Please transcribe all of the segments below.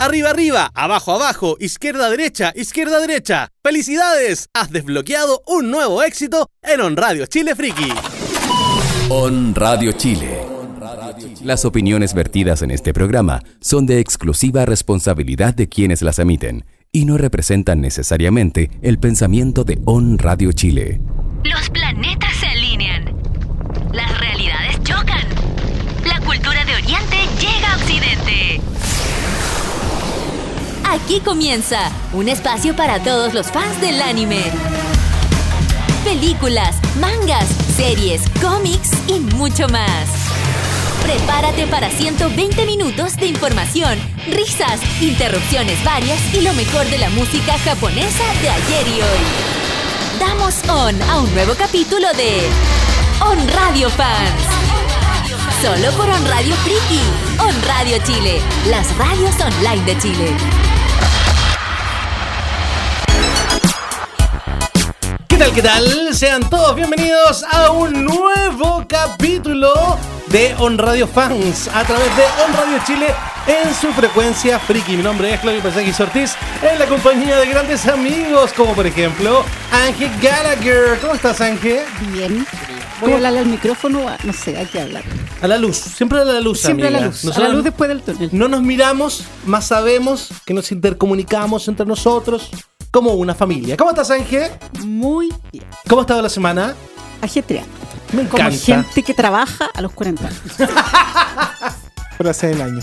Arriba, arriba, abajo, abajo, izquierda, derecha, izquierda, derecha. ¡Felicidades! Has desbloqueado un nuevo éxito en On Radio Chile Friki. On Radio Chile. Las opiniones vertidas en este programa son de exclusiva responsabilidad de quienes las emiten y no representan necesariamente el pensamiento de On Radio Chile. Los planetas se Aquí comienza un espacio para todos los fans del anime. Películas, mangas, series, cómics y mucho más. Prepárate para 120 minutos de información, risas, interrupciones varias y lo mejor de la música japonesa de ayer y hoy. Damos on a un nuevo capítulo de On Radio Fans. Solo por On Radio Friki, On Radio Chile, las radios online de Chile. Tal, qué tal? Sean todos bienvenidos a un nuevo capítulo de On Radio Fans a través de On Radio Chile en su frecuencia friki. Mi nombre es Claudio Pesakis Ortiz en la compañía de grandes amigos como por ejemplo Ángel Gallagher. ¿Cómo estás Ángel? Bien. Voy a hablarle al micrófono, no sé, hay que hablar. A la luz, siempre a la luz. Siempre a la luz. A la luz después del túnel. No nos miramos, más sabemos que nos intercomunicamos entre nosotros como una familia. ¿Cómo estás Ángel? Muy bien. ¿Cómo ha estado la semana? Ajetreado. Me Como encanta. gente que trabaja a los 40 años. por hacer el año.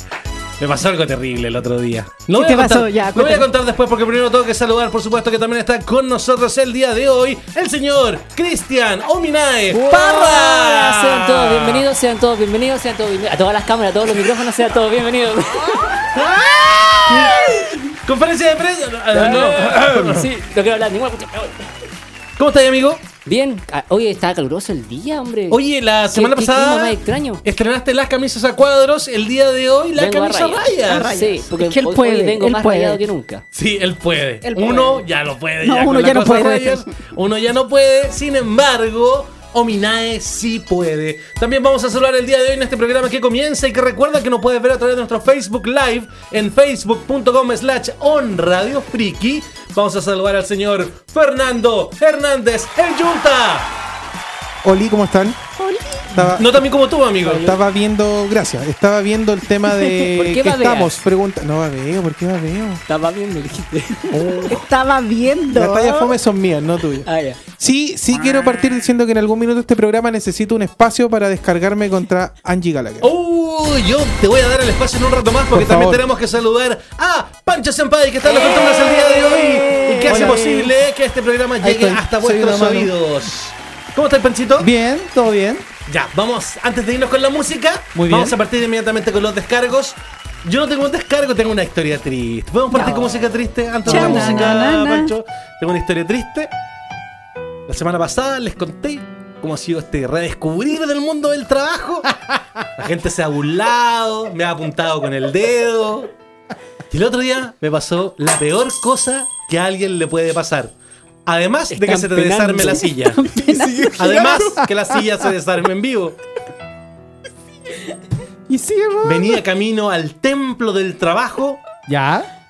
Me pasó algo terrible el otro día. Lo ¿Qué voy a te contar- pasó? Ya, lo voy a contar después porque primero tengo que saludar, por supuesto, que también está con nosotros el día de hoy el señor Cristian Ominae Parra. Sean todos bienvenidos, sean todos bienvenidos, sean todos bienvenidos. A todas las cámaras, a todos los micrófonos, sean todos bienvenidos. Conferencia de prensa. Ah, no. sí, no quiero hablar ninguna. ¿Cómo estás, amigo? Bien, ah, oye, está caluroso el día, hombre. Oye, la semana qué pasada más extraño. estrenaste las camisas a cuadros, el día de hoy la Vengo a camisa a rayas. rayas. Sí, porque Es que él hoy, puede, hoy vengo él más puede. rayado que nunca. Sí, él puede. Él puede. Uno ya no puede. No, ya uno ya no puede. rayas. Uno ya no puede. Sin embargo, Ominae sí puede. También vamos a saludar el día de hoy en este programa que comienza y que recuerda que nos puedes ver a través de nuestro Facebook Live en facebook.com slash onradiofriki. Vamos a saludar al señor Fernando Hernández, el Junta. Oli, ¿cómo están? Estaba, No también como tú, amigo. estaba viendo, gracias, estaba viendo el tema de ¿Por qué que estamos. Pregunta, no babeo, ¿por qué babeo? Estaba bien, me dijiste. Estaba viendo. Las tallas fome son mías, no tuyas. Ah, ya. Sí, sí quiero partir diciendo que en algún minuto este programa necesito un espacio para descargarme contra Angie Gallagher. Oh, yo te voy a dar el espacio en un rato más porque Por también tenemos que saludar a Pancho Senpai que está en los controles el día de hoy y que hace posible que este programa llegue estoy. hasta vuestros oídos. ¿Cómo estás, Panchito? Bien, todo bien. Ya, vamos, antes de irnos con la música, Muy bien. vamos a partir inmediatamente con los descargos. Yo no tengo un descargo, tengo una historia triste. ¿Podemos partir con música triste antes de la música, na, na. Pancho? Tengo una historia triste. La semana pasada les conté cómo ha sido este redescubrir del mundo del trabajo. La gente se ha burlado, me ha apuntado con el dedo. Y el otro día me pasó la peor cosa que a alguien le puede pasar. Además de que se te desarme la silla. Además que la silla se desarme en vivo. Y sigue, Venía camino al templo del trabajo ¿Ya?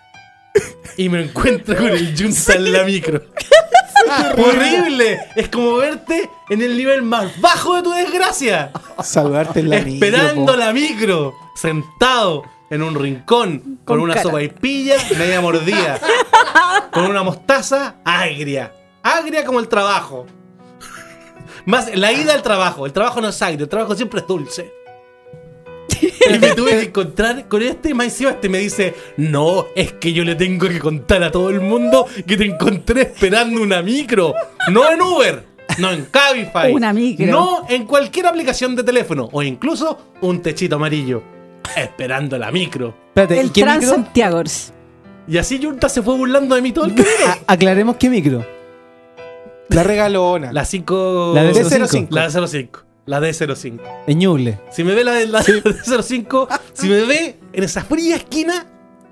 y me encuentro con el Junta en la micro. ¡Horrible! Es como verte en el nivel más bajo de tu desgracia. Saludarte en la micro, esperando la micro, sentado en un rincón con, Con una sopa y pilla media mordida, con una mostaza agria, agria como el trabajo. Más la ida al trabajo, el trabajo no es agrio, el trabajo siempre es dulce. Y me tuve que encontrar con este, más encima este me dice, no, es que yo le tengo que contar a todo el mundo que te encontré esperando una micro, no en Uber, no en Cabify, Una micro. no en cualquier aplicación de teléfono o incluso un techito amarillo, esperando la micro. Espérate, ¿y El micro? Transantiago. Y así Junta se fue burlando de mí todo el camino. A- aclaremos qué micro. La regalona. La 5... La de D05. 05. La de 05. La D05. En Ñuble. Si me ve la de la D05, si me ve en esa fría esquina,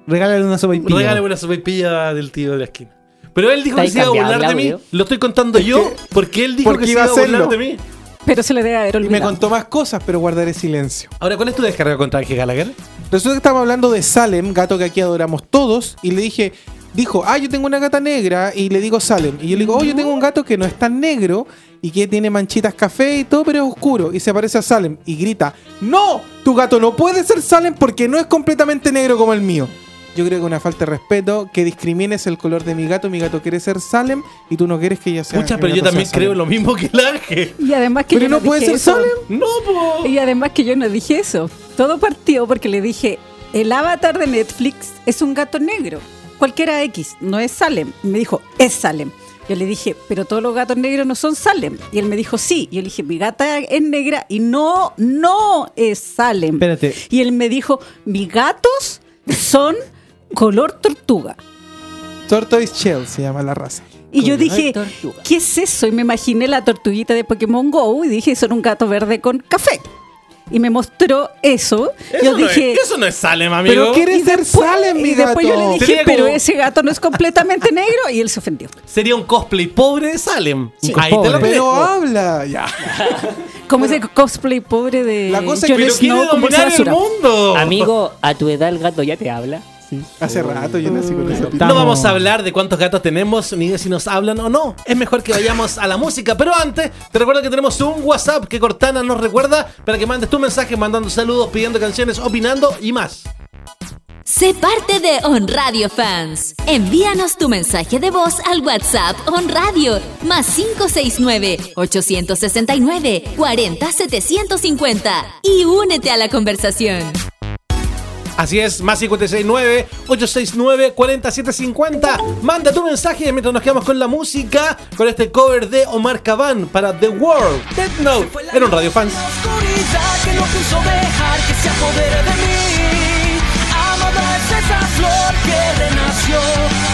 Regálale una sopa y pilla. regálame una sopaipilla del tío de la esquina. Pero él dijo Está que se iba a cambiado burlar de el mí. audio. Lo estoy contando yo porque él dijo porque que se iba iba a a burlar hacerlo. de mí. Pero se le debe haber Y me olvidado. contó más cosas, pero guardaré silencio. Ahora, ¿cuál es tu descarga contra Ángel Gallagher? Resulta que estábamos hablando de Salem, gato que aquí adoramos todos, y le dije, dijo, ah, yo tengo una gata negra, y le digo Salem. Y yo le digo, oh, yo tengo un gato que no es tan negro y que tiene manchitas café y todo, pero es oscuro, y se parece a Salem. Y grita, no, tu gato no puede ser Salem porque no es completamente negro como el mío. Yo creo que una falta de respeto que discrimines el color de mi gato. Mi gato quiere ser Salem y tú no quieres que ella sea. Pucha, el pero yo también creo Salem. lo mismo que el Ángel. Y además que Pero yo no no puede dije ser eso. Salem. No, po. Y además que yo no dije eso. Todo partió porque le dije, el avatar de Netflix es un gato negro. Cualquiera X, no es Salem. Y me dijo, es Salem. Yo le dije, pero todos los gatos negros no son Salem. Y él me dijo, sí. Y yo le dije, mi gata es negra y no, no es Salem. Espérate. Y él me dijo, mis gatos son color tortuga. Tortoise Shell se llama la raza. Y yo dije, tortuga. ¿qué es eso? Y me imaginé la tortuguita de Pokémon Go y dije, son un gato verde con café. Y me mostró eso. Eso, yo no dije, es, eso no es Salem, amigo. Pero quiere ser después, Salem, mi y después yo le dije, Sería pero como- ese gato no es completamente negro. Y él se ofendió. Sería un cosplay pobre de Salem. Sí. Ahí te lo Pero habla, ya. Como ese cosplay pobre de La cosa es que Snow dominar el basura. mundo. Amigo, a tu edad el gato ya te habla. Hace rato yo nací con esa No vamos a hablar de cuántos gatos tenemos ni de si nos hablan o no. Es mejor que vayamos a la música. Pero antes, te recuerdo que tenemos un WhatsApp que Cortana nos recuerda para que mandes tu mensaje mandando saludos, pidiendo canciones, opinando y más. Sé parte de On Radio Fans. Envíanos tu mensaje de voz al WhatsApp On Radio más 569-869-40750 y únete a la conversación. Así es, más 569-869-4750. Manda tu mensaje mientras nos quedamos con la música, con este cover de Omar Caban para The World. Dead Note, en un Radio Fans. Que no quiso dejar que se apodere de mí. Amada es esa flor que renació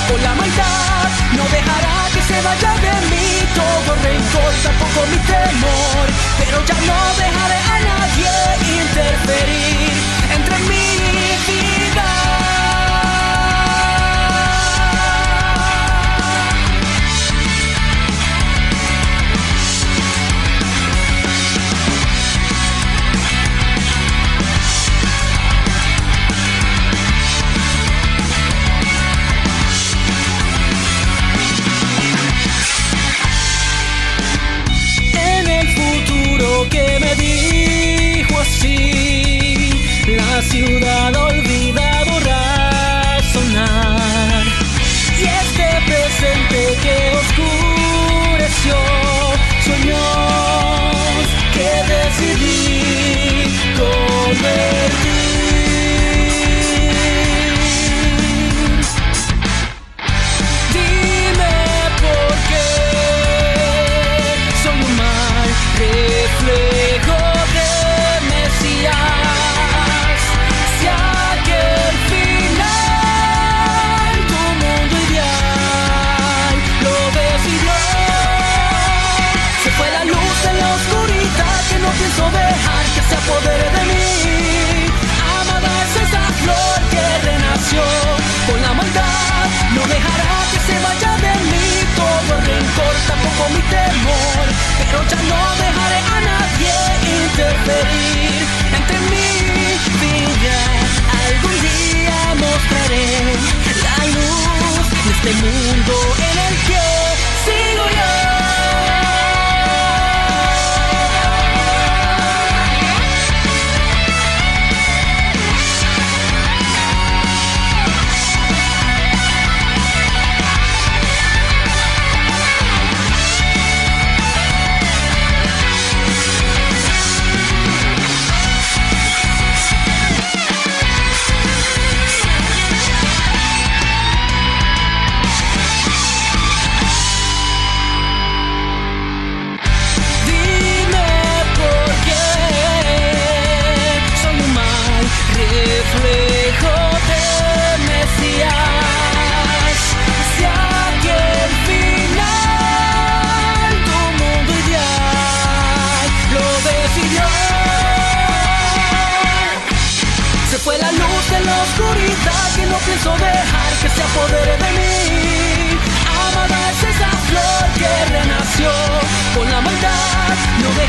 con la maldad. No dejará que se vaya de mí todo rencor, tampoco mi temor. Pero ya no dejaré a nadie interferir Pero ya no dejaré a nadie interferir entre mi vida. Algún día mostraré la luz de este mundo en el que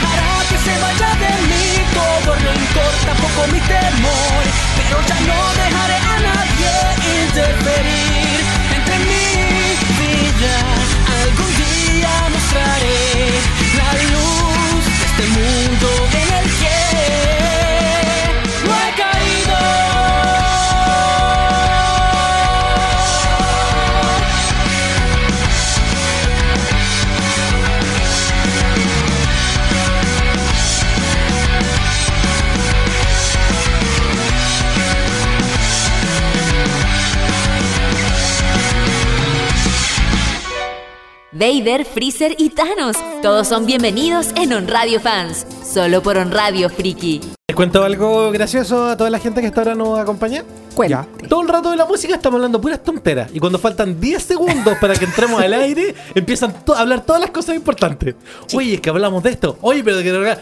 dejará que se vaya de mí todo rencor, tampoco mi temor. Pero ya no dejaré a nadie interferir Vader, Freezer y Thanos. Todos son bienvenidos en On Radio Fans. Solo por On Radio Friki. Les cuento algo gracioso a toda la gente que hasta ahora nos acompaña. Cuente. Todo el rato de la música estamos hablando puras tonteras. Y cuando faltan 10 segundos para que entremos al aire, empiezan a hablar todas las cosas importantes. Oye, es que hablamos de esto. Oye, pero de que.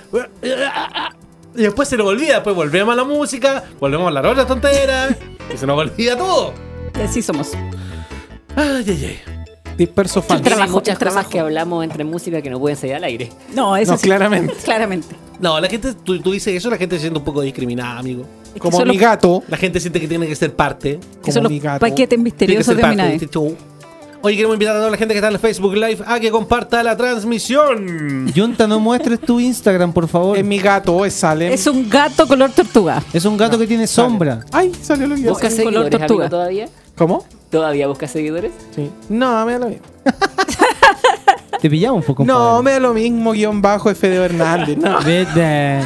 Y después se nos olvida. Después volvemos a la música, volvemos a hablar otras tonteras. y se nos olvida todo. Y así somos. Ay, ay, ay. Disperso fan. El trabajo, muchas el cosas trabajo. que hablamos entre música que no pueden salir al aire. No, eso No, sí. claramente. Claramente. No, la gente, tú, tú dices eso, la gente se siente un poco discriminada, amigo. Es que Como mi los- gato. La gente siente que tiene que ser parte. que son como mi gato. paquetes Tiene que misteriosos ser de parte Minae. este. Hoy queremos invitar a toda la gente que está en el Facebook Live a que comparta la transmisión. Junta, no muestres tu Instagram, por favor. Es mi gato, es Salem. Es un gato color tortuga. Es un gato que tiene sombra. Ay, salió lo que iba a ¿Buscas un color tortuga. amigo, todavía? ¿Cómo? ¿Todavía buscas seguidores? Sí. No, me da lo mismo. Te pillamos un poco. No, me da lo mismo, guion bajo Fedeo Hernández. No. Vete.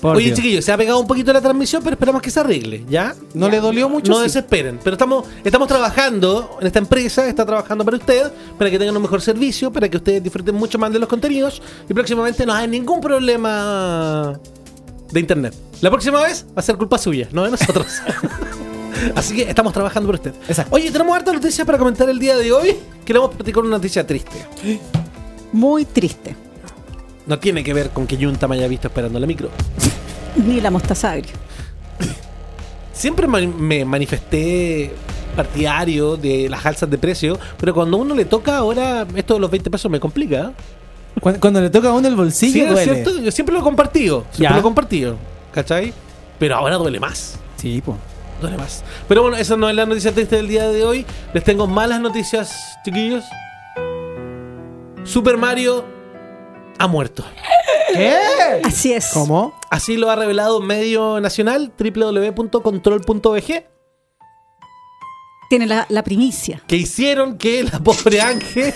Por Oye, Dios. chiquillos, se ha pegado un poquito la transmisión, pero esperamos que se arregle, ¿ya? ¿No le dolió mucho? No Sí. desesperen, pero estamos, estamos trabajando en esta empresa, está trabajando para ustedes, para que tengan un mejor servicio, para que ustedes disfruten mucho más de los contenidos y próximamente no hay ningún problema de internet. La próxima vez va a ser culpa suya, no de nosotros. Así que estamos trabajando por usted. Exacto. Oye, tenemos harta noticias para comentar el día de hoy. Queremos platicar una noticia triste. Muy triste. No tiene que ver con que Junta me haya visto esperando la micro. Ni la mostaza agria. Siempre me manifesté partidario de las alzas de precio, pero cuando a uno le toca ahora esto de los 20 pesos me complica. Cuando, cuando le toca a uno el bolsillo, Sí, es duele. cierto, yo siempre lo he compartido, siempre Ya. lo he compartido, ¿cachai? Pero ahora duele más, Sí, pues. Duele más. Pero bueno, esa no es la noticia triste del día de hoy. Les tengo malas noticias, chiquillos. Super Mario ha muerto. Así es. ¿Cómo? Así lo ha revelado un medio nacional, www.control.bg. Tiene la, la primicia. que hicieron que la pobre Ángel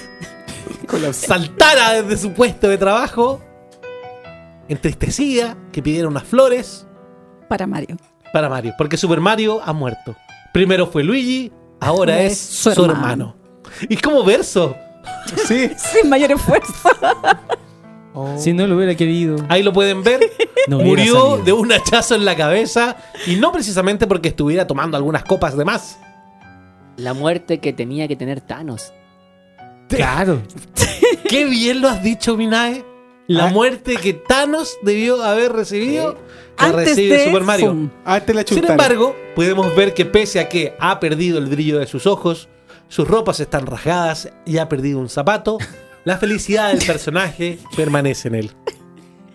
saltara desde su puesto de trabajo, entristecida, que pidiera unas flores Para Mario. Para Mario, porque Super Mario ha muerto. Primero fue Luigi, ahora es es su, su hermano. Y es como verso. Sí. Sin mayor esfuerzo. Si no lo hubiera querido. Ahí lo pueden ver. No Murió salido. de un hachazo en la cabeza y no precisamente porque estuviera tomando algunas copas de más. La muerte que tenía que tener Thanos. Claro. Qué bien lo has dicho, Minae. La Ah. muerte que Thanos debió haber recibido, Antes recibe de Super Mario. Fum. Ah, la Sin embargo, podemos ver que pese a que ha perdido el brillo de sus ojos, sus ropas están rasgadas y ha perdido un zapato, la felicidad del personaje permanece en él.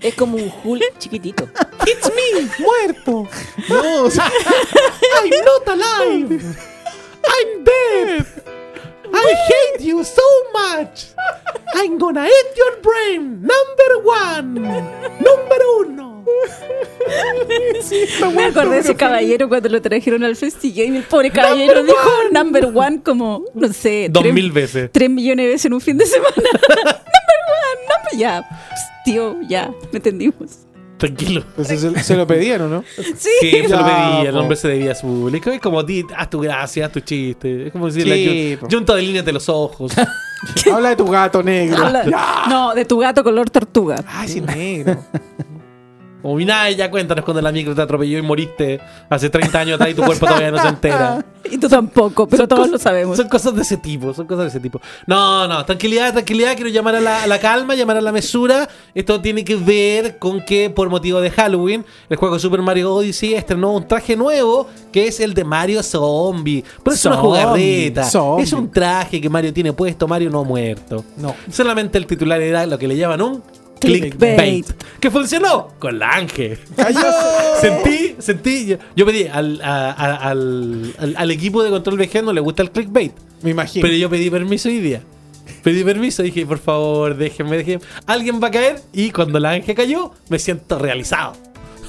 Es como un Hulk chiquitito. ¡It's me! ¡Muerto! No, o sea, I'm not alive! I'm dead! I hate you so much! I'm gonna eat your brain! Number one! Number uno! Me acordé de ese caballero cuando lo trajeron al festival y el pobre caballero dijo number one como, no sé, Dos tres- mil veces. tres millones de veces en un fin de semana. number one, number Ya, tío, ya, me entendimos. Tranquilo. Pues se, se lo pedían, ¿o no? Sí. Sí, se lo Ya, pedía, el hombre se debía a su público. Es como, di, haz tu gracia, haz tu chiste. Es como decirle, Sí, a po. Jun- junta de líneas de los ojos. Habla de tu gato negro. Habla- no, de tu gato color tortuga. Ay, sí, negro. Como Minay, ya cuéntanos cuando la micro te atropelló y moriste hace 30 años atrás y tu cuerpo todavía no se entera. Y tú tampoco, pero Son todos lo sabemos. Son cosas de ese tipo, son cosas de ese tipo. No, no, tranquilidad, tranquilidad. Quiero llamar a la, a la calma, llamar a la mesura. Esto tiene que ver con que, por motivo de Halloween, el juego Super Mario Odyssey estrenó un traje nuevo que es el de Mario Zombie. Pero es una jugarreta. zombie. Es un traje que Mario tiene puesto, Mario no ha muerto. No. Solamente el titular era lo que le llaman un clickbait. Que funcionó con la Ángel. ¡Cayó! Sentí, sentí. Yo, pedí al, a- a- al, al- al equipo de control VG no le gusta el clickbait. Me imagino. Pero yo pedí permiso hoy día. Pedí permiso, dije, por favor, déjenme, déjenme. Alguien va a caer y cuando la Ángel cayó, me siento realizado.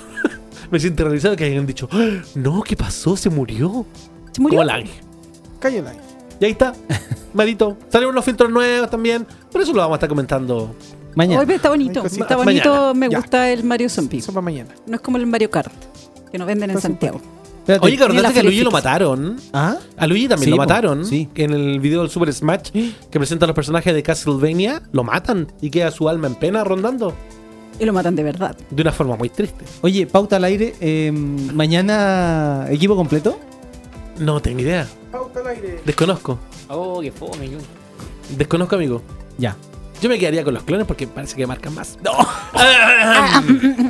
me siento realizado que hayan dicho, "Ah, no, ¿qué pasó? Se murió. ¿Se murió? Como la Ángel. Cayó la Y ahí está, malito. Salieron unos filtros nuevos también. Por eso lo vamos a estar comentando. Mañana. Hoy está bonito. Está bonito, Mañana. me Ya. gusta el Mario Zombie. Eso para mañana. No es como el Mario Kart, que nos venden en Santiago. Espérate. Oye, que acordaste que a Luigi lo mataron. ¿Ah? A Luigi también Sí, lo mataron. sí. En el video del Super Smash que presenta a los personajes de Castlevania, lo matan y queda su alma en pena rondando. Y lo matan de verdad. De una forma muy triste. Oye, pauta al aire. eh, mañana, equipo completo. No tengo idea. Pauta al aire. Desconozco. Oh, qué fome. Desconozco, amigo. Ya. Yo me quedaría con los clones porque parece que marcan más. No.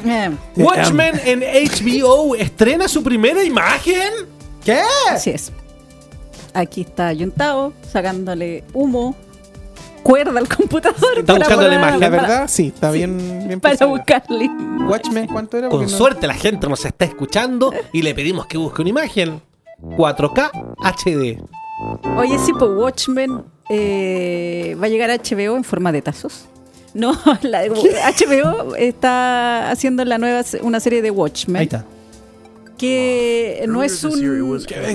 Eh, Watchmen en HBO estrena su primera imagen. ¿Qué? Así es. Aquí está Yuntao sacándole humo, cuerda al computador. Está buscando la imagen. La para- verdad, sí, está bien, bien Para pensado. buscarle. Watchmen, ¿cuánto era? Con no- suerte la gente nos está escuchando y le pedimos que busque una imagen. 4K HD. Oye, sí, pues Watchmen eh, va a llegar a HBO en forma de tazos. No, la de- HBO está haciendo la nueva una serie de Watchmen Ahí está. que no es un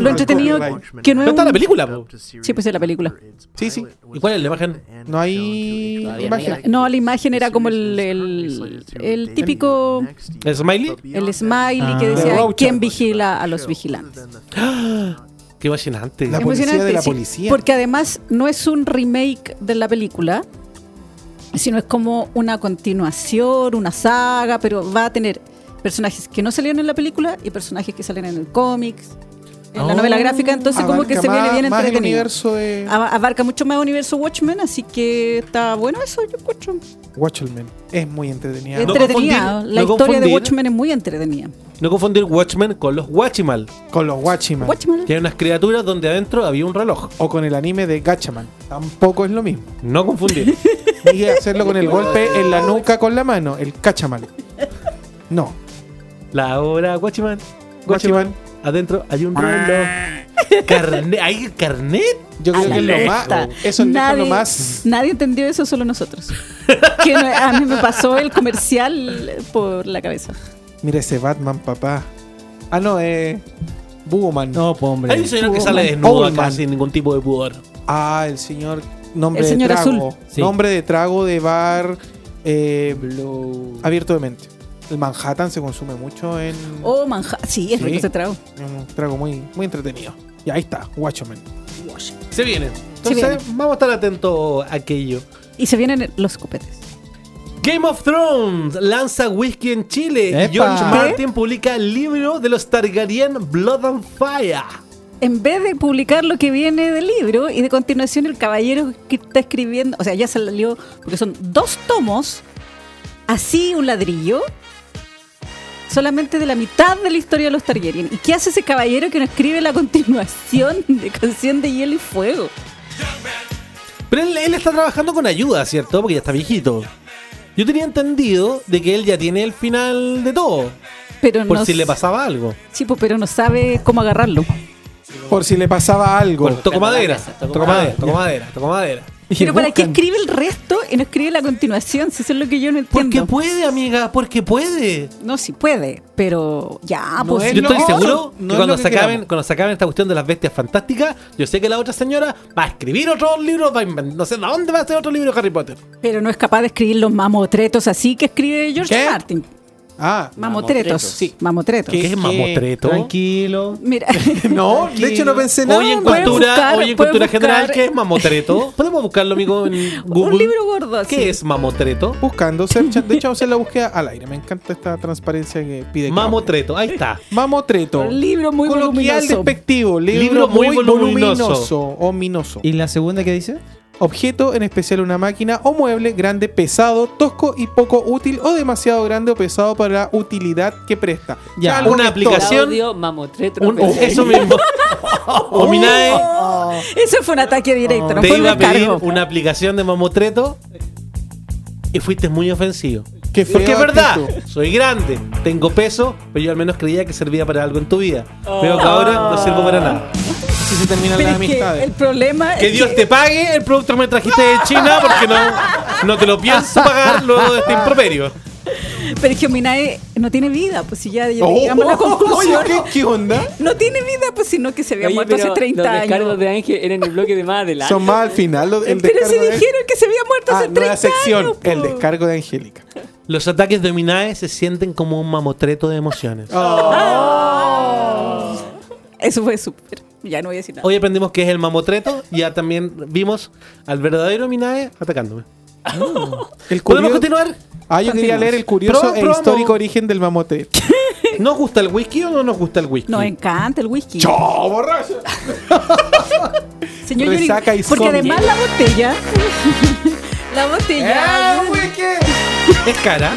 lo entretenido que no ¿No es está la un- película? po? Sí, pues es la película. Sí, sí. ¿Y cuál es la imagen? No hay imagen. No, la imagen era como el, el, el típico ¿El Smiley? el smiley que Ah. decía quién vigila a los vigilantes. Qué emocionante. La policía de la sí, policía. Porque además no es un remake de la película, sino es como una continuación, una saga, pero va a tener personajes que no salieron en la película y personajes que salen en el cómics, en la novela gráfica, entonces como que se viene bien más el entretenido. universo de Aba- Abarca mucho más universo Watchmen, así que está bueno eso, yo encuentro. Watchmen. Es muy entretenida. No Entretenida. confundir- la no historia de Watchmen es muy entretenida. No confundir Watchmen con los Watchimal, Con los Watchmen. Watchmen. que hay unas criaturas donde adentro había un reloj. O con el anime de Gatchaman. Tampoco es lo mismo. No confundir. Y hacerlo con el golpe en la nuca con la mano. El Cachaman. No. La hora Watchman. Watchman. Adentro hay un reloj. Carnet. ¿Hay carnet? Yo creo que es lo más. Eso es nadie, lo más. nadie entendió eso, solo nosotros. que no- a mí me pasó el comercial por la cabeza. Mira ese Batman, papá. Ah, no, eh. Booman. No, pues, hombre. Hay un señor que sale desnudo acá sin ningún tipo de pudor. Ah, el señor. Nombre El señor de trago. azul. Sí. Nombre de trago de bar. eh, abierto de mente. El Manhattan se consume mucho en. Oh, manja. Sí, es Sí. rico ese trago. Un trago muy, muy entretenido. Y ahí está, Watchmen. Se viene. Entonces, viene. vamos a estar atentos a aquello. Y se vienen los copetes. Game of Thrones lanza whisky en Chile. y ¡Epa! George Martin publica el libro de los Targaryen Blood and Fire. En vez de publicar lo que viene del libro y de continuación el caballero que está escribiendo, o sea, ya salió, porque son dos tomos, así un ladrillo, solamente de la mitad de la historia de los Targaryen. ¿Y qué hace ese caballero que no escribe la continuación de Canción de Hielo y Fuego? Pero él, él está trabajando con ayuda, ¿cierto? Porque ya está viejito. Yo tenía entendido de que él ya tiene el final de todo. Pero Por no si le pasaba algo. Sí, pues, pero no sabe cómo agarrarlo. Por si le pasaba algo. Bueno, toco madera, toco madera, toco madera, toco madera. Pero ¿para qué escribe el resto y no escribe la continuación? Si eso es lo que yo no Porque entiendo. puede, amiga, porque puede. No, sí puede, pero ya, No pues. es Yo estoy seguro no que es cuando que se, acaben, cuando se acaben esta cuestión de las bestias fantásticas, yo sé que la otra señora va a escribir otro libro, va a inven- no sé, ¿a dónde va a hacer otro libro de Harry Potter? Pero no es capaz de escribir los mamotretos así que escribe George ¿Qué? Martin. Ah, Mamotretos. Mamotretos. Sí, mamotretos. ¿Qué, es mamotreto? Tranquilo. Mira, no, de hecho no pensé nada. Hoy en pueden cultura, buscar, hoy en pueden cultura buscar. general, ¿qué es mamotreto? Podemos buscarlo, amigo, en Google. un libro gordo así. ¿Qué es mamotreto? Buscando, de hecho vamos a hacer la búsqueda al aire. Me encanta esta transparencia que pide. Mamotreto, ahí está. Mamotreto. Un libro muy Coloquial voluminoso. despectivo. Libro, Libro muy muy, voluminoso. voluminoso. Ominoso. ¿Y la segunda qué dice? Objeto, en especial una máquina o mueble grande, pesado, tosco y poco útil o demasiado grande o pesado para la utilidad que presta. Ya, algo una aplicación- Mamotreto. Un- eso mismo. Ominae, Ese fue un ataque directo, no te fue un iba a pedir una aplicación de mamotreto. Y fuiste muy ofensivo. Qué Porque es verdad, actitud. soy grande, tengo peso, pero yo al menos creía que servía para algo en tu vida. Veo que ahora no sirvo para nada. Así se terminan Pero las es que amistades. el problema Que es Dios que- te pague el producto que me trajiste de China porque no, no te lo pienso pagar luego de este improperio. Pero es que Minae no tiene vida, pues si ya Oh, llegamos a la conclusión. Oye, ¿qué, qué onda? No tiene vida, pues sino que se había Oye, muerto hace pero 30 los descargos años. de Ángel eran el bloque de más adelante. Son más al final. lo- el Pero si descargo de- dijeron que se había muerto Ah, hace 30 nueva sección. años. el po. descargo de Angélica. Los ataques de Minae se sienten como un mamotreto de emociones. Eso fue súper. Ya no voy a decir nada. Hoy aprendimos que es el mamotreto y ya también vimos al verdadero Minae atacándome. El ¿Podemos continuar? Ah, yo quería leer el curioso e histórico origen del mamote. ¿Nos gusta el whisky o no nos gusta el whisky? Nos encanta el whisky. ¡Chao, borracho! Señor Yuri, porque además la botella. la botella. ¡Eh, ¿Es cara?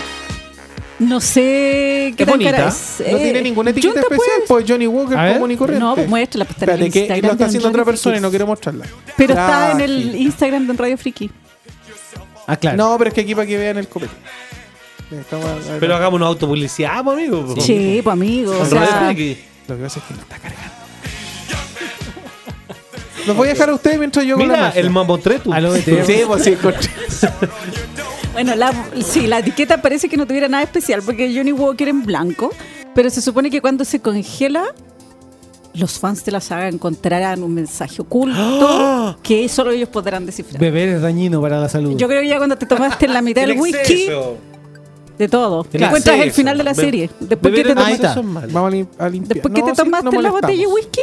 No sé qué Es tan bonita. cara es. No Eh, tiene ninguna etiqueta especial, pues. pues Johnny Walker común y corriente. No, pues muéstrala, pues, está en el Espérate, que Instagram lo está de haciendo otra persona y no quiero mostrarla. Pero está en Frágil. el Instagram de Radio Friki. Ah, claro. No, pero es que aquí para que vean el copete. Pero hagamos una autopublicidad, pues, amigo. pues. Sí, pues amigo. O sea, Radio Friki. Lo que pasa es que no está cargando. Los voy a dejar a ustedes mientras yo con la Mira, el mamotreto. A lo BTR. Sí, pues sí. bueno, la, sí, la etiqueta parece que no tuviera nada especial porque Johnny Walker en blanco, pero se supone que cuando se congela, los fans de la saga encontrarán un mensaje oculto que solo ellos podrán descifrar. Beber es dañino para la salud. Yo creo que ya cuando te tomaste la mitad El del whisky, de todo, El encuentras el final de la serie. Después que te, en Ahí tomas- está. exceso es malo. Vamos a, lim- a limpiar. después que te sí, tomaste no la botella de whisky,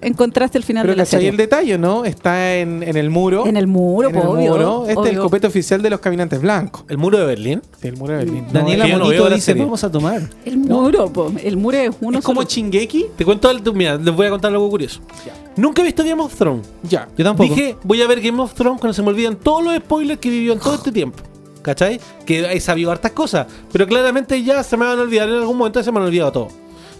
encontraste el final Pero de la ¿cachai serie. el detalle, ¿no? Está en, en el muro. En el muro, En el obvio, muro. Este es el copete oficial de los caminantes blancos. ¿El muro de Berlín? Sí, el muro de Berlín. Daniela que yo no Monito dice, vamos a tomar. El muro, po. El muro es uno es como. Chingeki. Te cuento mira, les voy a contar algo curioso. Nunca he visto Game of Thrones. Ya. Yo tampoco. Dije, voy a ver Game of Thrones cuando se me olvidan todos los spoilers que vivió en todo este tiempo. ¿Cachai? Que he sabido hartas cosas. Pero claramente ya se me van a olvidar en algún momento, se me han olvidado todo.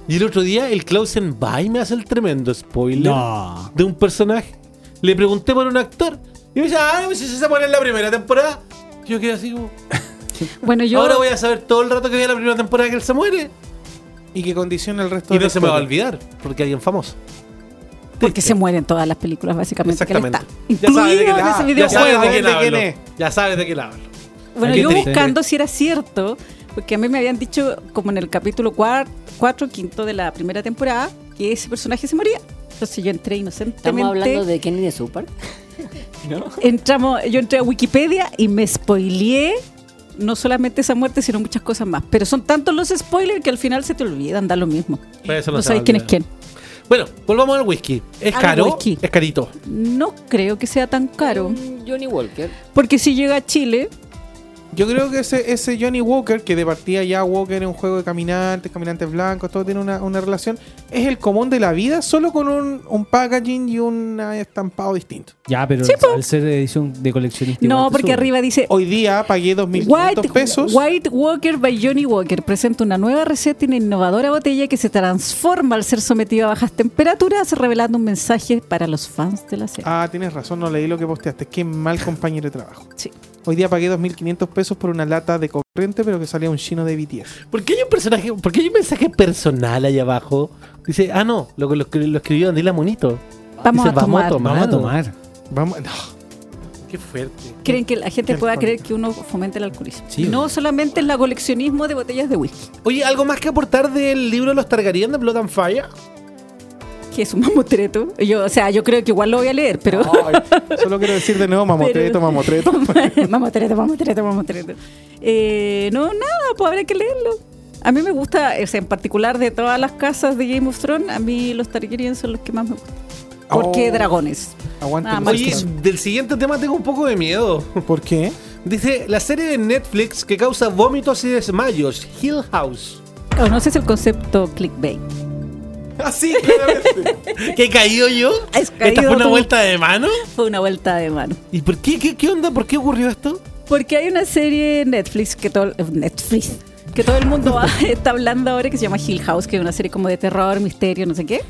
Y el otro día el Klausen Bay me hace el tremendo spoiler No. de un personaje. Le pregunté por un actor. Y me dice, ah, pues si se muere en la primera temporada. Yo quedé así como. Bueno, yo. Ahora voy a saber todo el rato que vi la primera temporada que él se muere. Y que condiciona el resto Y de no la se me va a olvidar, porque alguien famoso. Porque se mueren todas las películas, básicamente. Que él está. Exactamente. Ya sabes de qué ya sabes de quién ¿De quién hablo. es? Ya sabes de quién hablo. Bueno, Qué yo buscando si era cierto, porque a mí me habían dicho, como en el capítulo 4 quinto de la primera temporada, que ese personaje se moría. Entonces yo entré inocentemente. Estamos hablando de Kenny de Super. ¿No? Entramos, yo entré a Wikipedia y me spoileé no solamente esa muerte, sino muchas cosas más. Pero son tantos los spoilers que al final se te olvidan, da lo mismo. Pues No sabes quién es quién. Bueno, volvamos al whisky. ¿Es Al caro? whisky. Es carito. No creo que sea tan caro. Johnny Walker. Porque si llega a Chile, Yo creo que ese, ese Johnny Walker, que de partida ya Walker es un juego de caminantes, caminantes blancos, todo tiene una, una relación, es el común de la vida, solo con un, un packaging y un estampado distinto. Ya, pero Sí, al ser edición de coleccionista. no, porque sube. arriba dice Hoy día pagué 2.500 White, pesos. White Walker by Johnny Walker presenta una nueva receta y una innovadora botella que se transforma al ser sometida a bajas temperaturas, revelando un mensaje para los fans de la serie. Ah, tienes razón, no leí lo que posteaste. Qué mal compañero de trabajo. Sí. Hoy día pagué 2.500 pesos por una lata de corriente, pero que salía un chino de BTS. ¿Por qué hay un personaje, por qué hay un mensaje personal ahí abajo? Dice, ah, no, lo, lo, lo escribió Daniela Monito. Vamos Dice, a tomar. Vamos a tomar. Vamos, no. Qué fuerte. Creen que la gente pueda creer que uno fomenta el alcoholismo. Sí. no solamente el coleccionismo de botellas de whisky, Oye, ¿algo más que aportar del libro de los Targaryen de Blood and Fire? Que es un mamotreto. Yo, o sea, yo creo que igual lo voy a leer, pero... Ay, solo quiero decir de nuevo mamotreto, Pero- mamotreto. mamotreto, mamotreto, mamotreto. Eh, no, nada, pues habrá que leerlo. A mí me gusta, o sea, en particular de todas las casas de Game of Thrones, a mí los Targaryen son los que más me gustan. Porque Oh. dragones. Más Oye, del siguiente tema tengo un poco de miedo. ¿Por qué? Dice, la serie de Netflix que causa vómitos y desmayos, Hill House. ¿Conoces el concepto clickbait? Así, claramente. ¿Qué he caído yo? Has ¿Esta caído fue una tú. vuelta de mano? Fue una vuelta de mano. ¿Y por qué? ¿Qué, qué onda? ¿Por qué ocurrió esto? Porque hay una serie en Netflix que todo eh, Netflix que todo el mundo va- está hablando ahora que se llama Hill House, que es una serie como de terror, misterio, no sé qué.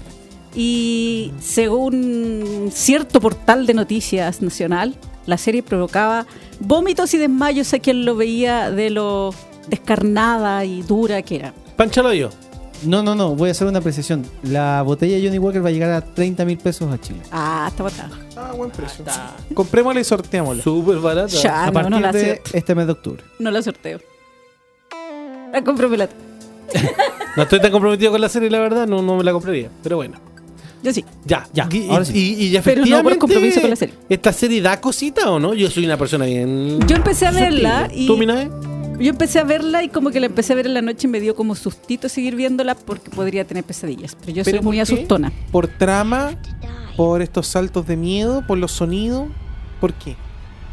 Y según cierto portal de noticias nacional, La serie provocaba vómitos y desmayos a quien lo veía de lo descarnada y dura que era. Pancho lo vio. No, no, no, voy a hacer una apreciación. La botella de Johnny Walker va a llegar a 30 mil pesos a Chile. Ah, está botada. Ah, buen precio. Comprémosla y sorteémosla. Súper barata. Ya, a no, partir no la, de sorteo. este mes de octubre. no la sorteo. La compro pelota. No estoy tan comprometido con la serie, la verdad, no, no me la compraría. Pero bueno. Yo sí. Ya, Ya, Y, ahora sí. y- y- y Pero no por compromiso con la serie. ¿Esta serie da cosita o no? Yo soy una persona bien. Yo empecé a verla y- ¿Tú, Minae? Yo empecé a verla y como que la empecé a ver en la noche y me dio como sustito seguir viéndola porque podría tener pesadillas. Pero yo soy ¿Pero muy qué? asustona. ¿Por trama? ¿Por estos saltos de miedo? ¿Por los sonidos? ¿Por qué?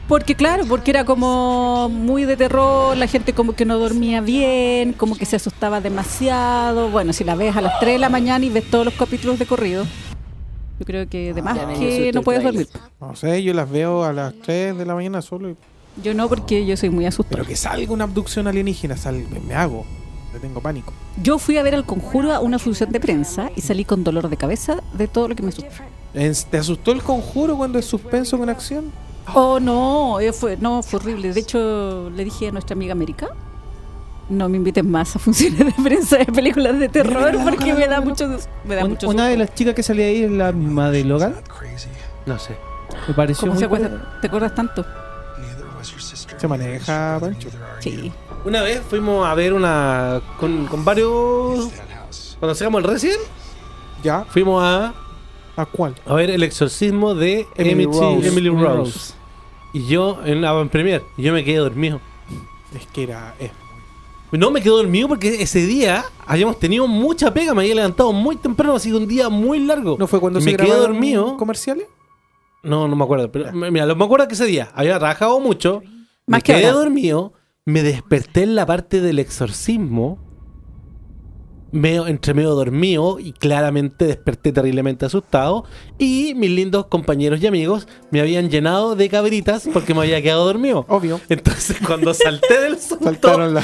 Porque claro, porque era como muy de terror, la gente como que no dormía bien, como que se asustaba demasiado. Bueno, si la ves a las 3 de la mañana y ves todos los capítulos de corrido, yo creo que de más Ya me dio que no puedes dormir. No sé, yo las veo a las 3 de la mañana solo. y- Yo no, porque yo soy muy asustada. Pero que salga una abducción alienígena, sal- me, me hago. Le tengo pánico. Yo fui a ver al conjuro a una función de prensa y salí con dolor de cabeza de todo lo que me asustó. ¿Te asustó el conjuro cuando es suspenso con acción? Oh, no, eh, fue, no, fue horrible. De hecho, le dije a nuestra amiga América, no me inviten más a funciones de prensa de películas de terror porque me da mucho, me da Un- mucho una de las chicas que salía ahí es la misma de Logan. No sé. Me pareció ¿Cómo muy se acuerda? ¿Te acuerdas tanto? Se maneja, Pancho. Sí. Una vez fuimos a ver una. con, con varios. Cuando sacamos el Resident, ¿Ya? fuimos a, ¿A cuál? a ver el exorcismo de Emily Emily, Rose. Emily Emily Rose. Rose. Y yo en la en premier, y yo me quedé dormido. Es que era. es- No me quedé dormido porque ese día habíamos tenido mucha pega, me había levantado muy temprano, ha sido un día muy largo. ¿No fue cuando Y se me quedé grabaron dormido? comerciales? No, no me acuerdo. Pero me- mira, lo- me acuerdo que ese día había trabajado mucho. Más me que quedé ahora. dormido. Me desperté en la parte del exorcismo. Medio, entre medio dormido y claramente desperté terriblemente asustado. Y mis lindos compañeros y amigos me habían llenado de cabritas porque me había quedado dormido. Obvio. Entonces cuando salté del susto,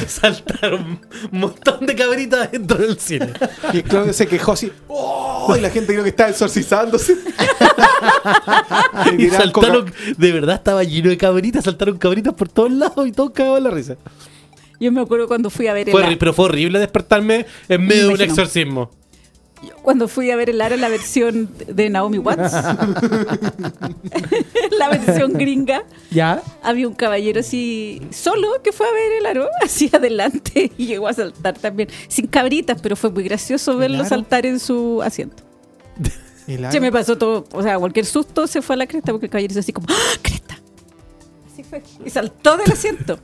Saltaron un montón de cabritas dentro del cine. Y Claudio se quejó así. ¡Oh! Y la gente creo que estaba exorcizándose. Y saltaron, de verdad estaba lleno de cabritas, saltaron cabritas por todos lados y todos cagaban la risa. Yo me acuerdo cuando fui a ver el Fue Aro- horri- pero fue horrible despertarme en medio de un exorcismo. cuando fui a ver el Aro la versión de Naomi Watts. la versión gringa. ¿Ya? Había un caballero así solo que fue a ver el aro así adelante y llegó a saltar también sin cabritas, pero fue muy gracioso verlo saltar en su asiento. El Se me pasó todo, o sea, cualquier susto se fue a la cresta porque el caballero hizo así como ¡Ah, cresta. Así fue y saltó del asiento.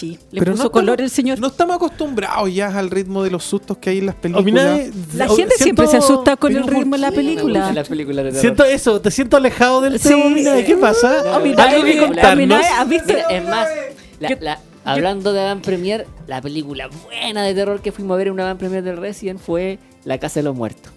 Le Pero puso no color estamos- el señor. No estamos acostumbrados ya al ritmo de los sustos que hay en las películas. La o- gente siempre se asusta con el pero ¿por ritmo de la película. De. Siento eso, te siento alejado del Sí, tema. ¿Qué pasa? No, no, Algo que contarnos. es más, la- Yo- la- hablando de Van Premier, la película buena de terror que fuimos a ver en una Van Premier del Resident fue La Casa de los Muertos.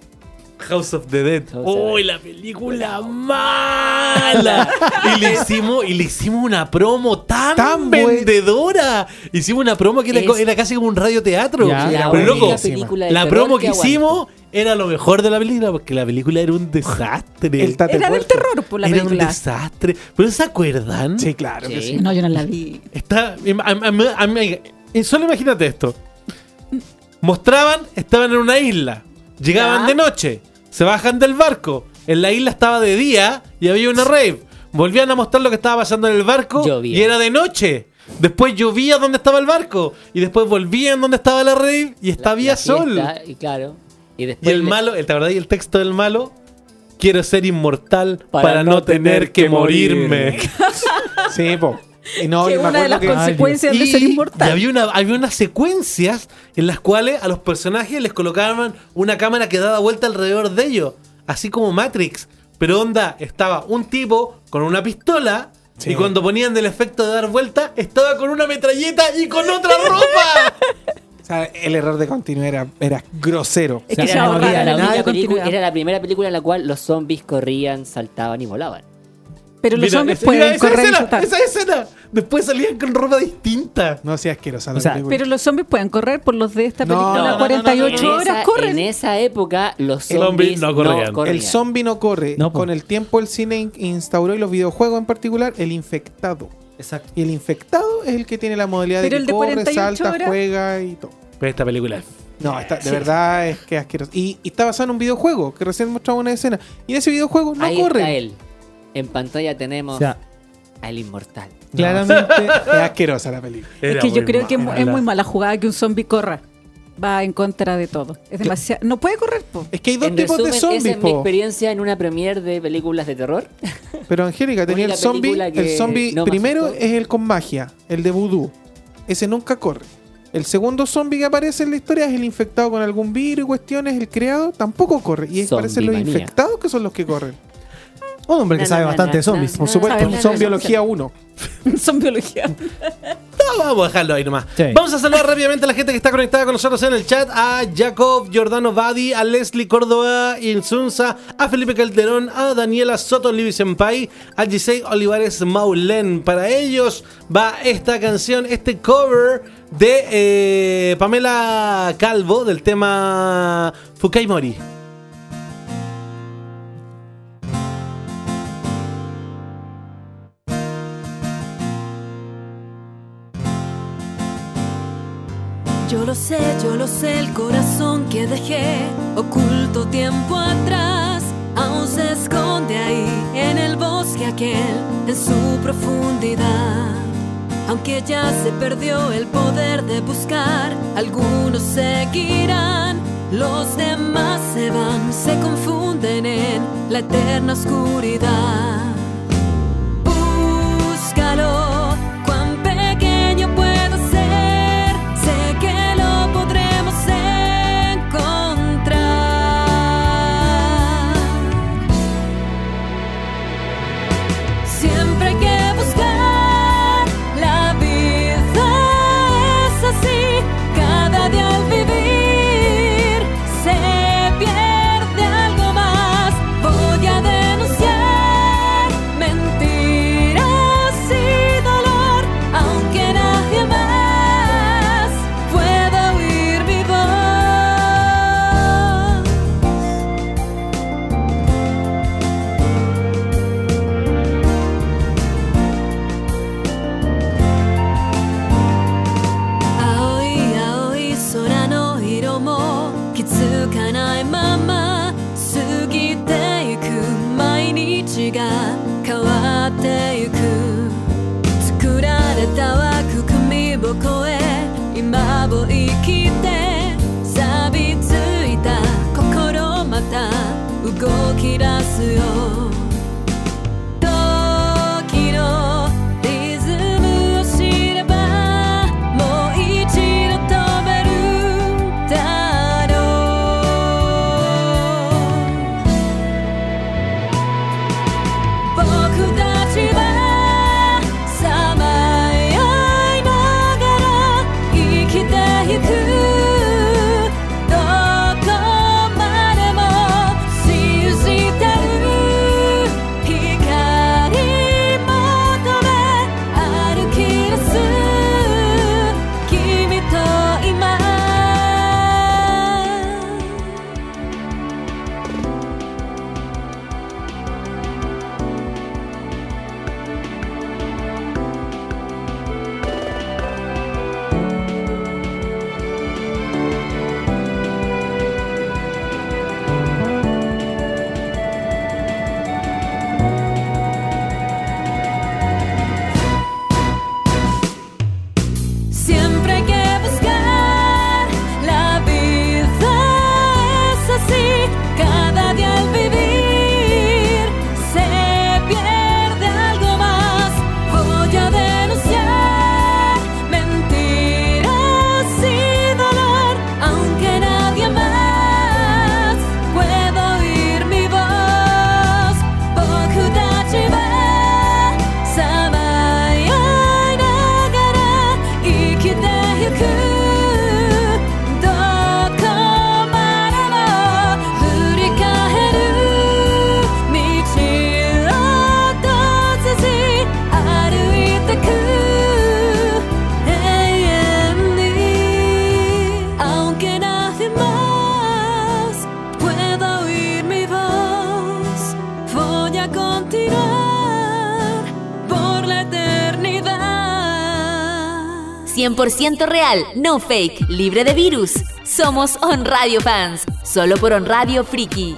House of the Dead. ¡Uy, la película mala! y le hicimos, y le hicimos una promo tan, vendedora. Hicimos una promo que era, Es- co- era casi como un radioteatro. Ya, Pero loco, película la promo que, hicimos era lo mejor de la película, porque la película era un desastre. El Era del terror por la era un película. desastre. ¿Pero se acuerdan? Sí, claro que Sí. sí. No, yo no la vi. Está, am- solo imagínate esto. Mostraban, estaban en una isla. Llegaban Ya. de noche. Se bajan del barco. En la isla estaba de día y había una rave. Volvían a mostrar lo que estaba pasando en el barco Llovía. y era de noche. Después llovía donde estaba el barco. Y después volvían donde estaba la rave y La- había la sol. fiesta, Y claro. Y el le- malo, el, ¿te acordás? Y el texto del malo. Quiero ser inmortal para, no tener que morirme. Sí, po. Y no, que y me una de las que. consecuencias de Y- ser Y inmortal. había, una, había unas secuencias en las cuales a los personajes les colocaban una cámara que daba vuelta alrededor de ellos, así como Matrix. Pero onda, estaba un tipo con una pistola Sí. y cuando ponían del efecto de dar vuelta, estaba con una metralleta y con otra ropa. O sea, el error de continuidad era, era grosero. Es que Era la, ahorraron era la nada única de película- continuidad. era la primera película en la cual los zombies corrían, saltaban y volaban. Pero los Mira, hombres esa- pueden mira, esa correr y escena, saltar. esa escena Después salían con ropa distinta. No sea asquerosa O sea. Pero los zombies pueden correr por los de esta No, película. no, no, no, 48 en horas esa, corren. En esa época los zombies zombie no corrían. el zombie no corre. Con el tiempo el cine in- instauró y los videojuegos en particular el infectado. Exacto. Y el infectado es el que tiene la modalidad Pero de que de corre, 48 salta, horas. juega y todo. Pero esta película es No, está- de verdad es que es asqueroso. Y, y está basado en un videojuego que recién mostraba una escena. Y en ese videojuego no Ahí corre. está él. En pantalla tenemos O sea, al inmortal. claramente. Es asquerosa la película. Es que yo creo que es muy mala jugada que un zombie corra. Va en contra de todo. Es demasiado. No puede correr, po. Es que hay dos En tipos resumen, de esa zombies, es mi experiencia en una premiere de películas de terror. Pero Angélica tenía el zombie. El zombie no primero es el con magia, el de vudú. Ese nunca corre. El segundo zombie que aparece en la historia es el infectado con algún virus y cuestiones, el creado, tampoco corre. Y es parecen los infectados que son los que corren. Un hombre que sabe bastante de zombies. Por supuesto, son biología 1. Son biología. No, vamos a dejarlo ahí nomás. Sí. Vamos a saludar rápidamente a la gente que está conectada con nosotros en el chat. A Jacob Giordano Badi, a Leslie Córdoba Insunza, a Felipe Calderón, a Daniela Soto Livi Senpai, a Gisei Olivares Maulen. Para ellos va esta canción, este cover de eh, Pamela Calvo del tema Fukai Mori. Sé, yo lo sé, el corazón que dejé oculto tiempo atrás aún se esconde ahí en el bosque aquel, en su profundidad. Aunque ya se perdió el poder de buscar, algunos seguirán, los demás se van, se confunden en la eterna oscuridad. 100% real, no fake, libre de virus. Somos On Radio Fans, solo por On Radio Friki.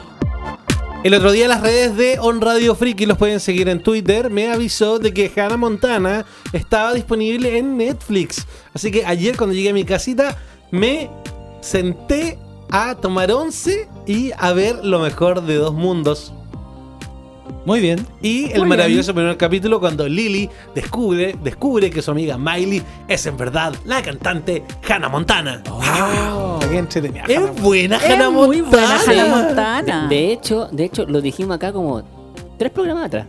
El otro día las redes de On Radio Friki los pueden seguir en Twitter. Me avisó de que Hannah Montana estaba disponible en Netflix. Así que ayer cuando llegué a mi casita me senté a tomar once y a ver lo mejor de dos mundos. Muy bien. Y el maravilloso primer capítulo cuando Lily descubre, descubre que su amiga Miley es en verdad la cantante Hannah Montana. Ah, qué entretenida. Es buena Es Hannah muy buena Montana. Hannah Montana. De hecho, de hecho, lo dijimos acá como tres programas atrás.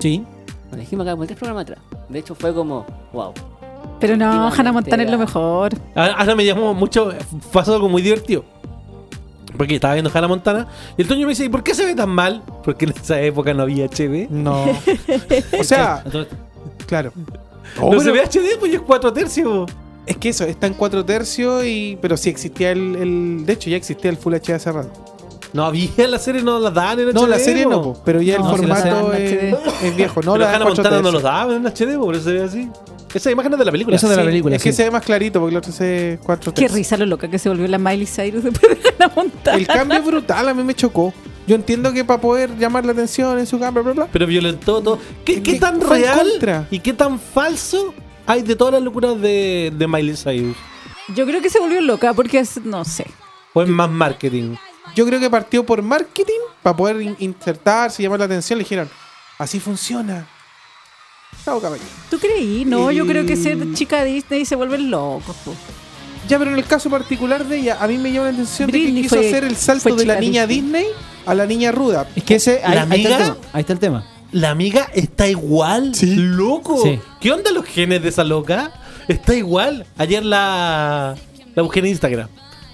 Sí. Lo dijimos acá como tres programas atrás. De hecho, fue como, wow. Pero no, Hannah Montana es lo mejor. Ahora ahora me llamó mucho, pasó algo muy divertido. Porque estaba viendo Hannah Montana y el Toño me dice, ¿y por qué se ve tan mal? Porque en esa época no había HD. No. O sea, claro. no Oh, se pero ve HD, pues es 4 tercios. Es que eso, está en 4 tercios y. Pero sí existía el, el- De hecho, ya existía el Full HD hace rato. No había la serie, no la daban en HD. No, la serie po. no, po, pero ya No, el formato es, es viejo. No, Pero la Hannah 4 Montana no los daban en HD, po, por eso se ve así. Esa imagen es de la película. Eso de la película, Es que sí. se ve más clarito porque el otro se 4 Qué risa lo loca que se volvió la Miley Cyrus después de Hannah Montana. El cambio es brutal, a mí me chocó. Yo entiendo que para poder llamar la atención en su cambio, bla, bla. Pero violentó todo. ¿Qué, tan real contra. y qué tan falso hay de todas las locuras de, de Miley Cyrus? Yo creo que se volvió loca porque es, no sé. O es más marketing. Yo creo que partió por marketing para poder in- insertarse y llamar la atención. Le dijeron, así funciona. Caballero. ¿Tú creí? No, yo creo que ser chica Disney se vuelven locos. po. Ya, pero en el caso particular de ella, a mí me llama la atención de que quiso fue- hacer el salto de la niña Disney. Disney a la niña ruda. es que ese. Ahí, ¿La ahí está el amiga? tema. Ahí está el tema. La amiga está igual. Sí. Loco. Sí. ¿Qué onda los genes de esa loca? Está igual. Ayer la, la busqué en Instagram.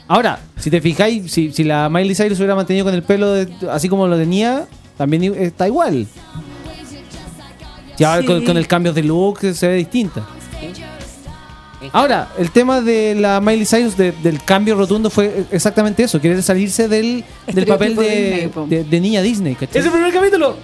Ahora, si te fijáis, si, si la Miley Cyrus hubiera mantenido con el pelo de- así como lo tenía, también está igual. Y ahora Sí. con, con el cambio de look se ve distinta. Ahora, el tema de la Miley Cyrus de- del cambio rotundo fue exactamente eso, querer salirse del, del papel de, Disney, niña Disney, ¿cachai? Ese primer capítulo.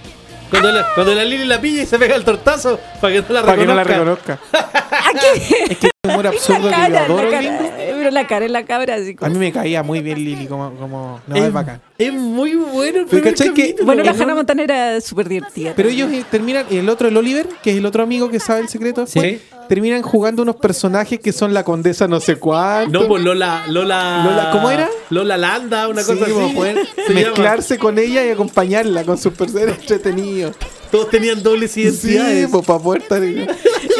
Cuando, la, cuando la Lily la pilla y se pega el tortazo para que no la Para que no la reconozca. es que es humor absurdo la que yo cara, adoro. la cara, gringo. pero la cara en la cabra así A mí me caía muy bien Lily como... como no, es, es, bacán. es muy bueno el Pero primer ¿cachai que-. Bueno, la Hannah Montana era súper divertida. Pero ellos terminan, y el otro, el Oliver, que es el otro amigo que sabe el secreto Sí. terminan jugando unos personajes que son la condesa no sé cuánto. No, pues Lola, Lola. Lola, ¿cómo era? Lola Landa, una Sí, cosa así. poder Se mezclarse con ella y acompañarla con sus personajes entretenidos. Todos tenían dobles Sí, identidades. pues para poder estar...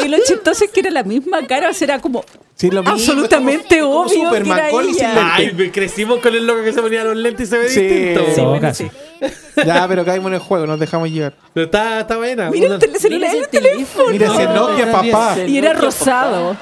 Lo chistoso es que era la misma cara, o sea, era como Sí, lo mismo, absolutamente es como- obvio que Superman era con ella. lente. Ay, crecimos con el loco que se ponía los lentes y se ve Sí. distinto. Sí, bueno. Ya, pero caímos en el juego, nos dejamos llevar. Pero está, está buena. Mira el teléfono. Mira ese Nokia, papá. Y era rosado.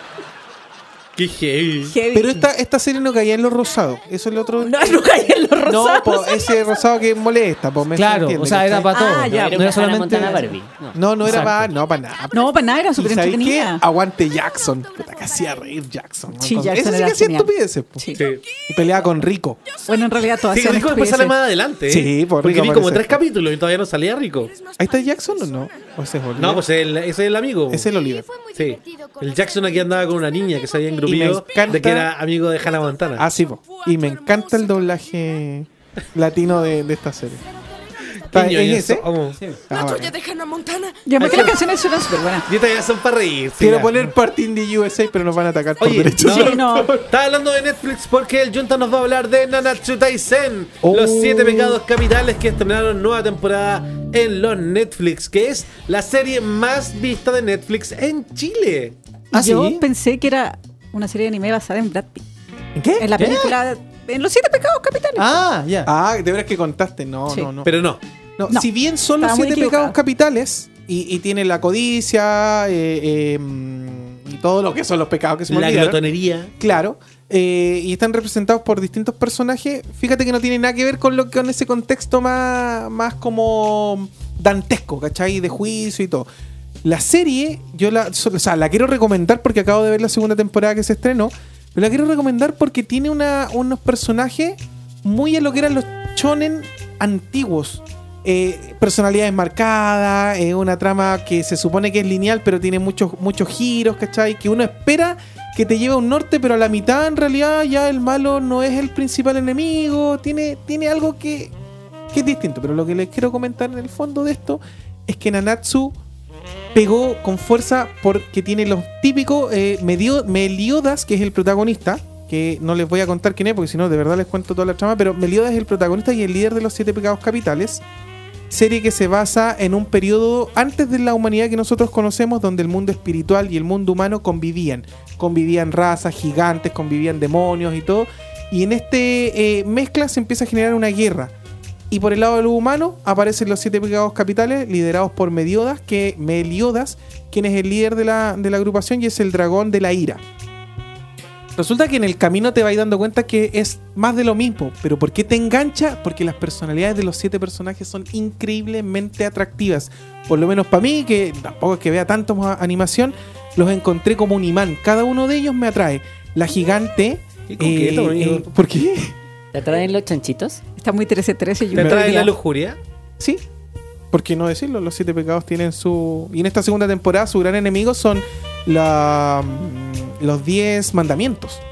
Qué heavy. Heavy. Pero esta, esta serie no caía en lo rosado. Eso es el otro. No, no caía en los No, rosados. po, ese rosado que molesta, me Claro, entiende, o sea, era para todo. Ah, ya. no, Era solamente. Montana Barbie. No. No, no era para, no, para nada. No, para nada, era súper entretenida. Aguante Jackson. Puta, que hacía reír Jackson. ¿no? Sí, Jackson Ese sí que hacía estupideces. po. Sí. Sí. Y peleaba con Rico. Bueno, en realidad todas Sí, Rico después sale más adelante. ¿eh? Sí, por Porque vi como tres capítulos y todavía no salía Rico. ¿Ahí está Jackson o no? ¿O ese es Oliver? No, pues el, ese es el amigo. Es el Oliver. Sí. El Jackson aquí andaba con una niña que se había encanta- de que era amigo de Hannah Montana. Ah, sí, po. Y me encanta el doblaje latino de, de esta serie. Qué ¿Está en ese? Ah, de Hannah Montana. Yo me que las canciones suenan súper buenas. Y estas ya son para reír. Quiero poner Parting de USA, pero nos van a atacar por Oye, derechos. no, Sí, no. Estaba hablando de Netflix porque el Junta nos va a hablar de Nanatsu Taisen, Oh. los siete pecados capitales que estrenaron nueva temporada en los Netflix, que es la serie más vista de Netflix en Chile. ¿Ah, Yo sí? pensé que era una serie de anime basada en Brad Pitt. ¿En qué? En la película. En los siete pecados capitales. Ah, ya. Ah, de veras que contaste. No, Sí. no, no. Pero no. No, No, si bien son los estaba siete pecados capitales y, y tiene la codicia eh, eh, mm, y todo lo que son los pecados que se me La olvidaron, glotonería. claro, eh, y están representados por distintos personajes, fíjate que no tiene nada que ver con lo con ese contexto más, más como dantesco, ¿cachai? De juicio y todo. La serie, yo la, o sea, la quiero recomendar porque acabo de ver la segunda temporada que se estrenó, pero la quiero recomendar porque tiene unos personajes muy a lo que eran los chonen antiguos. Eh, personalidades marcadas, eh, una trama que se supone que es lineal, pero tiene muchos, muchos giros, ¿cachai? Que uno espera que te lleva a un norte, pero a la mitad en realidad ya el malo no es el principal enemigo, tiene, tiene algo que, que es distinto. Pero lo que les quiero comentar en el fondo de esto es que Nanatsu pegó con fuerza porque tiene los típicos eh, Meliodas, que es el protagonista, que no les voy a contar quién es, porque si no, de verdad les cuento toda la trama, pero Meliodas es el protagonista y el líder de los siete pecados capitales. Serie que se basa en un periodo antes de la humanidad que nosotros conocemos, donde el mundo espiritual y el mundo humano convivían. Convivían razas gigantes, convivían demonios y todo. Y en este eh, mezcla se empieza a generar una guerra. Y por el lado de lo humano aparecen los siete pecados capitales liderados por Meliodas, que, Meliodas, quien es el líder de la, de la agrupación y es el dragón de la ira. Resulta que en el camino te vas dando cuenta que es más de lo mismo. Pero ¿por qué te engancha? Porque las personalidades de los siete personajes son increíblemente atractivas. Por lo menos para mí, que tampoco es que vea tanto más animación, los encontré como un imán. Cada uno de ellos me atrae. La gigante... Qué coqueto, eh, eh, ¿Por qué? ¿Te traen los chanchitos? Está muy 13-13. yo ¿Te diría. la lujuria? Sí. ¿Por qué no decirlo? Los siete pecados tienen su... Y en esta segunda temporada su gran enemigo son la, mm, los diez mandamientos.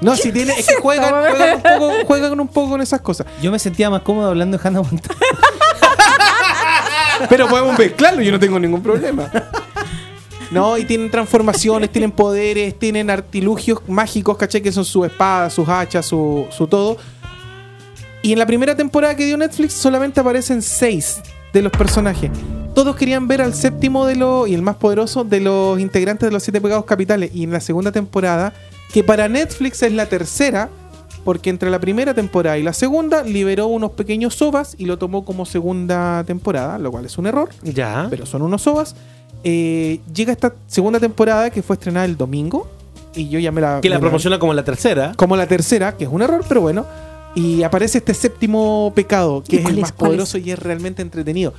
No, si tiene, es que juegan, juegan, un poco, juegan un poco con esas cosas. Yo me sentía más cómodo hablando de Hannah Montana. Pero podemos mezclarlo, yo no tengo ningún problema. No, y tienen transformaciones, tienen poderes, tienen artilugios mágicos, ¿cachai? Que son sus espadas, sus hachas, su, su todo. Y en la primera temporada que dio Netflix solamente aparecen seis de los personajes. Todos querían ver al séptimo de los, y el más poderoso de los integrantes de los siete pecados capitales. Y en la segunda temporada, que para Netflix es la tercera, porque entre la primera temporada y la segunda liberó unos pequeños sobas y lo tomó como segunda temporada, lo cual es un error Ya. pero son unos sobas. Eh, llega esta segunda temporada que fue estrenada el domingo. Y yo ya me la. Que la promociona como la tercera. Como la tercera, que es un error, pero bueno. Y aparece este séptimo pecado, que ¿Y es el más ¿Cuál poderoso y es realmente entretenido.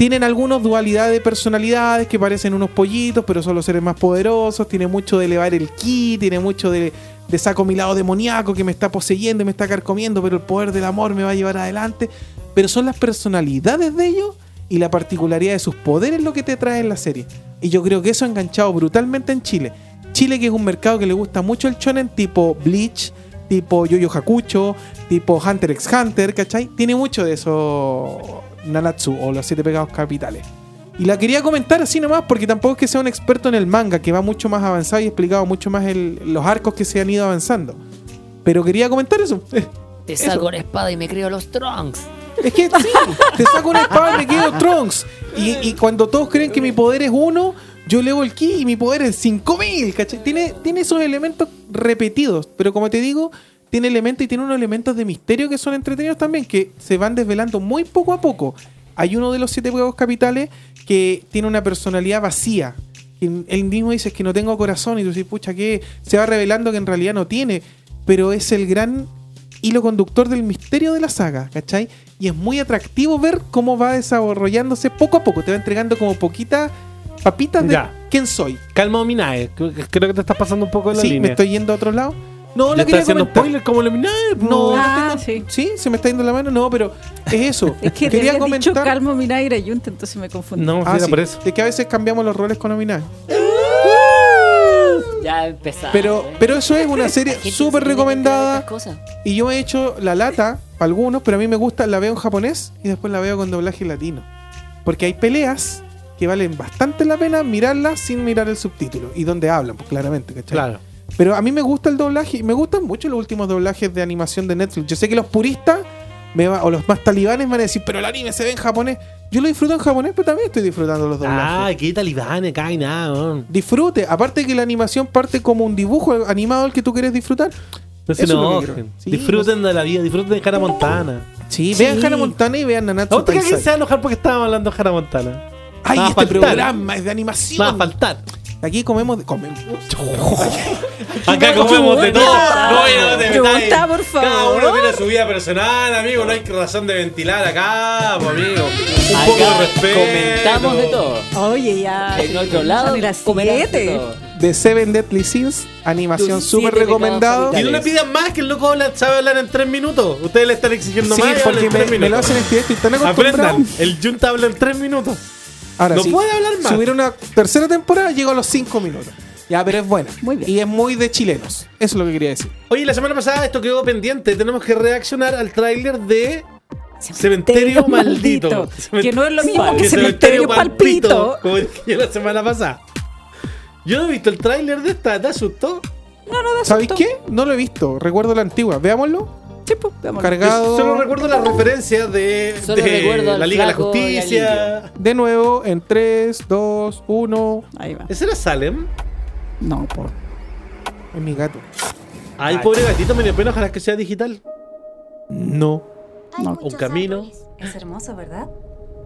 Tienen algunos dualidades de personalidades que parecen unos pollitos, pero son los seres más poderosos. Tiene mucho de elevar el ki, tiene mucho de, saco mi lado demoníaco que me está poseyendo y me está carcomiendo, pero el poder del amor me va a llevar adelante. Pero son las personalidades de ellos y la particularidad de sus poderes lo que te trae en la serie. Y yo creo que eso ha enganchado brutalmente en Chile. Chile que es un mercado que le gusta mucho el shonen tipo Bleach, tipo Yoyo Hakucho, tipo Hunter x Hunter, ¿cachai? Tiene mucho de eso Nanatsu o los siete pecados capitales. Y la quería comentar así nomás porque tampoco es que sea un experto en el manga, que va mucho más avanzado y explicado mucho más el- los arcos que se han ido avanzando. Pero quería comentar eso. Te Eso. saco la espada y me creo los Trunks. Es que sí, te saco una espada y me quedo Trunks. Y, y cuando todos creen que mi poder es uno, yo elevo el ki y mi poder es 5000, ¿cachai? Tiene, tiene esos elementos repetidos, pero como te digo, tiene elementos y tiene unos elementos de misterio que son entretenidos también, que se van desvelando muy poco a poco. Hay uno de los siete juegos capitales que tiene una personalidad vacía. que Él mismo dice que no tengo corazón y tú dices, pucha, que se va revelando que en realidad no tiene, pero es el gran hilo conductor del misterio de la saga, ¿cachai? Y es muy atractivo ver cómo va desarrollándose poco a poco. Te va entregando como poquitas papitas de Ya. quién soy. Calma, Minae. Creo que te estás pasando un poco de la Sí, línea. me estoy yendo a otro lado. No, ¿Le la estás quería haciendo comentar. spoiler como la Minae? No, Ah, no tengo- sí. sí, se me está yendo la mano, no, pero es eso. Es que quería quería dicho comentar. Calmo Minaira Yunta, entonces me confundí. No, Ah, sí, por eso. de que a veces cambiamos los roles con Ominai. Ya empezamos. Pero, ¿eh? pero eso es una serie súper recomendada. Y yo he hecho la lata para algunos, pero a mí me gusta, la veo en japonés y después la veo con doblaje latino. Porque hay peleas que valen bastante la pena mirarlas sin mirar el subtítulo. Y donde hablan, pues claramente, ¿cachai? Claro. Pero a mí me gusta el doblaje y me gustan mucho los últimos doblajes de animación de Netflix. Yo sé que los puristas me va- o los más talibanes van a decir, pero el anime se ve en japonés. Yo lo disfruto en japonés, pero también estoy disfrutando los doblajes. Ah, qué talibán acá y nada. Disfrute. Aparte que la animación parte como un dibujo animado al que tú quieres disfrutar. No se enojen. Sí, disfruten de la vida, disfruten de Hannah Montana. Sí, Sí. vean Hannah Montana y vean Nanatsu ¿A usted que se va a enojar porque estábamos hablando de Hannah Montana? Ay, este faltar. programa es de Va a animación. faltar. Aquí comemos de comemos. Acá comemos de todo. No, no te Pregunta, metáis. por favor. Cada uno tiene su vida personal, amigo. No hay razón de ventilar acá, pues, amigo. Un poco de respeto. Comentamos de todo. Oye, ya. En otro lado, comerás de todo. De Seven Deadly Sins, animación súper recomendado. Y no le pidan más que el loco habla- sabe hablar en tres minutos. Ustedes le están exigiendo Sí, más. habla porque en tres me, me lo hacen estudiar, estoy tan acostumbrado. Aprendan, el Junta habla en tres minutos. Ahora No sí, puede hablar más. Subir una tercera temporada, llego a los cinco minutos. Ya, pero es buena. Muy bien. Y es muy de chilenos. Eso es lo que quería decir. Oye, la semana pasada esto quedó pendiente. Tenemos que reaccionar al tráiler de Cementerio Maldito. Que no es lo mismo Que que Cementerio Palpito. Como dije yo la semana pasada. Yo no he visto el tráiler de esta, ¿te asustó? No, no da ¿Sabéis susto. qué? No lo he visto. Recuerdo la antigua. Veámoslo. Sí, pues. Cargado. Yo solo recuerdo las referencias de, Solo de recuerdo al la Liga de la flaco y al Justicia. De nuevo, en 3, 2, 1. Ahí va. ¿Ese era Salem? No, por. Es mi gato. Ay, pobre gatito, me dio pena, ojalá que sea digital. No. No. Un camino. Es hermoso, ¿verdad?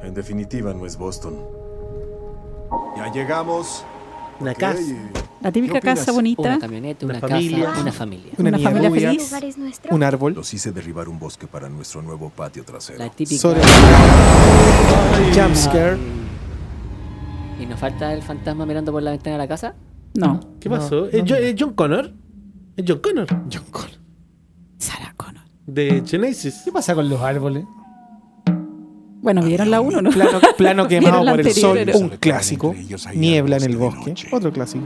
En definitiva, no es Boston. Ya llegamos. Una casa. La típica casa bonita. Una camioneta, Una una, familia. casa, una familia. Una, Una familia rubia, feliz. Un árbol. Los hice derribar un bosque para nuestro nuevo patio trasero. La típica. Sobre jumpscare. ¿Y nos falta el fantasma mirando por la ventana de la casa? No. ¿Qué pasó? ¿Es, Jo- es John Connor? ¿Es John Connor? John Connor. Sarah Connor. De Genesis. ¿Qué pasa con los árboles? Bueno, vieron la 1, ¿no? Plano, plano quemado por el sol. era- Un clásico. Niebla en el bosque. Otro clásico.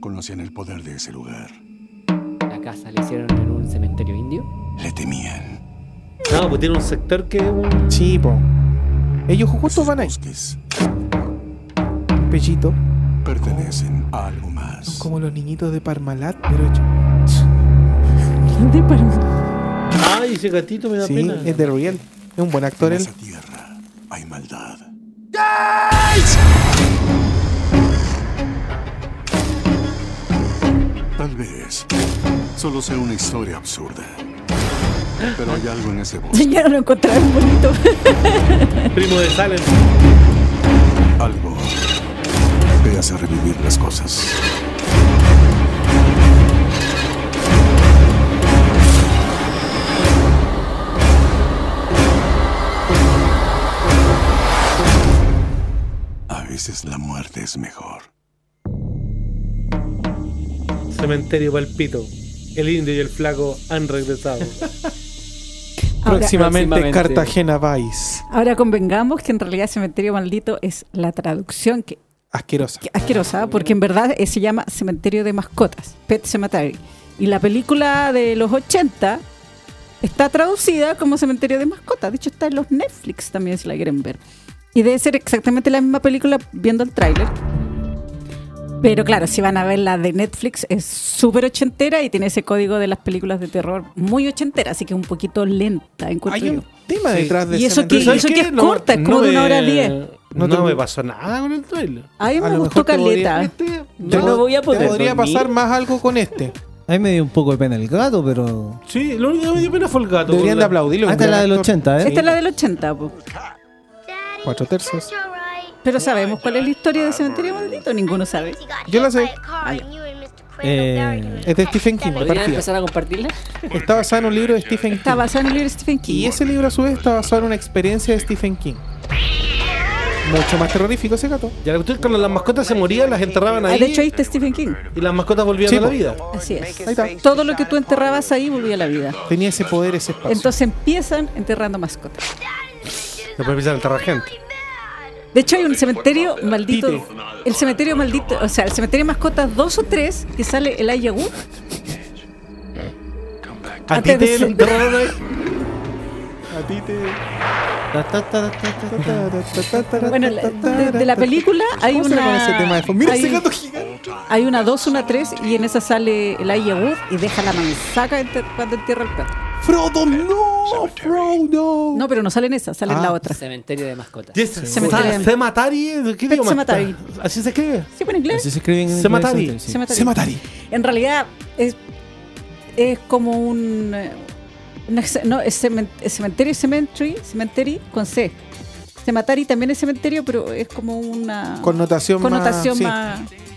Conocían el poder de ese lugar. La casa la hicieron en un cementerio indio. Le temían. No, pues tiene un sector que es un. Sí, po. Ellos justo van ahí. Bosques Pellito. pertenecen a algo más. Son como los niñitos de Parmalat, pero hecho. De Palma. Ay, ese gatito me da Sí, pena. es de real. Es un buen actor En él. esa tierra hay maldad. Tal vez solo sea una historia absurda. Pero hay algo en ese bosque. Ya lo encontraron bonito. Primo de Salem. Algo que hace revivir las cosas. Veces la muerte es mejor. Cementerio Palpito. El indio y el flaco han regresado. Ahora, Próximamente, próximamente. Cartagena Vice. ahora convengamos que en realidad Cementerio Maldito es la traducción que, Asquerosa. que- asquerosa, porque en verdad eh, se llama Cementerio de Mascotas, Pet Cemetery. Y la película de los 80 está traducida como Cementerio de Mascotas. De hecho, está en los Netflix también, si la quieren ver. Y debe ser exactamente la misma película viendo el tráiler. Pero claro, si van a ver la de Netflix, es súper ochentera y tiene ese código de las películas de terror muy ochentera, así que es un poquito lenta. encuentro Hay un tema detrás de Y eso que- eso que es corta, es como de una hora diez. No, me pasó nada con el trailer. A mí me gustó Caleta. Este, Yo no voy a Te poder podría dormir. pasar más algo con este. A mí me dio un poco de pena el gato, pero. Sí, lo único que me dio pena fue el gato. Deberían de La- aplaudirlo. Ah, esta es un la del actor. 80, ¿eh? Esta es la del 80, po. Cuatro tercios. pero sabemos cuál es la historia de Cementerio Maldito, ninguno sabe. Yo la sé. Eh, Es de Stephen King. ¿Podrían empezar a compartirla? Está basada en un libro de Stephen King. Está basada en el libro de Stephen King. Y ese libro a su vez está basado en una experiencia de Stephen King. Mucho más terrorífico ese gato. Ya la cuando las mascotas se morían, las enterraban Ah, ahí. de hecho, ahí está Stephen King. y las mascotas volvían Sí, a la vida. Así es. Ahí está. Todo lo que tú enterrabas ahí volvía a la vida. Tenía ese poder, ese espacio. Entonces empiezan enterrando mascotas. Después empiezan a enterrar gente. De hecho, hay un cementerio maldito. El cementerio maldito, o sea, el cementerio mascotas 2 o 3, que sale el Wood. ¿A ti te? A ti te. Bueno, de, de la película hay ¿Cómo se llama una. ese tema de fondo? Mira hay, ese gato gigante. hay una 2, una 3, y en esa sale el Wood y deja la manzaca cuando entierra el perro. Frodo, no. Frodo. No, pero no sale en esa, sale en Ah. la otra. Cementerio de mascotas. Yes, Cementerio. Cematari. ¿Así se escribe? ¿Sí en inglés? así se escribe en inglés, Cemetery. sí. Cemetery. Cemetery. En realidad es, es como un. eh, una no, es cemen- es cementerio, cemetery, cemetery con C. Cemetery también es cementerio, pero es como una Connotación, connotación más. sí. más,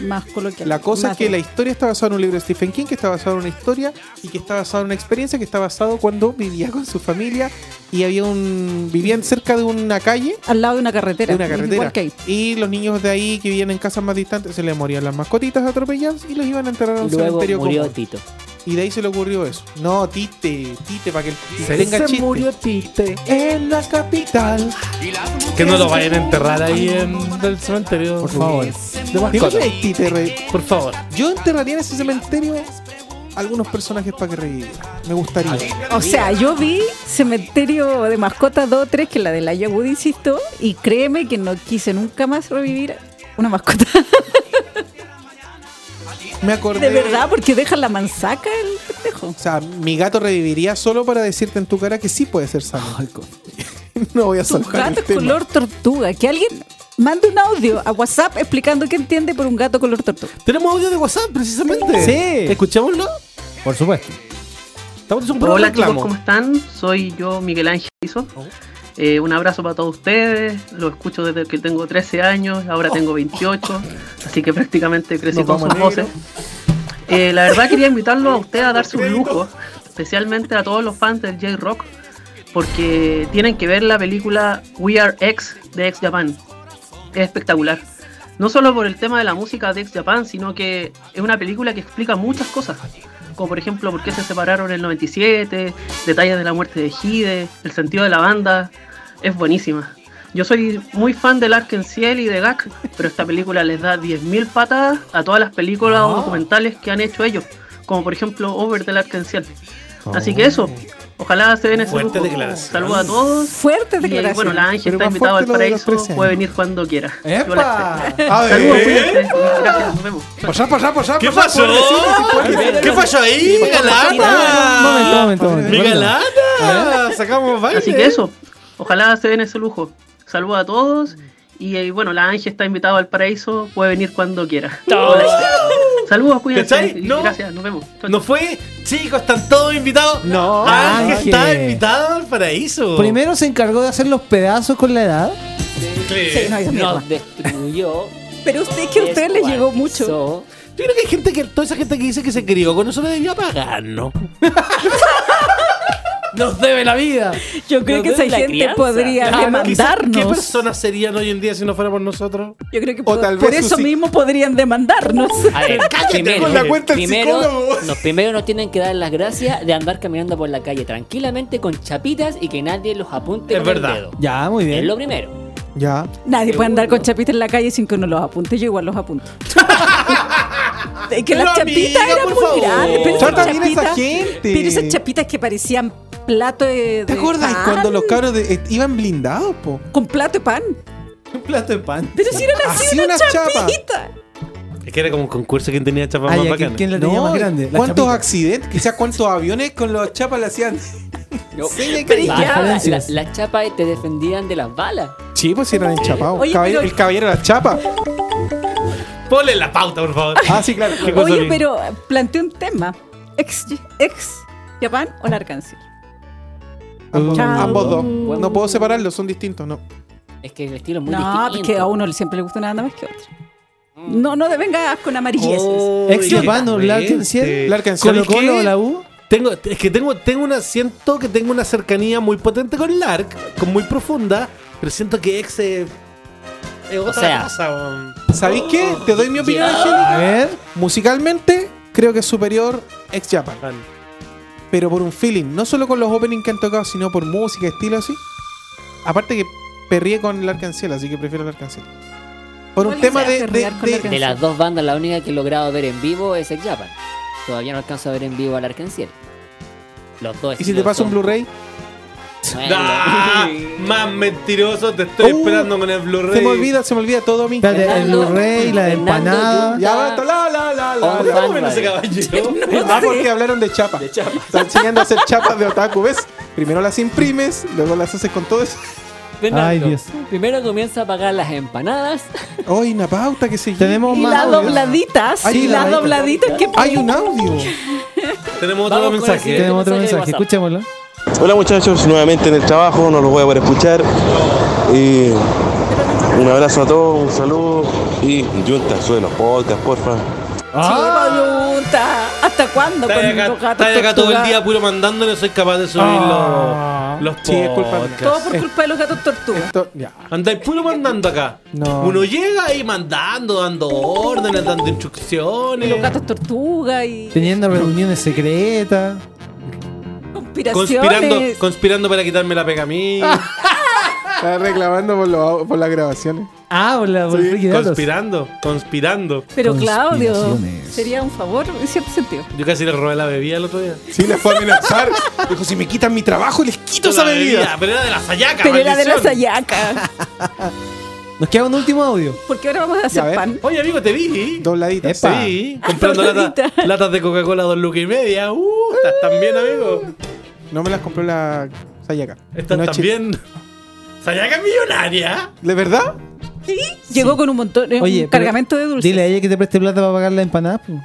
más coloquial. La cosa es que la historia está basada en un libro de Stephen King, que está basado en una historia y que está basado en una experiencia que está basado cuando vivía con su familia y había un vivían cerca de una calle, Al lado de una carretera. de una carretera. Y los niños de ahí que vivían en casas más distantes se les morían las mascotitas atropelladas y los iban a enterrar a un Luego cementerio murió común. Tito. Y de ahí se le ocurrió eso. No, Tite, Tite, para que el Se- tenga se chiste. murió Tite en la capital. Que no lo vayan a enterrar ahí en el cementerio. Por favor. De ¿Te mascota. imaginas Tite re- Por favor. Yo enterraría en ese cementerio algunos personajes para que revivieran. Me gustaría. O sea, yo vi Cementerio de Mascotas 2 o 3, que es la de la Wood, insisto, y créeme que no quise nunca más revivir una mascota. Me acordé. De verdad, porque deja la manzaca el pendejo. O sea, mi gato reviviría solo para decirte en tu cara que sí puede ser sano. no voy a Tu saltar gato el tema. color tortuga. Que alguien mande un audio a WhatsApp explicando qué entiende por un gato color tortuga. Tenemos audio de WhatsApp, precisamente. Sí. Escuchémoslo. Por supuesto. Estamos en un programa Hola chicos. ¿cómo están? Soy yo, Miguel Ángel Iso. Eh, un abrazo para todos ustedes. Lo escucho desde que tengo 13 años, ahora tengo 28, así que prácticamente crecí Nos con sus voces. Eh, la verdad quería invitarlo a usted a darse un lujo, especialmente a todos los fans del J-Rock, porque tienen que ver la película We Are X de X Japan. Es espectacular. No solo por el tema de la música de X Japan, sino que es una película que explica muchas cosas. Como por ejemplo por qué se separaron en el 97, detalles de la muerte de Hide, el sentido de la banda. Es buenísima. Yo soy muy fan del Ciel y de Gak, pero esta película les da 10.000 patadas a todas las películas o documentales que han hecho ellos, como por ejemplo Over del Ciel. Así que eso, ojalá se den ese Fuerte lujo. declaración. Saludos a todos. Fuerte Y declaración. bueno, la Ángel está invitada al paraíso, 13 puede venir cuando quiera. ¡Epa! espero. A ver. Saludos, cuídense. Gracias, nos vemos. Pasá, pasá, pasá, ¿Qué pasó? ¿Qué pasó ahí? ¡Galata! momento, momento. ¡Mi galata! Sacamos baile. Así que eso, ojalá se den ese lujo. Saludos a todos. Y eh, bueno, la Ángel está invitada al paraíso, puede venir cuando quiera. Saludos, cuídense. No. Gracias, nos vemos. Chau, ¿No fue? Chicos, están todos invitados. No, Ángel Ángel. está invitado al paraíso. Primero se encargó de hacer los pedazos con la edad. Sí, no, esa mierda. Nos destruyó. Pero usted que a usted le llegó mucho. Yo creo que hay gente que, toda esa gente que dice que se crió con nosotros debería pagarnos. Nos debe la vida. Yo creo Nos que esa gente crianza. podría Quizás, ¿Qué demandarnos. personas serían hoy en día si no fuera por nosotros? Yo creo que O por, tal por vez su eso mismo podrían demandarnos. A ver, primero, con la cuenta del primero, psicólogo. nos, primero nos tienen que dar las gracias de andar caminando por la calle tranquilamente con chapitas y que nadie los apunte Es con el verdad. dedo. Ya, muy Es bien. lo primero. Ya. Nadie puede andar con chapitas en la calle sin que uno los apunte. Yo igual los apunto. Es que Pero, las chapitas amiga, eran por muy favor. grandes. Pero Son esas también esa chapitas, gente. pero esas chapitas que parecían plato de. ¿Te de acuerdas pan, cuando los cabros de- eh, iban blindados, po? Con plato de pan. Un plato de pan. Pero si eran así, Así una chapas. chapita. Es que era como un concurso quién tenía chapas Ah, más ya, bacanas. ¿quién, la tenía No, más grande? La ¿Cuántos chapita. accidentes? Quizás cuántos aviones con los chapas le hacían. Pero. Las la, chapas te defendían de las balas. Sí, pues si eran enchapados. Oye, Caballero- pero- El caballero de la chapa. Ponle la pauta, por favor. Ah, sí, claro. ¿Qué cosa, Oye, pero planteé un tema. Ex, ex Japan o la Arcángel. Ambos, dos. Buen- No puedo separarlos, son distintos, no. Es que el estilo es muy No, distinto. porque a uno siempre le gusta nada más que a otro. No, no te vengas con amarilleces. Oh, Ex ya, Japan o la vente. Arkansas. La Arkansas. Colo ¿Sabes Colo la U. Tengo, es que tengo, tengo una, siento que tengo una cercanía muy potente con Lark, con muy profunda, pero siento que ex es, es otra sea, cosa. ¿Sabéis qué? Te doy mi opinión. Angélica. A ver. Musicalmente, creo que es superior ex Japan. Pero por un feeling, no solo con los openings que han tocado, sino por música, estilo así. Aparte que perrié con el Arcanciel, así que prefiero el Arcanciel. Por un ¿Cuál tema de, de- de- la De las dos bandas, la única que he logrado ver en vivo es Ex Japan. Todavía no alcanzo a ver en vivo al Arcanciel. Los dos. ¿Y si te paso un Blu-ray? Bueno, Ah, más mentiroso, te estoy Uh, esperando con el Blu-ray. Se me olvida, se me olvida todo a mí. Espérate, el Fernando- Blu-ray, la Fernando empanada. Ya basta, la, la, la, la. On la. fan, ¿Cómo no se vale. caballero? Ah, porque hablaron de chapa. De chapa. Está enseñando a hacer chapas de otaku, ¿ves? Primero las imprimes, luego las haces con todo eso. Fernando, Ay, Dios. Primero comienza a pagar las empanadas. Hoy una pauta que se Tenemos Y más. las audios. dobladitas. Ay, y la- las dobladitas que Hay un audio. Tenemos otro Vamos con el mensaje. siguiente. Tenemos otro mensaje de mensaje, WhatsApp. escuchémoslo. Hola muchachos, nuevamente en el trabajo, no los voy a poder escuchar. Y un abrazo a todos, un saludo y Junta, sube los podcasts, porfa. Ah. pregunta. ¿Hasta cuándo Está con acá, los gatos está acá todo el tortuga? día puro mandándole, soy capaz de subirlo. Ah. No. Los Sí, es culpa. Todo por culpa de los gatos tortugas. Esto- ya. Andáis puro mandando acá. No. Uno llega ahí mandando, dando órdenes, dando instrucciones. Los gatos tortugas y Teniendo reuniones secretas. Conspiraciones. Conspirando, conspirando para quitarme la pega a mí. Está reclamando por, las grabaciones. Ah, por, la, por datos. conspirando, conspirando. Pero Claudio, Conspiraciones. sería un favor en cierto sentido. Yo casi le robé la bebida el otro día. Sí, les fue a amenazar. Dijo, si me quitan mi trabajo, les quito esa La bebida. Pero era de la sayaca, Pero era de la maldición. sayaca. Nos queda un último audio. Porque ahora vamos a Ya, a hacer ver. pan. Oye, amigo, te vi. Dobladita. Epa. Sí, comprando latas, Dobladita. latas de Coca-Cola dos lucas y media. Uh, estás tan bien, amigo. No me las compró la Sayaka. Estás No, bien. Sayaca es millonaria. ¿De verdad? Llegó con un montón, eh, Oye, un cargamento de dulces. Dile a ella que te preste plata para pagar la empanada. po.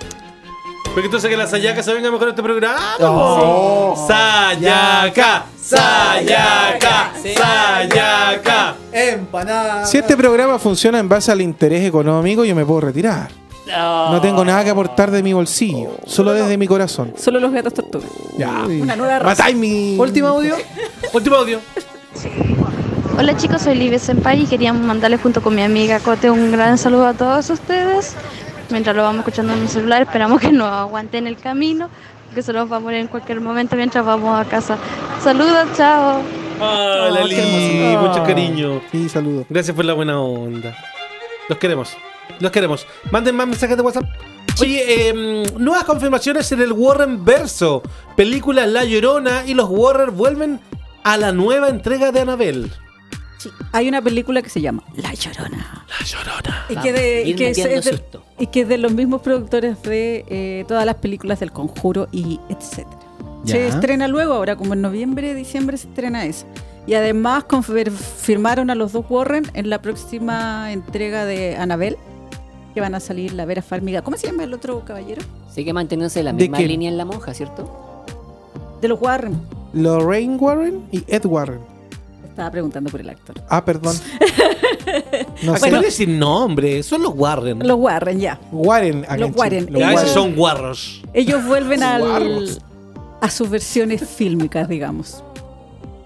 Porque entonces que la Sayaca se venga mejor a este programa. Oh. po. Sayaca, Sayaca, Sayaca. Empanada. Si este programa funciona en base al interés económico, yo me puedo retirar. No tengo nada que aportar de mi bolsillo, solo desde mi corazón. Solo los gatos tortugas. Ya. Una nueva. Matáis mi. Último audio. Último audio. Hola chicos, soy Livia Senpai y quería mandarle junto con mi amiga Cote un gran saludo a todos ustedes. Mientras lo vamos escuchando en mi celular, esperamos que nos aguanten el camino, porque se nos va a morir en cualquier momento mientras vamos a casa. Saludos, chao. Ah, Oh, hermoso. mucho cariño. Sí, saludo. Gracias por la buena onda. Los queremos. Los queremos. Manden más mensajes de WhatsApp. Oye, em, nuevas confirmaciones en el Warren Verso. Película La Llorona y los Warren vuelven a la nueva entrega de Annabelle. Sí, Hay una película que se llama La Llorona. La Llorona. Y que, de, y que es, de, susto. y que es de los mismos productores de eh, todas las películas del Conjuro y etcétera. Ya. Se estrena luego, ahora como en noviembre, diciembre se estrena eso. Y además confirmaron a los dos Warren en la próxima entrega de Annabelle, que van a salir la Vera Farmiga. ¿Cómo se llama el otro caballero? Sigue manteniéndose la ¿De misma qué? línea en la monja, ¿cierto? De los Warren. Lorraine Warren y Ed Warren. Estaba preguntando por el actor. Ah, perdón. No sé. Actores sin nombre, son los Warren. Los Warren, ya. Warren. acá Los en Chile. Warren. Los Ellos- esos son guarros. Ellos vuelven al, Guarros. a sus versiones fílmicas, digamos.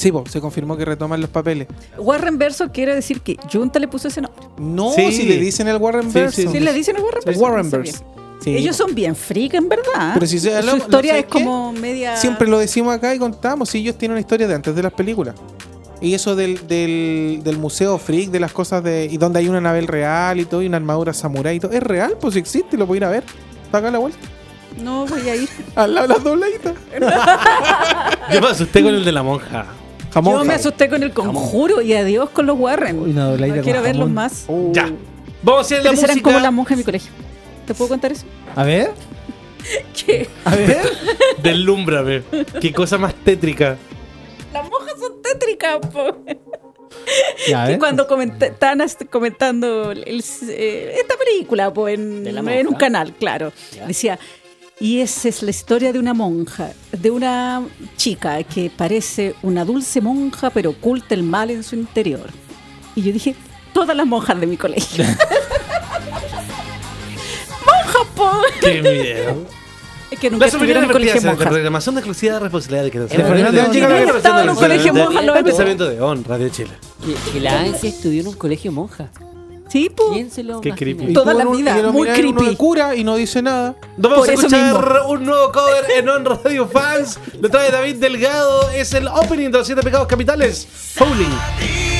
Sí, po, se confirmó que retoman los papeles. Warren Verso quiere decir que Junta le puso ese nombre. No, Sí. si le dicen el Warren Sí, Verso. sí, ¿Sí le dicen el Warren El Verso? Warren sabía. Verse. Sí. Ellos son bien freak, en verdad. Pero si se- Su lo- historia lo- es como media. Siempre lo decimos acá y contamos. Si ellos tienen una historia de antes de las películas. Y eso del, del, del museo freak, de las cosas de. Y donde hay una nave real y todo, y una armadura samurái y todo. Es real, pues existe, lo pueden ir a ver. Está acá a la vuelta. No voy a ir. Al lado de las dobladitas. Yo me asusté con el de la monja. Jamón. Yo me asusté con el conjuro y adiós con los Warren. Uy, una dobladita No quiero verlos más. Uh, Ya. Vamos a hacer la música como la monja de mi colegio. ¿Te puedo contar eso? A ver. Que A ver. Deslúmbrame. Qué cosa más tétrica. las monjas son tétricas, po. Ya, Que cuando comenta- estaban comentando el- eh, esta película po, en, la en un canal, claro. Ya. Decía, y esa es la historia de una monja, de una chica que parece una dulce monja, pero oculta el mal en su interior. Y yo dije, todas las monjas de mi colegio. monjas, po. Qué miedo. Es que nunca opiniones en colegio en esta monjas. programación de exclusiva responsabilidad de que Yo estaba en un colegio monja, El pensamiento de On, Radio Chile. Que, la ansia estudió en un colegio monja. Sí, po. ¿Quién se lo Qué creepy. y Toda tú la en un- vida, y lo muy miras en uno creepy. de cura y no dice nada. Nos vamos Por a eso escuchar un nuevo cover en On Radio Fans. Lo trae David Delgado. Es el opening de los siete pecados capitales. Fouling.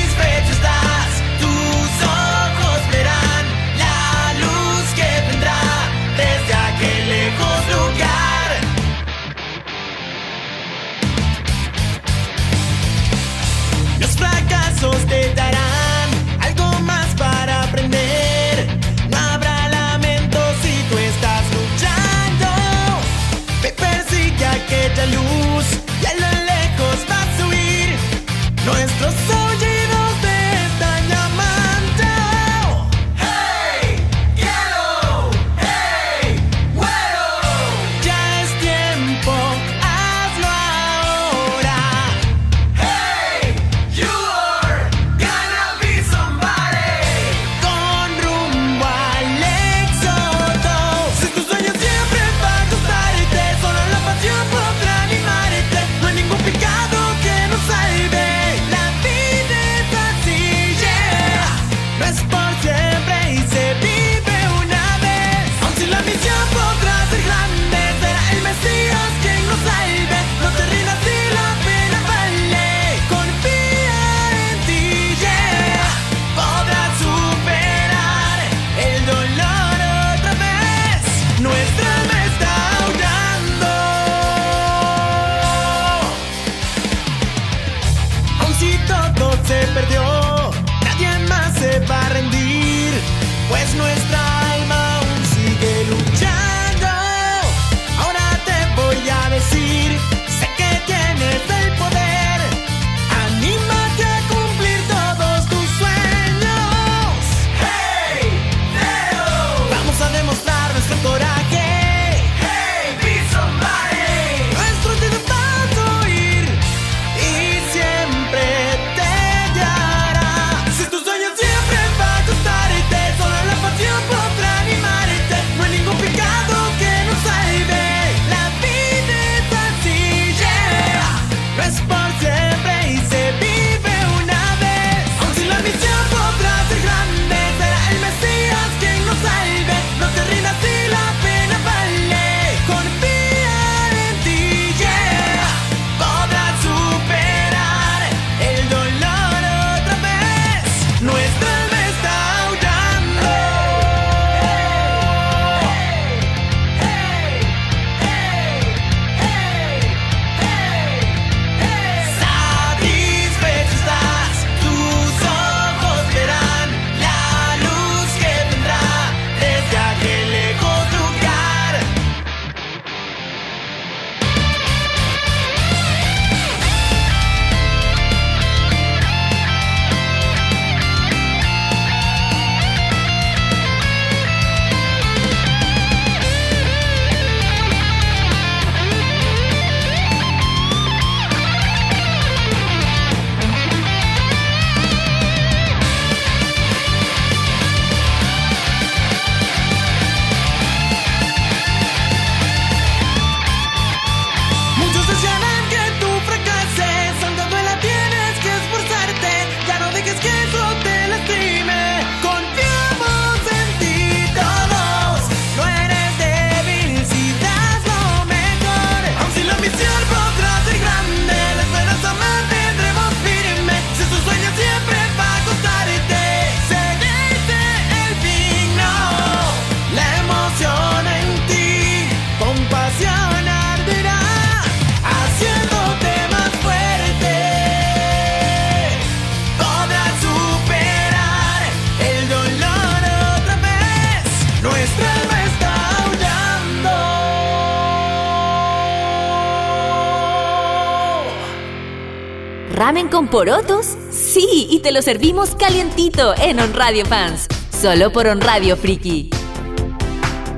Porotos? Sí, y te lo servimos calientito en On Radio Fans. Solo por On Radio Friki.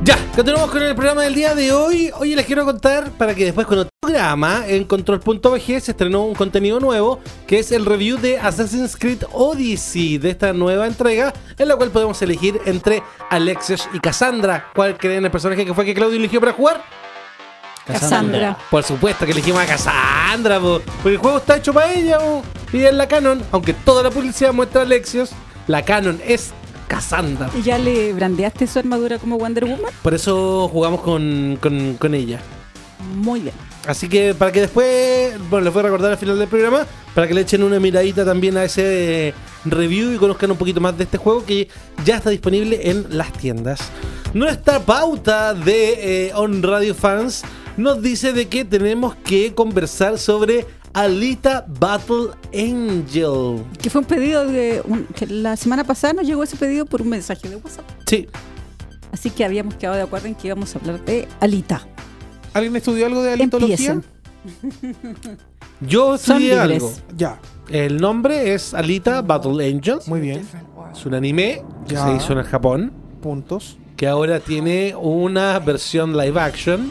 Ya, continuamos con el programa del día de hoy. Hoy les quiero contar para que después con otro programa en control.bg se estrenó un contenido nuevo que es el review de Assassin's Creed Odyssey de esta nueva entrega en la cual podemos elegir entre Alexios y Cassandra. ¿Cuál creen el personaje que fue que Claudio eligió para jugar? Cassandra. Por supuesto que elegimos a Cassandra, po, porque el juego está hecho para ella po, y es la canon, aunque toda la publicidad muestra a Alexios, la canon es Cassandra. ¿Y ya le brandeaste su armadura como Wonder Woman? Por eso jugamos con, con- con ella. Muy bien. Así que para que después, bueno, les voy a recordar al final del programa, para que le echen una miradita también a ese eh, review y conozcan un poquito más de este juego que ya está disponible en las tiendas. Nuestra pauta de eh, On Radio Fans nos dice de que tenemos que conversar sobre Alita Battle Angel. Que fue un pedido de. un- que la semana pasada nos llegó ese pedido por un mensaje de WhatsApp. Sí. Así que habíamos quedado de acuerdo en que íbamos a hablar de Alita. ¿Alguien estudió algo de alitología? Empiecen. Yo estudié algo. Ya. El nombre es Alita Battle Angel. Muy bien. Es un anime que Ya. se hizo en el Japón. Puntos. que ahora tiene una versión live action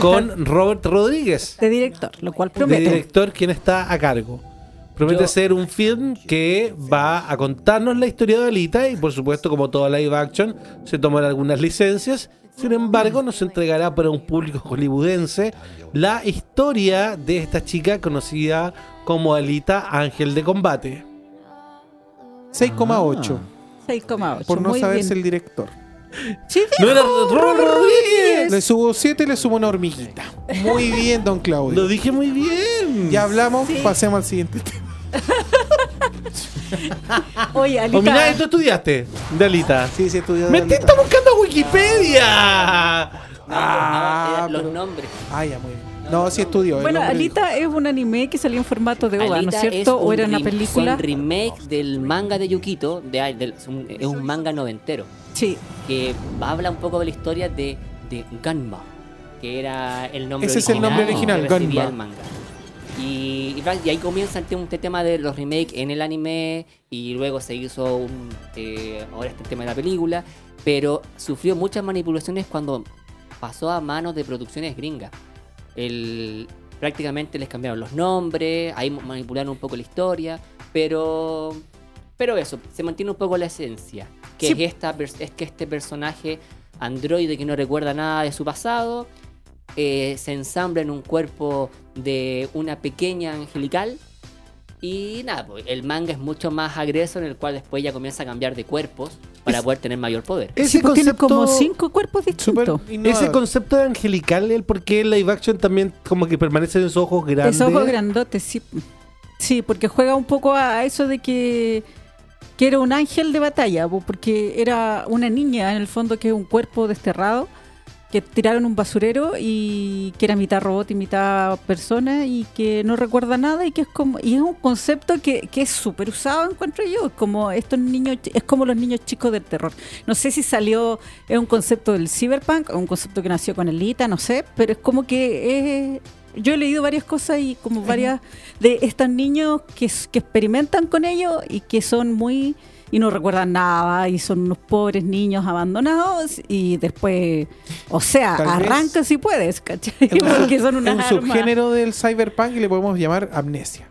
con Robert Rodríguez, De director, lo cual de promete. director quien está a cargo. Promete Yo- ser un film que va a contarnos la historia de Alita y por supuesto como toda live action se toman algunas licencias. Sin embargo, nos entregará para un público hollywoodense la historia de esta chica conocida como Alita Ángel de Combate. 6,8. 6,8. Por no muy saberse bien. el director. ¿No era Rodríguez? Le subo 7 y le subo una hormiguita. Muy bien, don Claudio. Lo dije muy bien. Ya hablamos, Sí. pasemos al siguiente tema. Oye, Alita. Ominay, ¿tú estudiaste de Alita? Sí, sí, estudió de ¡Me Alita. está buscando Wikipedia! Ah, eran los pero- nombres. Ah, ya, muy bien. No, sí estudió. el Bueno, hombre Alita es un anime que salió en formato de OVA, ¿no es Alita cierto? un ¿O era una rem- película? son remake del manga de Yukito, de, del- es, un, es un manga noventero, Sí. que habla un poco de la historia de, de Ganma, que era el nombre Ese es el nombre original, Ganma. el manga. Y, y va- y ahí comienza el tema, este tema de los remakes en el anime y luego se hizo un, eh, ahora este tema de la película, pero sufrió muchas manipulaciones cuando pasó a manos de producciones gringas. El, prácticamente les cambiaron los nombres, ahí manipularon un poco la historia, pero pero eso, se mantiene un poco la esencia, que Sí. es, esta, es que este personaje androide que no recuerda nada de su pasado, eh, se ensambla en un cuerpo de una pequeña angelical. Y nada, pues, el manga es mucho más agreso en el cual después ya comienza a cambiar de cuerpos para poder tener mayor poder. Sí, Ese pues tiene como cinco cuerpos distintos. ese concepto de angelical, el por qué el live action también como que permanece en esos ojos grandes. Esos ojos grandotes, sí. Sí, porque juega un poco a eso de que, que era un ángel de batalla, po, porque era una niña en el fondo que es un cuerpo desterrado, que tiraron un basurero y que era mitad robot y mitad persona y que no recuerda nada y que es como y es un concepto que, que es súper usado encuentro yo. Como estos niños es como los niños chicos del terror. No sé si salió es un concepto del cyberpunk un concepto que nació con Elita no sé pero es como que es yo he leído varias cosas y como varias de estos niños que, experimentan con ellos y que son muy y no recuerdan nada y son unos pobres niños abandonados y después, o sea, Tal arranca si puedes, ¿cachai? Porque son unas un armas. subgénero del cyberpunk y le podemos llamar amnesia.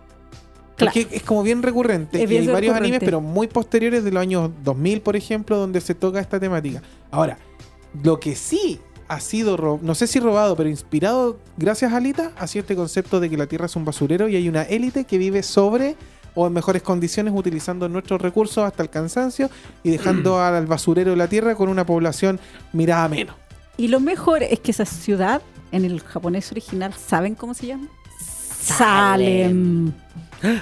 Claro. Porque es como bien recurrente. Es y hay varios recurrente. animes, pero muy posteriores de los años 2000, por ejemplo, donde se toca esta temática. Ahora, lo que sí ha sido, no sé si robado, pero inspirado gracias a Alita, ha sido este concepto de que la Tierra es un basurero y hay una élite que vive sobre o en mejores condiciones utilizando nuestros recursos hasta el cansancio y dejando al basurero de la Tierra con una población mirada menos. Y lo mejor es que esa ciudad, en el japonés original, ¿saben cómo se llama? Salem.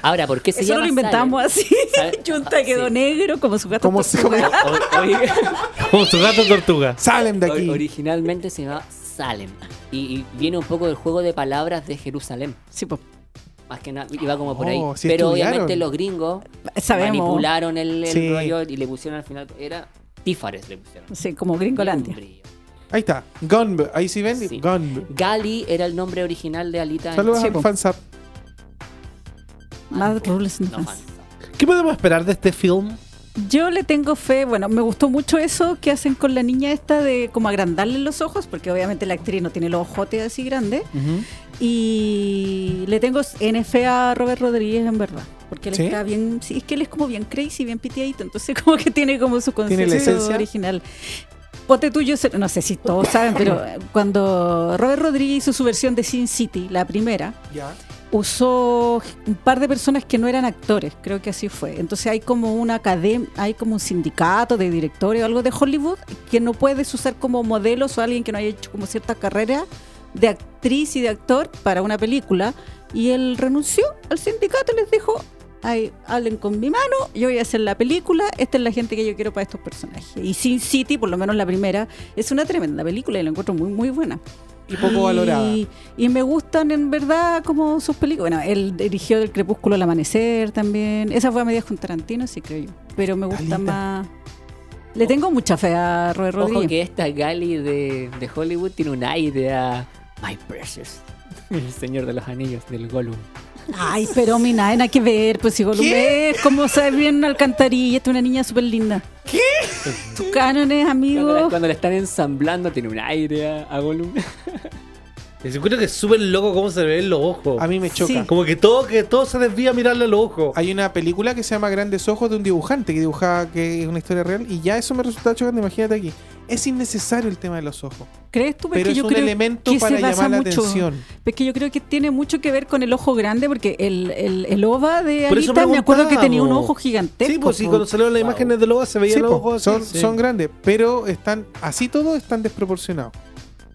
Ahora, ¿por qué se Eso no llama lo inventamos así. Salem? Junta quedó Sí. negro como su gato. Como tortuga. Ori- Como su gato tortuga. Salen de aquí. originalmente se llama Salem. Y, y viene un poco del juego de palabras de Jerusalén. Sí, pues, Más que nada, iba como por ahí. Oh, Pero estudiaron. obviamente los gringos sabemos. manipularon el, el Sí. rollo y le pusieron al final. Era Tífares le pusieron. Sí, como Gringolandia. Ahí está. Gunb. Ahí sí ven. Sí. Gunb. Gali era el nombre original de Alita. en- Saludos Sí, a. Fansap. Mad Rules No. ¿Qué podemos esperar de este film? Yo le tengo fe, bueno, me gustó mucho eso que hacen con la niña esta de como agrandarle los ojos, porque obviamente la actriz no tiene los ojotes así grandes. Y le tengo en fe a Robert Rodríguez en verdad, porque él ¿Sí? está bien, sí, es que él es como bien crazy, bien pitiadito, entonces como que tiene como su ¿Tiene la concepto esencia? Original. Pote tuyo, no sé si todos saben, pero cuando Robert Rodríguez hizo su versión de Sin City, la primera, usó un par de personas que no eran actores, creo que así fue. Entonces hay como una academia, hay como un sindicato de directores o algo de Hollywood que no puedes usar como modelos o alguien que no haya hecho como cierta carrera de actriz y de actor para una película. Y él renunció al sindicato y les dijo, Ay, hablen con mi mano, yo voy a hacer la película, esta es la gente que yo quiero para estos personajes. Y Sin City, por lo menos la primera, es una tremenda película y la encuentro muy, muy buena. Y poco valorada. Y me gustan en verdad como sus películas. Bueno, él dirigió del Crepúsculo al Amanecer también. Esa fue a medias con Tarantino, sí creo yo. Pero me gusta más. Le tengo mucha fe a Robert Ojo Rodríguez. que esta Gali de, de Hollywood tiene un aire a My Precious. El señor de los anillos, del Gollum. Ay, pero mi nada, nada que ver. Pues si Gollum es como se ve en una alcantarilla, esta es una niña súper linda. ¿Qué? Tus cánones, Cuando, la- amigo. cuando le están ensamblando tiene un aire a, a Gollum. Y se encuentra que es súper loco cómo se ven los ojos. A mí me choca. Sí. Como que todo, que todo se desvía a mirarle a los ojos. Hay una película que se llama Grandes Ojos de un dibujante que dibujaba que es una historia real y ya eso me resulta chocante. Imagínate aquí. Es innecesario el tema de los ojos. ¿Crees tú? Pero que es yo un creo elemento que se para basa llamar la mucho- atención. Es que yo creo que tiene mucho que ver con el ojo grande, porque el, el, el ova de Por me acuerdo que tenía un ojo gigantesco. Sí, pues sí, cuando salieron las imágenes de Loba se veían Sí, los ojos son, así. son grandes, pero están así todos están desproporcionados.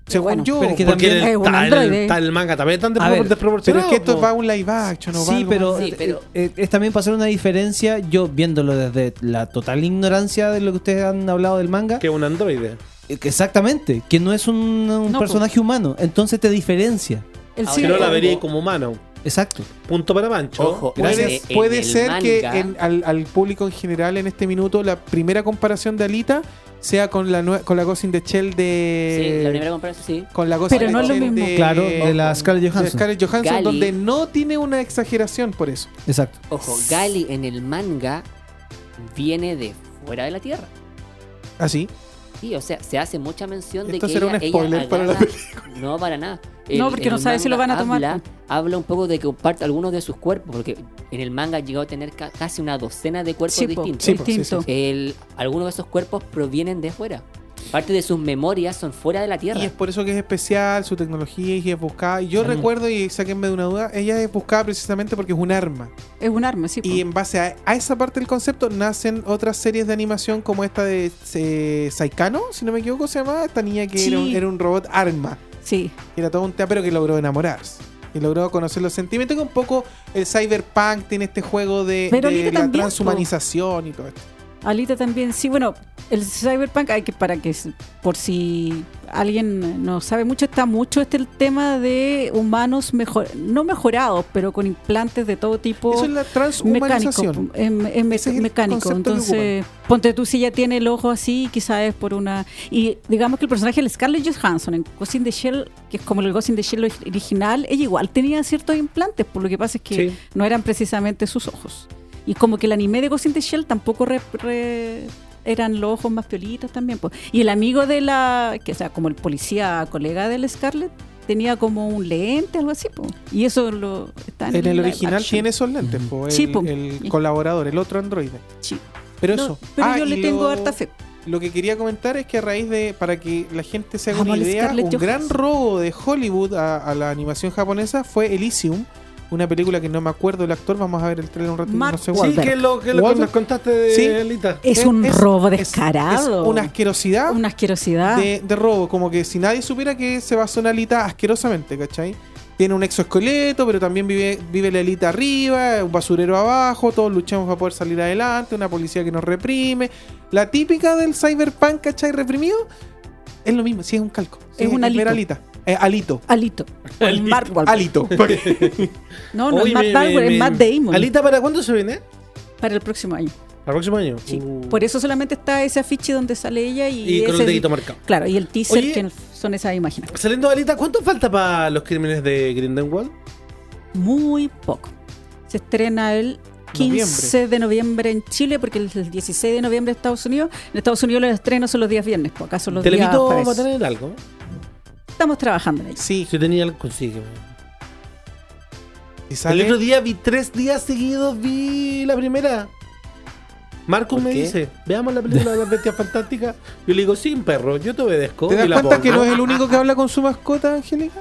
Según bueno, yo, pero es que Porque también- el, Es un ta- el- androide. ta- el manga también A ver, pero es que esto po. va a un live action o va Sí, algo pero. Sí, pero- eh, es también para hacer una diferencia, yo viéndolo desde la total ignorancia de lo que ustedes han hablado del manga, Que es un androide. eh, exactamente, que no es un, un No, personaje humano, entonces te diferencia. El Ahora, cine- no la vería como humano. Exacto. Punto para Mancho. Ojo, Puede, ser que en- al, al público en general en este minuto la primera comparación de Alita sea con la con la Ghost in the Shell Sí, de la primera comparación, sí. con la Ghost Pero in the no es lo mismo. de, Claro, de la Scarlett de Johansson. Scarlett Johansson, Gali. donde no tiene una exageración por eso. Exacto. Ojo, Gali en el manga viene de fuera de la Tierra. Así. Sí, o sea, se hace mucha mención de Esto que será ella, un ella spoiler para la No, para nada. No, porque no sabe si lo van a tomar, Habla, habla un poco de que comparte algunos de sus cuerpos, porque en el manga llegó a tener ca- casi una docena de cuerpos Sí, po, distintos. Sí, po, sí, distinto. sí. El- algunos de esos cuerpos provienen de fuera. Parte de sus memorias son fuera de la Tierra. Y es por eso que es especial, su tecnología y es buscada. Y yo Mm. recuerdo, y sáquenme de una duda, ella es buscada precisamente porque es un arma. Es un arma, sí. Y en base a, a esa parte del concepto nacen otras series de animación como esta de eh, Saikano, si no me equivoco, se llamaba. Esta niña que era, un, Sí. era un robot arma. Sí. Era todo un tema, pero que logró enamorarse. Y logró conocer los sentimientos. Que un poco el cyberpunk tiene este juego de, la también, transhumanización y todo esto. Alita también, sí, bueno, el cyberpunk hay que para que por si alguien no sabe mucho está mucho este el tema de humanos mejor no mejorados, pero con implantes de todo tipo Eso es la mecánico, transhumanización. em- em- me- Ese es el mecánico. Entonces, ponte tú si ya tiene el ojo así, quizás es por una y digamos que el personaje de Scarlett Johansson en Ghost in the Shell, que es como el Ghost in the Shell original, ella igual tenía ciertos implantes, por lo que pasa es que Sí. no eran precisamente sus ojos. Y como que el anime de Ghost in the Shell tampoco re- re- eran los ojos más piolitos también. Y el amigo de la, que o sea, como el policía colega del Scarlett, tenía como un lente, algo así. pues. Y eso lo está en, En el original action. tiene esos lentes, po, el, Sí, po. el colaborador, el otro androide. Sí. Pero No, eso. pero Ah, yo le tengo lo- harta fe. Lo que quería comentar es que a raíz de, para que la gente se haga una idea, un gran robo de Hollywood a, a la animación japonesa fue Elysium, una película que no me acuerdo el actor, vamos a ver el trailer un ratito, Mark no sé Sí, Wahlberg. que es lo que, lo que nos contaste de Sí. Alita. Es Es- un es- robo es- descarado. Es una asquerosidad Una asquerosidad. de, de robo, como que si nadie supiera que se basó en Alita asquerosamente, ¿cachai? Tiene un exoesqueleto, pero también vive, vive la Alita arriba, un basurero abajo, todos luchamos para poder salir adelante, una policía que nos reprime. La típica del cyberpunk, ¿cachai? Reprimido, es lo mismo, sí es un calco. Sí, Es un ver alito. Alita. Eh, alito. Alito. Alito. Mark. Alito. No, no es Matt me- Wahlberg, me- es Matt Damon. ¿Alita para cuándo se viene? Para el próximo año. ¿Para el próximo año? Sí. Uh. Por eso solamente está ese afiche donde sale ella y, Y con ese- el dedito marcado. Claro, y el teaser Oye. que son esas imágenes. Saliendo de Alita, ¿cuánto falta para los crímenes de Grindelwald? Muy poco. Se estrena el 15 de noviembre en Chile, porque el el 16 de noviembre en Estados Unidos. En Estados Unidos los estrenos son los días viernes, pues acá son los días Televito va a tener algo. Estamos trabajando en ello. Sí, Si tenía algo, consigue. si El sale. otro día vi tres días seguidos, vi la primera. Marcus ¿Por me qué? dice, veamos la película de las bestias fantásticas. Yo le digo, sin perro, yo te obedezco. ¿Te das la cuenta que no es el único que habla con su mascota, Angélica?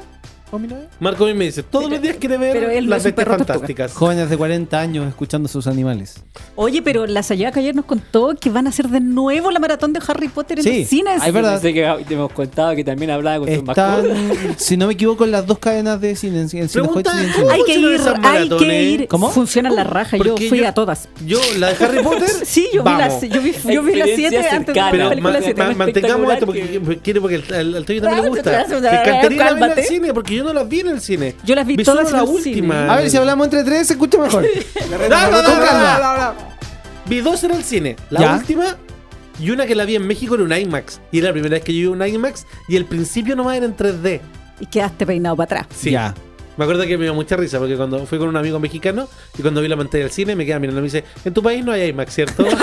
¿O mi novia? Marcos me dice, todos los días quiere ver las es bestias fantásticas. Jóvenes de 40 años escuchando sus animales. Oye, pero la Sayaka ayer nos contó que van a hacer de nuevo la maratón de Harry Potter en Sí, los cines. hay verdad. Que te hemos contado que también hablaba con Están, si no me equivoco, en las dos cadenas de cine. En, en Pregunta, Cinehoid y en ¿cómo Cine. Hay que ir, hay que ir. ¿Cómo? Funcionan la raja. Yo fui yo- a todas. Yo, la de Harry Potter. Sí, yo vi las yo vi, yo vi las Experiencia 7 antes de la Pero película ma- 7. ma- mantengamos esto porque que- quiere porque al Toyo también le gusta. Cálmate, Me encantaría ir a verla cálmate. al cine porque yo no las vi en el cine. Yo las vi Vi todas solo la en el última. cine. A ver, si hablamos entre tres, se escucha mejor. No, no, no, Con no, calma. no, no, no. Vi dos en el cine. La Ya. última y una que la vi en México en un IMAX. Y era la primera vez que yo vi un IMAX y el principio nomás era en 3D. Y quedaste peinado para atrás. Sí. Ya. Me acuerdo que me dio mucha risa porque cuando fui con un amigo mexicano y cuando vi la pantalla del cine me quedaba mirando y me dice, en tu país no hay IMAX, ¿cierto?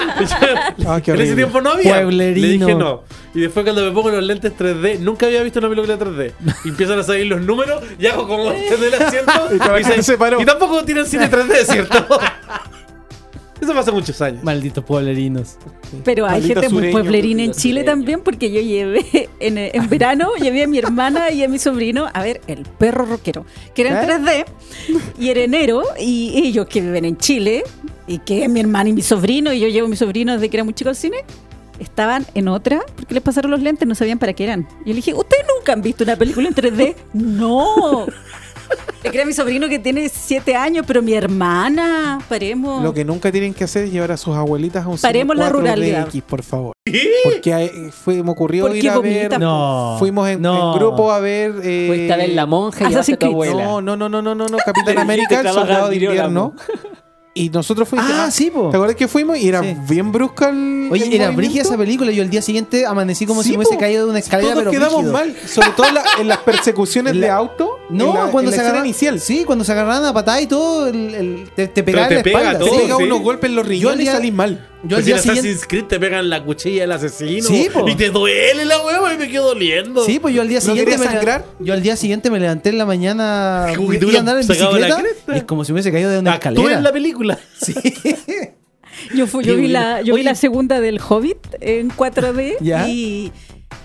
Ah, qué en ese horrible. tiempo no había. Pueblerino. Le dije no. Y después cuando me pongo los lentes 3D, nunca había visto una película 3D. Y empiezan a salir los números y hago como en el asiento. Y toda la dicen, gente se paró. y tampoco tienen cine 3D, ¿cierto? Eso pasa muchos años. Malditos pueblerinos. Pero hay Maldito gente muy sureño, pueblerina en Chile sureño. también, porque yo llevé en, en verano, llevé a mi hermana y a mi sobrino a ver El perro rockero, que era en ¿Eh? 3D, y era enero, y ellos que viven en Chile, y que mi hermana y mi sobrino, y yo llevo a mi sobrino desde que era muy chico al cine, estaban en otra, porque les pasaron los lentes, no sabían para qué eran. Y yo le dije, ¿ustedes nunca han visto una película en 3D? no. Le creo a mi sobrino que tiene 7 años, pero mi hermana, paremos. Lo que nunca tienen que hacer es llevar a sus abuelitas a un Paremos la 4DX, ruralidad. por favor. Porque hay- fue, me ocurrió ¿Por ir a ver. No. Fuimos en, no. en grupo a ver. Eh, Fuiste a ver la monja y a tu abuela. No, no, no, no, no, no, no, Capitán América, el soldado de invierno. Y nosotros fuimos. Ah, sí, po. ¿Te acuerdas que fuimos? Y era Sí. bien brusca el. Oye, el era brígida esa película. Yo el día siguiente amanecí como Sí, si me hubiese caído de una escalera, Todos pero quedamos brígido. mal, sobre todo en, la- en las persecuciones la- de auto. No, en la, cuando se agarran inicial. Sí, cuando se agarran a patada y todo, el, el- te, te pegaba te en la pega espalda. todo, Te Sí. pega sí. unos golpes en los riñones y salís mal. Yo al Pues día en Assassin's siguiente. Creed te pegan la cuchilla del asesino. Sí, po. y te duele la hueva y me quedo doliendo. Sí, pues yo al día ¿No siguiente. me sangrar? Yo al día siguiente me levanté en la mañana. A andar en bicicleta. Y es como si me hubiese caído de una Actúa escalera. en la película. Sí. Yo, fui- yo vi, la, yo vi la segunda del Hobbit en 4D ¿Ya? y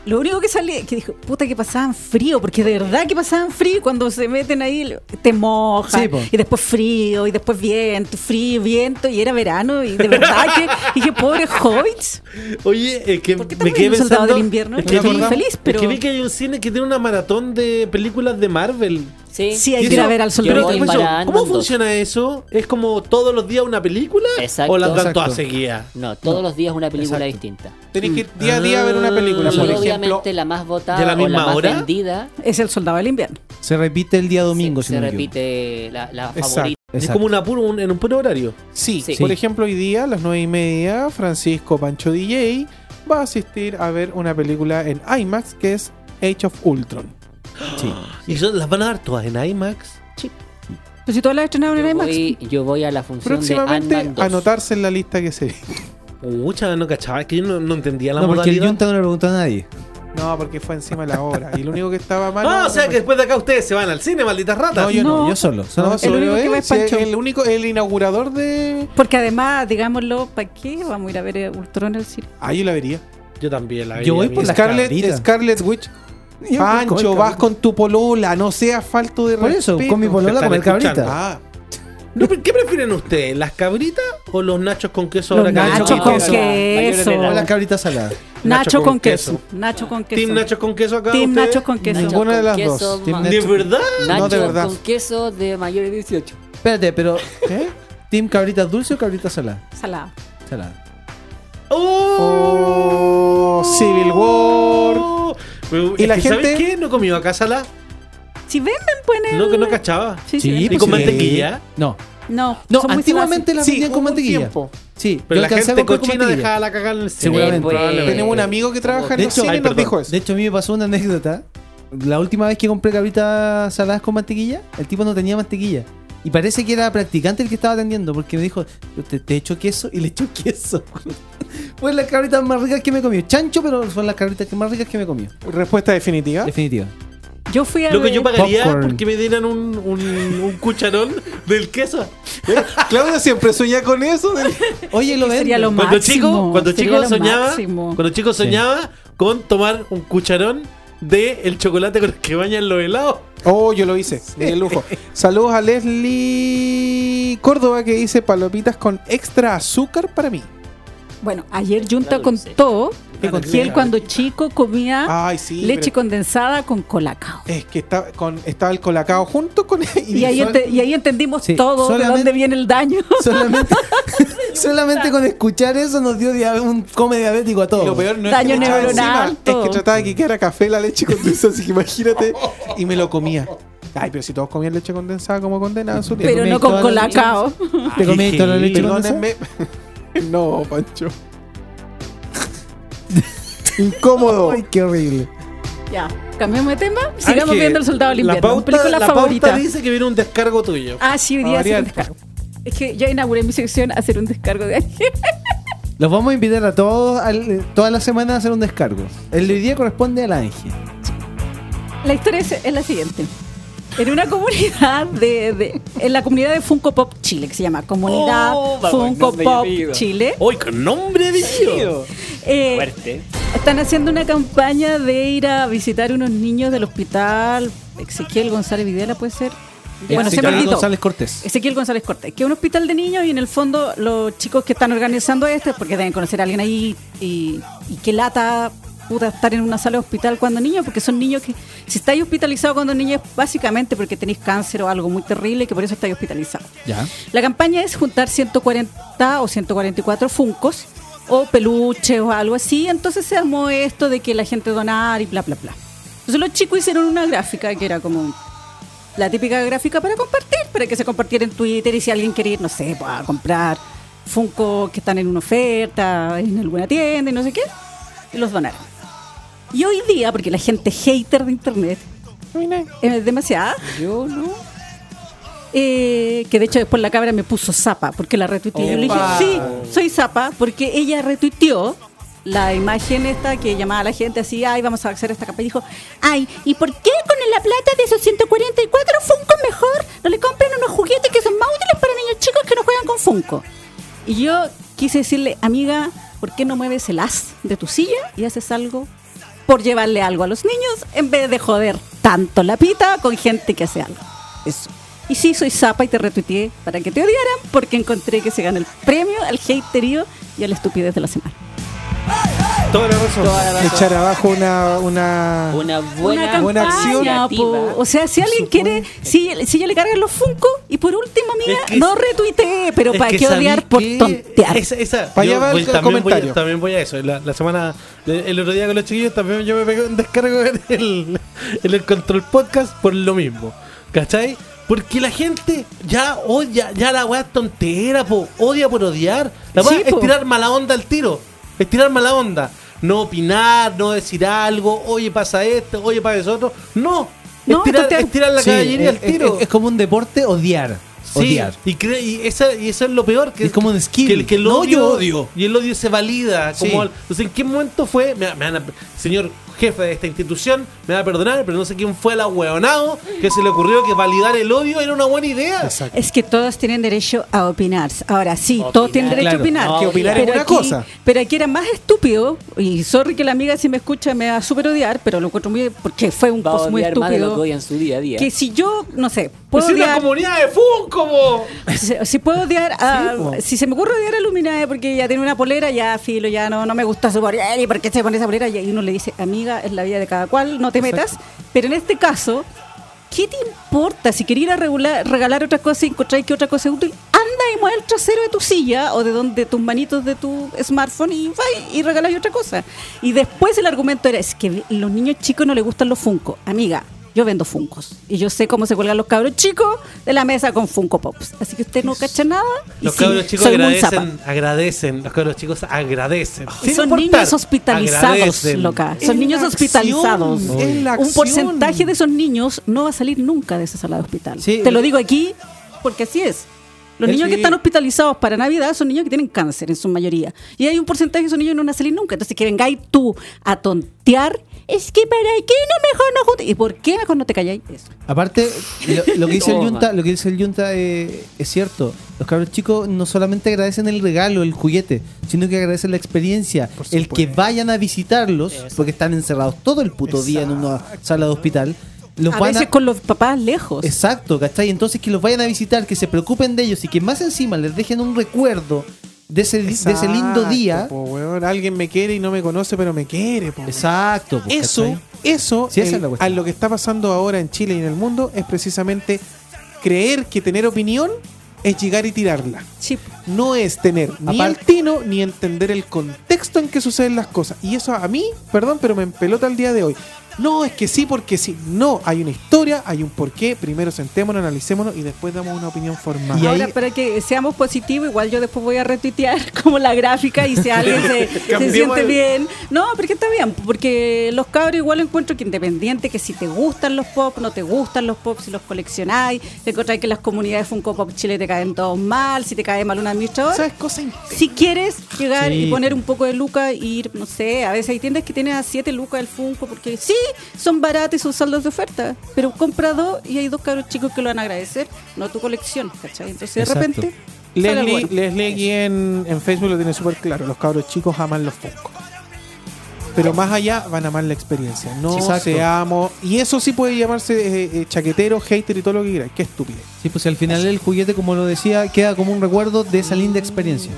lo único que sale que dijo, puta que pasaban frío, porque de verdad que pasaban frío y cuando se meten ahí te mojan Sí, y después frío y después viento, frío, viento y era verano y de verdad que dije, pobre Hobbits. Oye, es que ¿Por qué me quedé en el soldado pensando. del invierno? Es que, vi, feliz, es pero que vi que hay un cine que tiene una maratón de películas de Marvel. Sí, sí hay que ir a ver al yo voy para eso, Ant-Man ¿Cómo 2. funciona eso? ¿Es como todos los días una película? Exacto. ¿O las dan Exacto. todas seguidas? No, todos los días una película Exacto. distinta. Tenés que ir día a día a ver una película. Y Por ejemplo, obviamente la más votada ¿de la o misma la más hora? vendida es el soldado del invierno. Se repite el día domingo, se, si se no me equivoco. repite la, la Exacto. favorita. Es Exacto. como una puro, un- en un puro horario. Sí, Sí. por ejemplo, hoy día a las nueve y media, Francisco Pancho DJ va a asistir a ver una película en IMAX que es Age of Ultron. Sí. ¿Y son- las van a dar todas en IMAX? Pero si todas las estrenaron en Yo IMAX. voy, yo voy a la función de Próximamente, Ant-Man 2. anotarse en la lista que se Mucha no cachaba, es que yo no, no entendía la No, porque el modalidad. Junta no le preguntó a nadie. No, porque fue encima de la hora. Y lo único que estaba mal. Ah, o sea que después de acá ustedes se van al cine, malditas ratas. No, yo no. No. Yo solo. No, solo solo único que va es sí, Pancho. el único, el inaugurador de. Porque además, digámoslo, ¿para qué vamos a ir a ver Ultron en el cine? Ah, yo la vería. Yo también la Yo voy por la- Scarlet. Scarlet Witch. Yo Pancho, con el vas con tu polola, no seas falto de Por eso, respeto. con mi polola están comer cabrita. Ah, No, ¿Qué prefieren ustedes? ¿Las cabritas o los nachos con queso Los ahora que han nachos hecho con queso? queso. O la cabrita salada. Nacho con queso. queso. Nacho con queso. ¿Team nachos con queso acá? Team nachos con queso. Nacho Ninguna de con las queso, dos. ¿De verdad? Nacho No, de verdad. con queso de mayores de 18. Espérate, pero ¿qué? ¿Team cabrita dulce o cabrita salada? Salado. Salada. Oh, Civil War. Pero, Y la que, ¿sabes gente- qué? No comió acá salada. Si venden, pues en el... No, que no cachaba. Sí, sí, Sí, venden. ¿Y con pues sí. mantequilla? No. No, No, antiguamente las Sí, vendían con mantequilla. tiempo. Sí, Pero la gente cochina dejaba la cagada en el cine. Seguramente. Tenemos un amigo que trabaja en De los hecho- cines Ay, y nos perdón. dijo eso. De hecho, a mí me pasó una anécdota. La última vez que compré cabritas saladas con mantequilla, el tipo no tenía mantequilla. Y parece que era practicante el que estaba atendiendo, porque me dijo, te, te echo queso y le echo queso. Fue las cabritas más ricas que me comió. Chancho, pero son las cabritas que más ricas que me comió. Respuesta definitiva. Definitiva. Yo fui a Lo que yo pagaría Popcorn. porque me dieran un, un, un cucharón del queso. ¿Eh? Claudia siempre sueña con eso. del- Oye, lo Sería lo Cuando máximo. chico, cuando chico lo soñaba, máximo. cuando chico soñaba con tomar un cucharón de el chocolate con el que bañan los helados. Oh, yo lo hice. De lujo. Saludos a Leslie Córdoba que dice palomitas con extra azúcar para mí. Bueno, ayer Junta contó ¿Qué que él cuando chico comía Ay, sí. leche pero condensada con colacao. Es que estaba, con, estaba el colacao junto con Y ahí, ente- y ahí entendimos Sí, todo de solamente- dónde viene el daño. Solamente, solamente con escuchar eso nos dio un come diabético a Y todos. lo peor no Daño es que neuronal, es que trataba de que quedara café la leche condensada, así que imagínate. Y me lo comía. Ay, pero si todos comían leche condensada como condenada. Pero no con colacao. ¿Te comí toda la leche condensada? No, Pancho. Incómodo. Ay, qué horrible. Ya, cambiamos de tema. Sigamos Ángel, viendo El Soldado del La Invierno. mi pauta, película la favorita. pauta dice que viene un descargo tuyo. Ah, sí, hoy día hacer un descargo. Es que ya inauguré mi sección a hacer un descargo de Ángel. Los vamos a invitar a todos al- toda la semana a hacer un descargo. El de hoy día corresponde al ángel. La historia es, es la siguiente. En una comunidad de, de- En la comunidad de Funko Pop Chile, que se llama Comunidad Oh, vamos, Funko Pop. Chile. Hoy con nombre de Dios. eh, Fuerte. están haciendo una campaña de ir a visitar unos niños del hospital Ezequiel González Videla, puede ser. Bueno, se me Ezequiel olvidó. González Cortés. Ezequiel González Cortés, que es un hospital de niños y en el fondo los chicos que están organizando este, porque deben conocer a alguien ahí y, y qué lata puta estar en una sala de hospital cuando niños, porque son niños que, si estáis hospitalizados cuando niños es básicamente porque tenéis cáncer o algo muy terrible y que por eso estáis hospitalizados. Ya. La campaña es juntar 140 o 144 funcos o peluches o algo así. Entonces se armó esto de que la gente donar y bla, bla, bla. Entonces los chicos hicieron una gráfica que era como la típica gráfica para compartir, para que se compartiera en Twitter y si alguien quiere ir, no sé, pues, a comprar Funko que están en una oferta, en alguna tienda y no sé qué, y los donaron. Y hoy día, porque la gente hater de internet es demasiada, yo no. Eh, que de hecho después la cabra me puso zapa porque la retuiteé. Yo le dije, sí, soy zapa porque ella retuiteó la imagen esta que llamaba a la gente así, ay, vamos a hacer esta capa. Y dijo, ay, ¿y por qué con la plata de esos 144 Funko mejor no le compran unos juguetes que son más útiles para niños chicos que no juegan con Funko? Y yo quise decirle, amiga, ¿por qué no mueves el as de tu silla y haces algo por llevarle algo a los niños en vez de joder tanto la pita con gente que hace algo? Eso. Y sí, soy zapa y te retuiteé para que te odiaran porque encontré que se gana el premio al haterío y a la estupidez de la semana. Toda la razón. Echar abajo una. una... Una buena, Una buena po. O sea, si alguien quiere, si, si ya le cargan los Funko y por último, amiga, Es que- no retuitee, pero para que qué odiar por tontear. Esa, esa, Pa' allá yo va el voy- también, voy comentario. a, también voy a eso. La, la semana, el otro día con los chiquillos, también yo me pegué un descargo en el, en el Control Podcast por lo mismo. ¿Cachai? Porque la gente ya odia, ya la weá es tontera, po. Odia por odiar. La weá Sí, es po. tirar mala onda al tiro. Es tirar mala onda. No opinar, no decir algo, oye pasa esto, oye pasa eso otro. No. No, es, tirar, tontear. es tirar la Sí, caballería al es- tiro. es como un deporte odiar. Sí, Odiar. y, cre- y, esa- y eso es lo peor. Que Es como un skill. Que, el- que el No, odio, yo odio. Y el odio se valida. Sí. Como, entonces, ¿en qué momento fue? Me, me van a- señor jefe de esta institución, me va a perdonar, pero no sé quién fue el ahueonado que se le ocurrió que validar el odio era una buena idea. Exacto. Es que todos tienen derecho a opinar. Ahora sí, todos tienen derecho claro. a opinar. No, Que opinar es Pero una aquí- cosa. Pero aquí era más estúpido, y sorry que la amiga si me escucha me va a super odiar, pero lo encuentro muy... porque fue un Va a post muy odiar más de lo que estúpido. odia en su día a día. Que si yo, no sé, Pues puedo es una odiar... comunidad de Funko, po. Si, si puedo odiar a, Sí, si se me ocurre odiar a Luminae porque ella tiene una polera, ya filo, ya no, no me gusta su polera, y por qué se pone esa polera, y uno le dice, amiga, es la vida de cada cual, no te metas. Pero en este caso, ¿qué te importa? Si querías ir a regular- regalar otra cosa y encontráis que otra cosa es útil, anda y mueve el trasero de tu silla o de donde tus manitos de tu smartphone y va y regaláis otra cosa. Y después el argumento era, es que los niños chicos no les gustan los Funko. Amiga, yo vendo Funcos y yo sé cómo se cuelgan los cabros chicos de la mesa con Funko Pops. Así que usted no cacha nada. y Los sí, cabros chicos agradecen, agradecen. Los cabros chicos agradecen. Y Sin son importar, niños hospitalizados, agradecen. loca. Son niños hospitalizados. Un porcentaje de esos niños no va a salir nunca de esa sala de hospital. Sí. Te lo digo aquí porque así es. Los Eh, niños que están hospitalizados para Navidad son niños que tienen cáncer en su mayoría. Y hay un porcentaje de esos niños que no van a salir nunca. Entonces que vengáis tú a tontear, es que para qué no mejor no juntes. ¿Y por qué mejor no te calláis? Eso. Aparte, lo, lo que dice el. Yunta, lo que dice el Yunta eh, es cierto. Los cabros chicos no solamente agradecen el regalo, el juguete, sino que agradecen la experiencia. El que vayan a visitarlos, porque están encerrados todo el puto día en una sala de hospital. Los a van veces a, con los papás lejos. Exacto, ¿cachai? Entonces que los vayan a visitar, que se preocupen de ellos y que más encima les dejen un recuerdo de ese, de ese lindo día. po, weón. Alguien me quiere y no me conoce, pero me quiere. po. Exacto. pues, Eso, ¿cachai? eso, Sí, el- es a lo que está pasando ahora en Chile y en el mundo es precisamente creer que tener opinión es llegar y tirarla. Sí. No es tener ni Aparte- el tino ni entender el contexto en que suceden las cosas. Y eso a mí, perdón, pero me empelota el día de hoy. No, es que sí, porque sí. No, hay una historia, hay un porqué. Primero sentémonos, analicémonos y después damos una opinión formada. Y Ahora, ahí- para que seamos positivos, igual yo después voy a retuitear como la gráfica y si alguien se, siente el- bien. No, porque está bien, porque los cabros igual encuentro que independiente que si te gustan los pop, no te gustan los pop, si los coleccionáis, te encontráis que las comunidades Funko Pop Chile te caen todos mal, si te cae mal un administrador. ¿Sabes? Cosa Si quieres llegar Sí. y poner un poco de lucas y ir, no sé, a veces hay tiendas que tienen a 7 lucas el Funko porque sí, son baratos y son saldos de oferta, pero compra dos y hay dos cabros chicos que lo van a agradecer, no tu colección, ¿cachai? Entonces de repente... Leslie, bueno. Leslie aquí en, en Facebook lo tiene súper claro. Los cabros chicos aman los Funko. Pero más allá van a amar la experiencia. No exacto. seamos. Y eso sí puede llamarse eh, eh, chaquetero, hater y todo lo que quieras. Qué estúpido. Sí, pues al final el juguete, como lo decía, queda como un recuerdo de esa linda experiencia.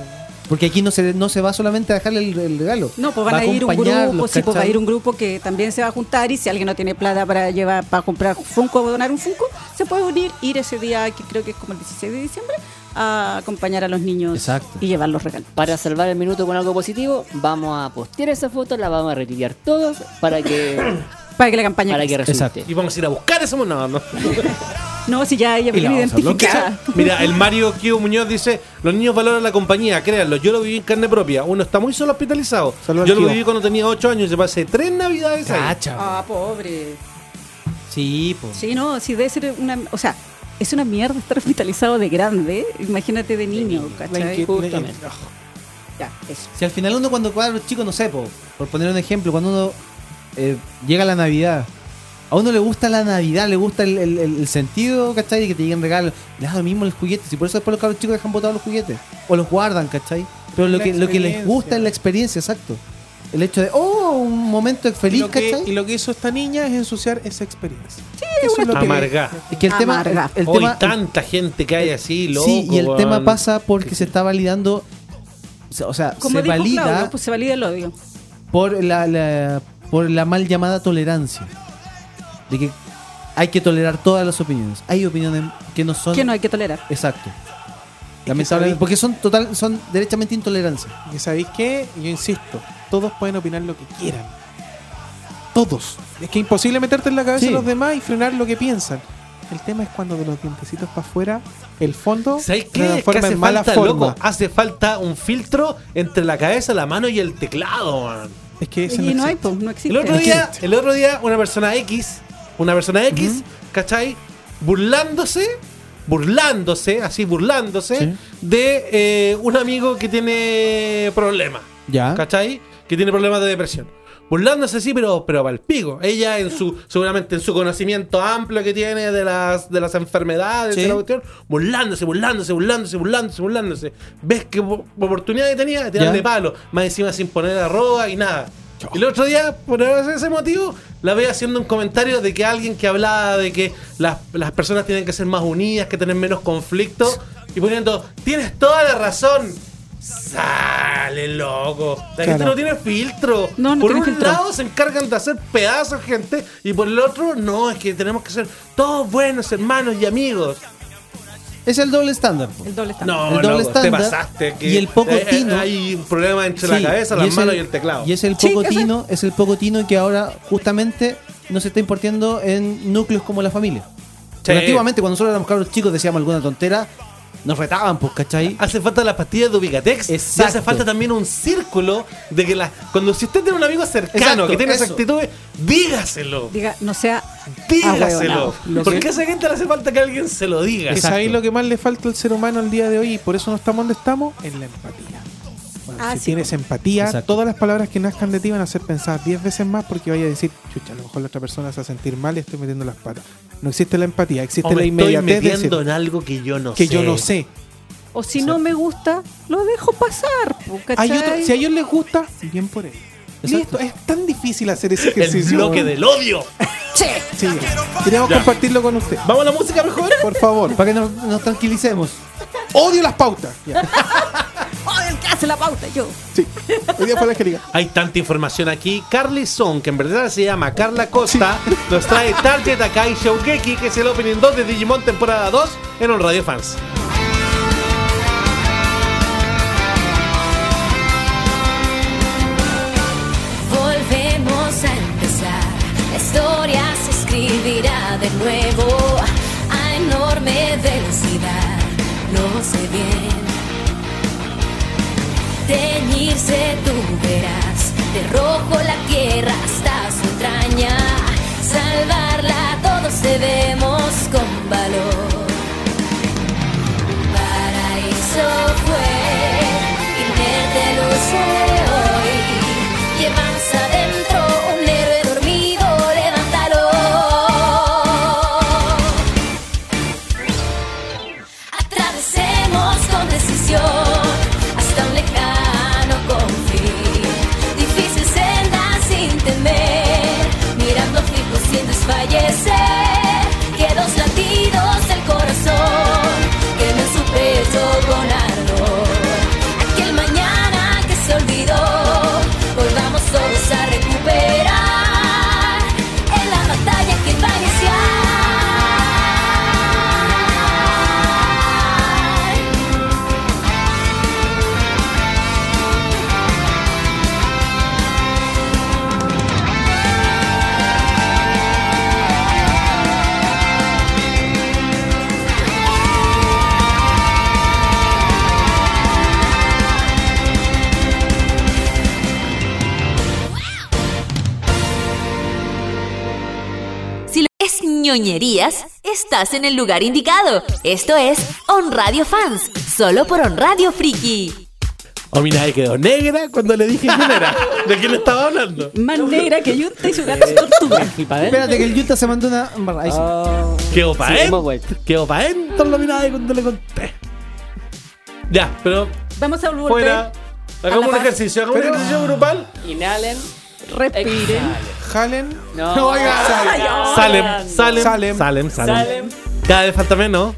Porque aquí no se, no se va solamente a dejarle el, el regalo. No, pues van Va a ir un grupo, sí, pues va a ir un grupo que también se va a juntar y si alguien no tiene plata para llevar, para comprar Funko o donar un Funko, se puede unir, ir ese día, que creo que es como el 16 de diciembre, a acompañar a los niños Exacto. y llevar los regalos. Para salvar el minuto con algo positivo, vamos a postear esa foto, la vamos a retirar todos para que, Para que la campaña para que resulte. Y vamos a ir a buscar ese mono. No, no. Si ya ella viene identificada. Mira, el Mario Kio Muñoz dice: Los niños valoran la compañía, créanlo. Yo lo viví en carne propia. Uno está muy solo hospitalizado. Yo lo Kio. viví cuando tenía 8 años y se pasé 3 navidades ahí. Cacha. Ah, pobre. Sí, pues. Sí, no, sí debe ser una, o sea, es una mierda estar hospitalizado de grande, imagínate de niño, ¿cachai? Justamente. Ya, eso. Si al final uno cuando cuadra los chicos, no sé, po, por poner un ejemplo, cuando uno eh, llega la Navidad, a uno le gusta la Navidad, le gusta el, el- el- sentido, ¿cachai? De que te lleguen regalos. Le da lo mismo los juguetes, y por eso después los cabros chicos dejan botados los juguetes. O los guardan, ¿cachai? Pero lo que, lo que les gusta es la experiencia, exacto. El hecho de, oh, un momento Y feliz, lo, que, ¿cachai? y lo que hizo esta niña es ensuciar esa experiencia. Sí, Eso una es lo que- Amarga. Es que el tema, Amarga. el, el Hoy tema, tanta gente que hay así, loco. sí, y el tema pasa porque se está validando, o sea, Como se dijo valida Claudio, pues se valida el odio. por la, la- por la mal llamada tolerancia. De que hay que tolerar todas las opiniones. Hay opiniones que no son. Que no hay que tolerar. Exacto. Lamentablemente. sabéis- Porque son total, son derechamente intolerancia. Y sabéis qué, yo insisto, todos pueden opinar lo que quieran. Todos. Es que es imposible meterte en la cabeza Sí. de los demás y frenar lo que piensan. El tema es cuando de los dientecitos para afuera, el fondo ¿Sabes se qué? Es que transforma hace en mala falta, forma. loco, hace falta un filtro entre la cabeza, la mano y el teclado, man. Es que ese Y no hay, existe. pues, no existe. El otro día, el otro día, una persona X, una persona X, ¿cachai? Burlándose, burlándose, así burlándose, Sí. de eh, un amigo que tiene problemas, Ya. ¿cachai? Que tiene problemas de depresión. Burlándose así, pero, pero para el pico. Ella en su, seguramente en su conocimiento amplio que tiene de las, de las enfermedades, Sí. de la cuestión, burlándose, burlándose, burlándose, burlándose, burlándose. ¿Ves qué po- oportunidad que tenía de tirarle palo? Más encima sin poner arroba y nada. Y el otro día, por ese motivo, la veo haciendo un comentario de que alguien que hablaba de que las, las personas tienen que ser más unidas, que tener menos conflicto, y poniendo, tienes toda la razón. Sale, loco. La gente no tiene filtro. No, no por tiene un filtro. lado se encargan de hacer pedazos gente, y por el otro, no, es que tenemos que ser todos buenos hermanos y amigos. Es el doble estándar. El doble estándar. No, El doble loco, te pasaste. que- y el poco eh, eh, tino. Hay un problema entre Sí, la cabeza, y las es manos y el teclado. Y es el poco tino, es el poco tino que ahora justamente no se está impartiendo en núcleos como la familia. Sí. antiguamente cuando nosotros éramos cabros chicos decíamos alguna tontera, nos retaban, pues, ¿cachai? Hace falta las pastillas de Ubicatex. Y hace Exacto. falta también un círculo de que la, cuando si usted tiene un amigo cercano Exacto, que tiene esa eso. actitud, dígaselo. Diga, no sea Dígaselo. Porque a esa gente le hace falta que alguien se lo diga. ¿Y ¿Sabéis lo que más le falta al ser humano al día de hoy y por eso no estamos donde estamos? En la empatía. Ah, si sí, tienes empatía, Exacto. todas las palabras que nazcan de ti van a ser pensadas 10 veces más porque vaya a decir, chucha, a lo mejor la otra persona se va a sentir mal y estoy metiendo las patas. No existe la empatía, existe O la estoy inmediatez de metiendo decir en algo que yo no que sé. yo no sé. O si no me gusta, lo dejo pasar. si a ellos les gusta, bien por ellos. Exacto. Listo, es tan difícil hacer ese El ejercicio. bloque weón. del odio. Sí, queríamos Ya. compartirlo con usted. Vamos a la música mejor. Por favor. Para que nos, nos tranquilicemos. Odio las pautas. Oh, el que hace la pauta, yo. Sí. Hoy día fue la Angélica. Hay tanta información aquí. Carly Song, que en verdad se llama Carla Costa, nos trae Target Akai Shougeki, que es el opening 2 de Digimon temporada 2 en un Radio Fans. Escribirá de nuevo a enorme velocidad, lo sé bien. Teñirse tú verás, de rojo la tierra hasta su entraña, salvarla todos debemos con valor. Paraíso fue, inerte lo ñoñerías, estás en el lugar indicado. Esto es On Radio Fans, solo por On Radio Friki. O mira, ahí quedó negra cuando le dije quién era. ¿De quién estaba hablando? Más negra que Yunta y su gato tortuga. Espérate que el Yuta se mandó una. Ahí sí. Ah, Quedó pa' sí, él. Quedó pa' dentro la mirada cuando le conté. Ya, pero Vamos a volver. fuera. Hagamos un paz. ejercicio, hagamos un ejercicio grupal. Inhalen. Respiren. Jalen. No, Oiga. Salem, Salem, Salem. Salem, Salem. Salen. Cada vez falta menos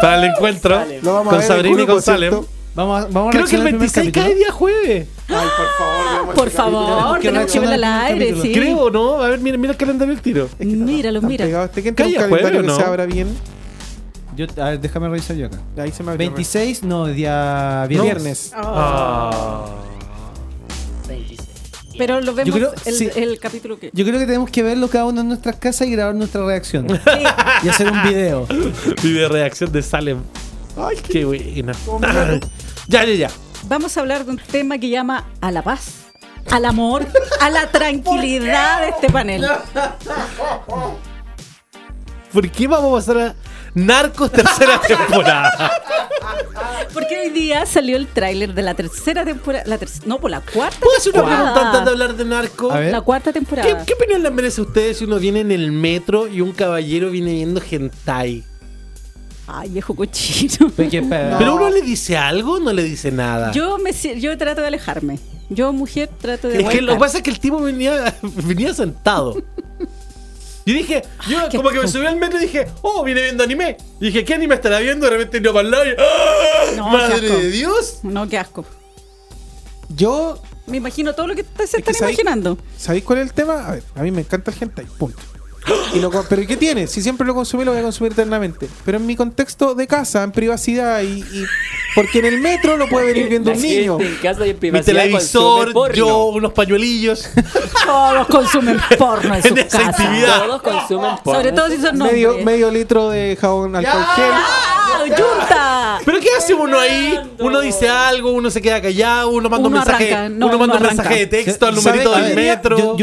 para el encuentro Salem. Lo vamos a con ver Sabrina y con Salem. Vamos a, vamos a Creo que el reaccionar al primer 26 cae día jueves. Ay, por favor. Por favor, que tenemos que verla al reaccionar al aire, sí. Creo, ¿no? A ver, mira, mira el calendario del tiro. Míralo, Están mira. pegados. ¿Este quién tiene un Calla, calendario jueves, que ¿o se no? abra bien? Yo, a ver, déjame revisar yo acá. Ahí se me abrió. 26, no, día No. viernes. Viernes. Ah. 26. Pero lo vemos creo- el, sí. el capítulo que. Yo creo que tenemos que verlo cada uno en nuestras casas y grabar nuestra reacción. y hacer un video. Video reacción de Salem. Ay, qué buena. ya, ya, ya. Vamos a hablar de un tema que llama a la paz, al amor, a la tranquilidad de este panel. ¿Por qué vamos a pasar a Narcos tercera temporada? Porque hoy día salió el tráiler de la tercera temporada. La ter- no, por la cuarta ¿Puedo hacer una temporada. pregunta antes de hablar de? A ver. La cuarta temporada. ¿Qué, ¿Qué opinión les merece a ustedes si uno viene en el metro y un caballero viene viendo hentai? Ay, viejo cochino. Pero que, espera, ¿Pero uno le dice algo o no le dice nada? Yo me yo trato de alejarme. Yo, mujer, trato de es que lo que pasa es que el tipo venía, venía sentado. Yo dije, yo como que me subí al metro y dije, oh, viene viendo anime. Y dije, ¿qué anime estará viendo? De repente vino para el lado y, ¡ah! No, ¡Madre de Dios! No, qué asco. Yo, Me imagino todo lo que ustedes se Es están imaginando. ¿sabéis cuál es el tema? A ver, a mí me encanta el hentai, punto. Y lo pero ¿y ¿qué tiene? Si siempre lo consumí, lo voy a consumir eternamente. Pero en mi contexto de casa, en privacidad y... y- porque en el metro lo puede venir viendo La un gente niño. En casa y en Mi privacidad televisor, yo, unos pañuelillos. Todos consumen porno en En sus esa casas. intimidad. Todos consumen porno. Sobre todo si son Medio, medio litro de jabón alcohol gel. ¡Junta! ¿Pero qué hace uno ahí? Uno dice algo, uno se queda callado, uno manda Uno un mensaje, arranca, no, uno uno manda un arranca. mensaje de texto al numerito del metro.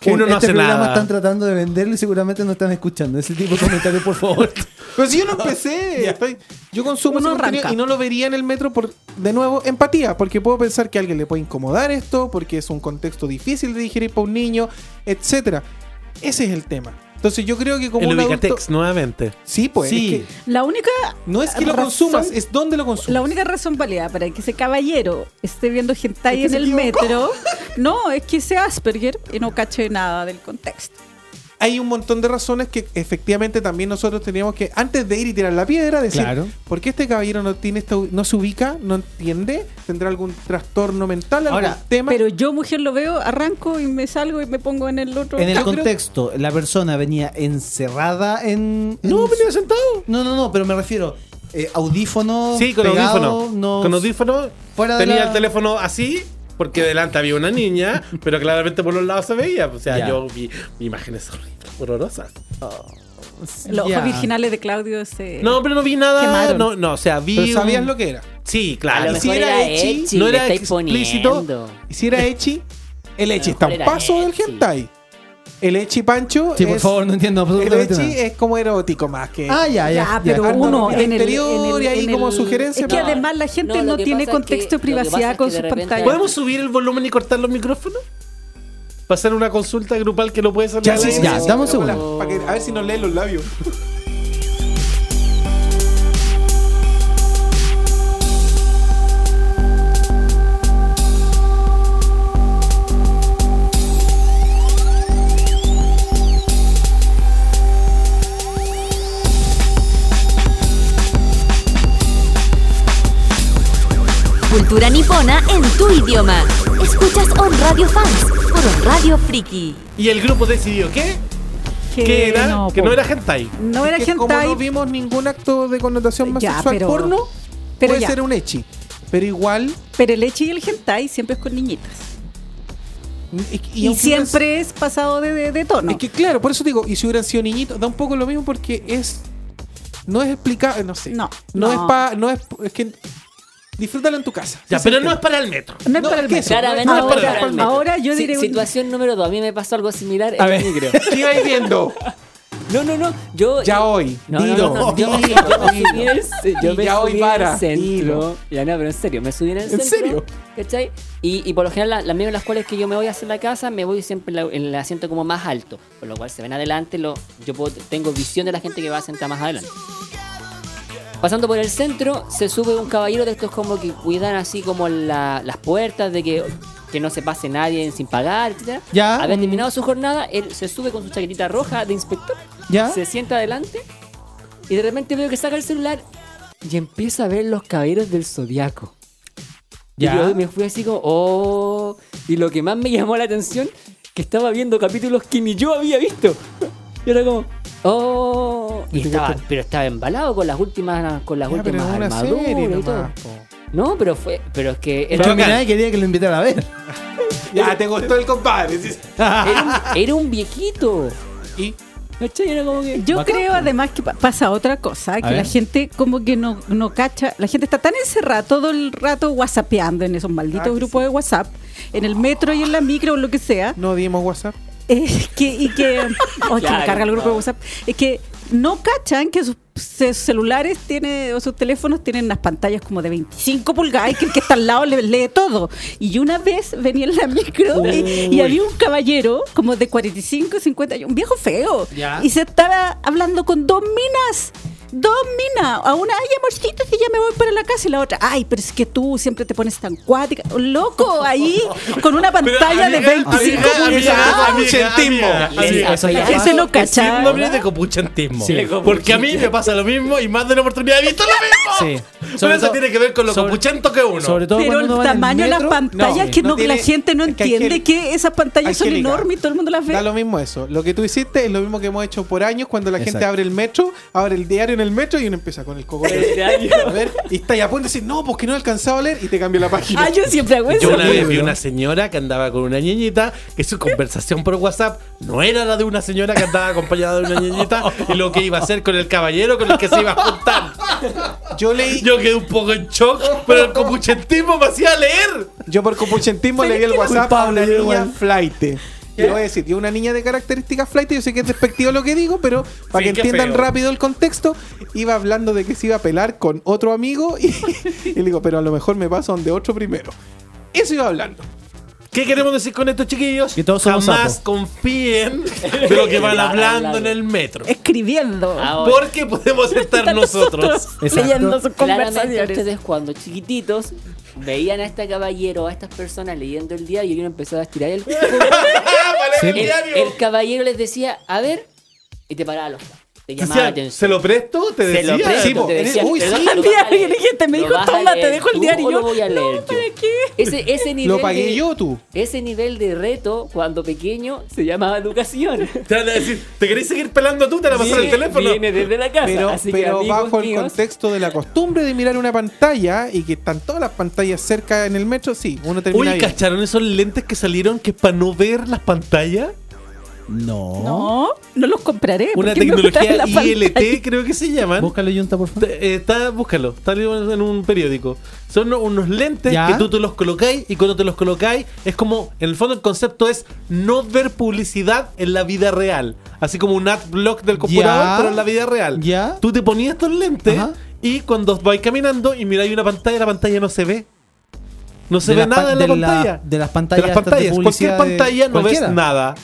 Que Uno no este hace programa nada. están tratando de venderlo y seguramente no están escuchando. Ese tipo de comentarios, por favor. Pero si yo no empecé. estoy- yo consumo Uno ese contenido arranca. y no lo vería en el metro por, de nuevo, empatía. Porque puedo pensar que a alguien le puede incomodar esto, porque es un contexto difícil de digerir para un niño, etcétera. Ese es el tema. Entonces yo creo que como El un adulto... Ubicatex, nuevamente. Sí, pues. Sí. es que La única. no es que lo razón- consumas, es dónde lo consumas. La única razón válida para que ese caballero esté viendo hentai Es que en el equivocó. metro, no, es que sea Asperger y no cache nada del contexto. Hay un montón de razones que efectivamente también nosotros teníamos que, antes de ir y tirar la piedra, decir, Claro. ¿por qué este caballero no tiene esta, no se ubica, no entiende? ¿Tendrá algún trastorno mental, algún Ahora, tema? Pero yo, mujer, lo veo, arranco y me salgo y me pongo en el otro. En el Yo creo- contexto, la persona venía encerrada en. No, en- venía sentado. No, no, no, pero me refiero. eh, audífono. Sí, con pegado, audífono. no- Con audífono. Fuera de Tenía la- el teléfono así, porque delante había una niña, pero claramente por los lados se veía. O sea, yo vi, vi imágenes horribles, horrorosas. Los Ya. ojos virginales de Claudio se. No, pero no vi nada. Quemaron. No, no, o sea, vi. Pero sabías un- lo que era. Sí, claro. Y si era ecchi, no era explícito. Y si era Echi, el Echi está un paso del hentai. El Echi Pancho Sí, por es- favor, no entiendo el absolutamente Echi nada. es como erótico más que... Ah, ya, ya. Ya, pero ya. uno En el el, interior el- y ahí como el- sugerencia, Es que no. además la gente No, tiene contexto que- de privacidad es con sus pantallas. ¿Podemos subir el volumen y cortar los micrófonos? ¿Para hacer una consulta grupal que no puede salir Ya, sí, Ya, dame un segundo. a ver si nos leen los labios. Cultura nipona en tu idioma. Escuchas On Radio Fans por On Radio Friki. Y el grupo decidió ¿qué? ¿Qué era? no, que no era hentai. No era Es que como hentai, no vimos ningún acto de connotación más Ya, sexual pero- porno, pero puede ya. ser un Echi. Pero igual... pero el echi y el hentai siempre es con niñitas. Y, siempre es pasado de, de- de tono. Es que claro, por eso digo, y si hubieran sido niñitos, da un poco lo mismo porque es. No es explicable, no sé. No, No, no. es para. No es, es que. Disfrútalo en tu casa. Ya, pero no es para el metro. no es no, para el es metro. Claramente no es ahora, para el metro. ahora yo diré un- Situación número 2. A mí me pasó algo similar en A el ver. micro. ¿Qué ibais viendo? No, no, no. Yo. Ya hoy. No, no, Dilo. no, no, Yo me, Dilo, yo me en ya hoy para, en centro. dilo. Ya no, pero en serio, me subí en el ¿En centro. serio? ¿Cachai? Y, y por lo general, la- las en las cuales que yo me voy a hacer la casa, me voy siempre en, la- en el asiento como más alto. Por lo cual se ven adelante, lo, yo puedo- tengo visión de la gente que va a sentar más adelante. Pasando por el centro, se sube un caballero de estos como que cuidan así como la- las puertas de que, que no se pase nadie sin pagar, etc. Ya. Había terminado su jornada, él se sube con su chaquetita roja de inspector, Ya. se sienta adelante y de repente veo que saca el celular y empieza a ver los caballeros del zodiaco. Ya. Y yo me fui así como, oh. Y lo que más me llamó la atención, que estaba viendo capítulos que ni yo había visto. Y era como, oh. Y estaba, pero estaba embalado con las últimas, con las pero últimas armaduras serie y todo. nomás, po. No, pero fue, pero es que era, nadie quería que lo invitara a ver. Ya, te gustó el compadre. era un, era un viejito. Y ¿Cachai? Era como que. Yo creo además que pa- pasa otra cosa, que la gente como que no, no cacha, la gente está tan encerrada todo el rato whatsappeando en esos malditos Ah, grupos de WhatsApp, en el metro y en la micro o lo que sea, no dimos WhatsApp. Es que, y que, oh, que me Claro, carga el grupo de no. WhatsApp, es que no cachan que sus, celulares tiene, o sus teléfonos tienen unas pantallas como de 25 pulgadas y que el que está al lado le lee todo. Y una vez venía en la micro y, y había un caballero como de 45, 50, un viejo feo, Ya. y se estaba hablando con dos minas. Dos minas, a una, ay amorcito, si ya me voy para la casa y la otra, ay, pero es que tú siempre te pones tan cuática, loco, ahí, con una pantalla de 25 pulgadas. Copuchentismo. Amiga, eso amiga, ya Que eso se lo es cacha. síndrome de copuchentismo. Sí. Porque a mí me pasa lo mismo y más de una oportunidad he visto lo mismo. Sí. Pero eso tiene que ver con lo copuchento que uno. Sobre todo Pero el tamaño de las pantallas que, la gente no entiende que- esas pantallas son enormes y todo el mundo las ve. Da lo mismo eso. Lo que tú hiciste es lo mismo que hemos hecho por años cuando la gente abre el metro, abre el diario en el metro y uno empieza con el coco. Este. A ver, y está ahí a punto de decir, no, porque no he alcanzado a leer y te cambia la página. Ah, yo siempre hago eso. Yo una vez vi una señora que andaba con una niñita, que su conversación por WhatsApp no era la de una señora que andaba acompañada de una niñita y lo que iba a hacer con el caballero con el que se iba a juntar. Yo leí, Yo quedé un poco en shock, pero el copuchentismo me hacía leer. yo por compuchentismo le di el WhatsApp a una niña flight. Yo voy a decir, yo una niña de características flight, yo sé que es despectivo lo que digo, pero para Sí, que qué entiendan feo. rápido el contexto, iba hablando de que se iba a pelar con otro amigo y, y le digo, pero a lo mejor me paso donde otro primero. Eso iba hablando. ¿Qué queremos decir con estos chiquillos? Que todos somos Jamás sapos. confíen de lo que van hablando en el metro. Escribiendo. Ahora, Porque podemos estar nosotros. leyendo sus claramente conversaciones. ustedes cuando chiquititos veían a este caballero, a estas personas leyendo el diario y uno empezaba a estirar el. Sí. el, el caballero les decía, a ver, y te paraba los te O llamaba la atención. ¿Se lo presto? Te Se decía. lo presto, Sí, te Uy, ¿te sí. día me ¿Lo dijo, toma, te dejo el diario. o Y lo yo, voy a leer no, yo? ¿para qué? Ese, ese nivel Lo pagué de, yo, tú. Ese nivel de reto, cuando pequeño, se llamaba educación. Te van a decir, ¿te querés seguir pelando tú? Te la pasar el teléfono. Viene desde la casa. Pero, así que, pero amigos bajo el míos, contexto de la costumbre de mirar una pantalla y que están todas las pantallas cerca en el metro, sí, uno termina bien. ¿cacharon esos lentes que salieron que es para no ver las pantallas? No. No, no los compraré. Una tecnología ILT, creo que se llaman. Búscalo, Junta, por favor. Eh, Está, búscalo, está en un periódico. Son unos lentes ¿Ya? que tú te los colocáis y cuando te los colocáis es como, en el fondo el concepto es no ver publicidad en la vida real. Así como un adblock del computador, Ya. pero en la vida real. Ya. Tú te ponías estos lentes Ajá. y cuando vais caminando y miráis una pantalla, la pantalla no se ve. No se De ve las nada en la de la- pantalla. de las De pantallas las de pantallas. Cualquier pantalla no cualquiera. ves nada.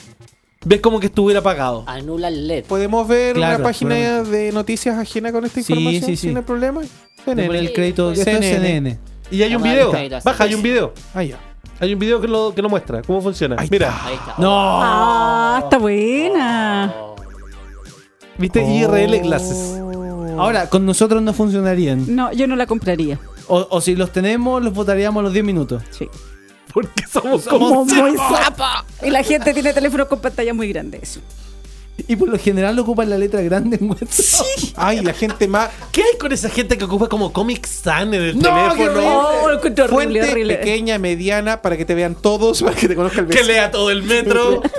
Ves como que estuviera apagado. Anula el LED. ¿Podemos ver Claro, una página de noticias ajena con esta Sí, información sí, sí. sin el problema? Pone el crédito. Es CNN. CNN. Y hay un video. Baja, hay un video. Ah, ya. Hay un video que lo, que lo muestra. ¿Cómo funciona? Ahí Mira. Ahí está. No. Ah, está buena. ¿Viste? Oh. IRL Glasses. Ahora, con nosotros no funcionarían. No, yo no la compraría. O, o si los tenemos, los votaríamos a los 10 minutos. Sí. Porque somos Como como muy zapa. Y la gente tiene teléfonos con pantalla muy grandes. Y por lo general ocupan la letra grande en WhatsApp. Ay, la gente más. ¿Qué hay con esa gente que ocupa como Comic Sans en el No, teléfono? Oh, lo encuentro horrible, Fuente horrible. pequeña, mediana, para que te vean todos, para que te conozca el Que vecino. lea todo el metro.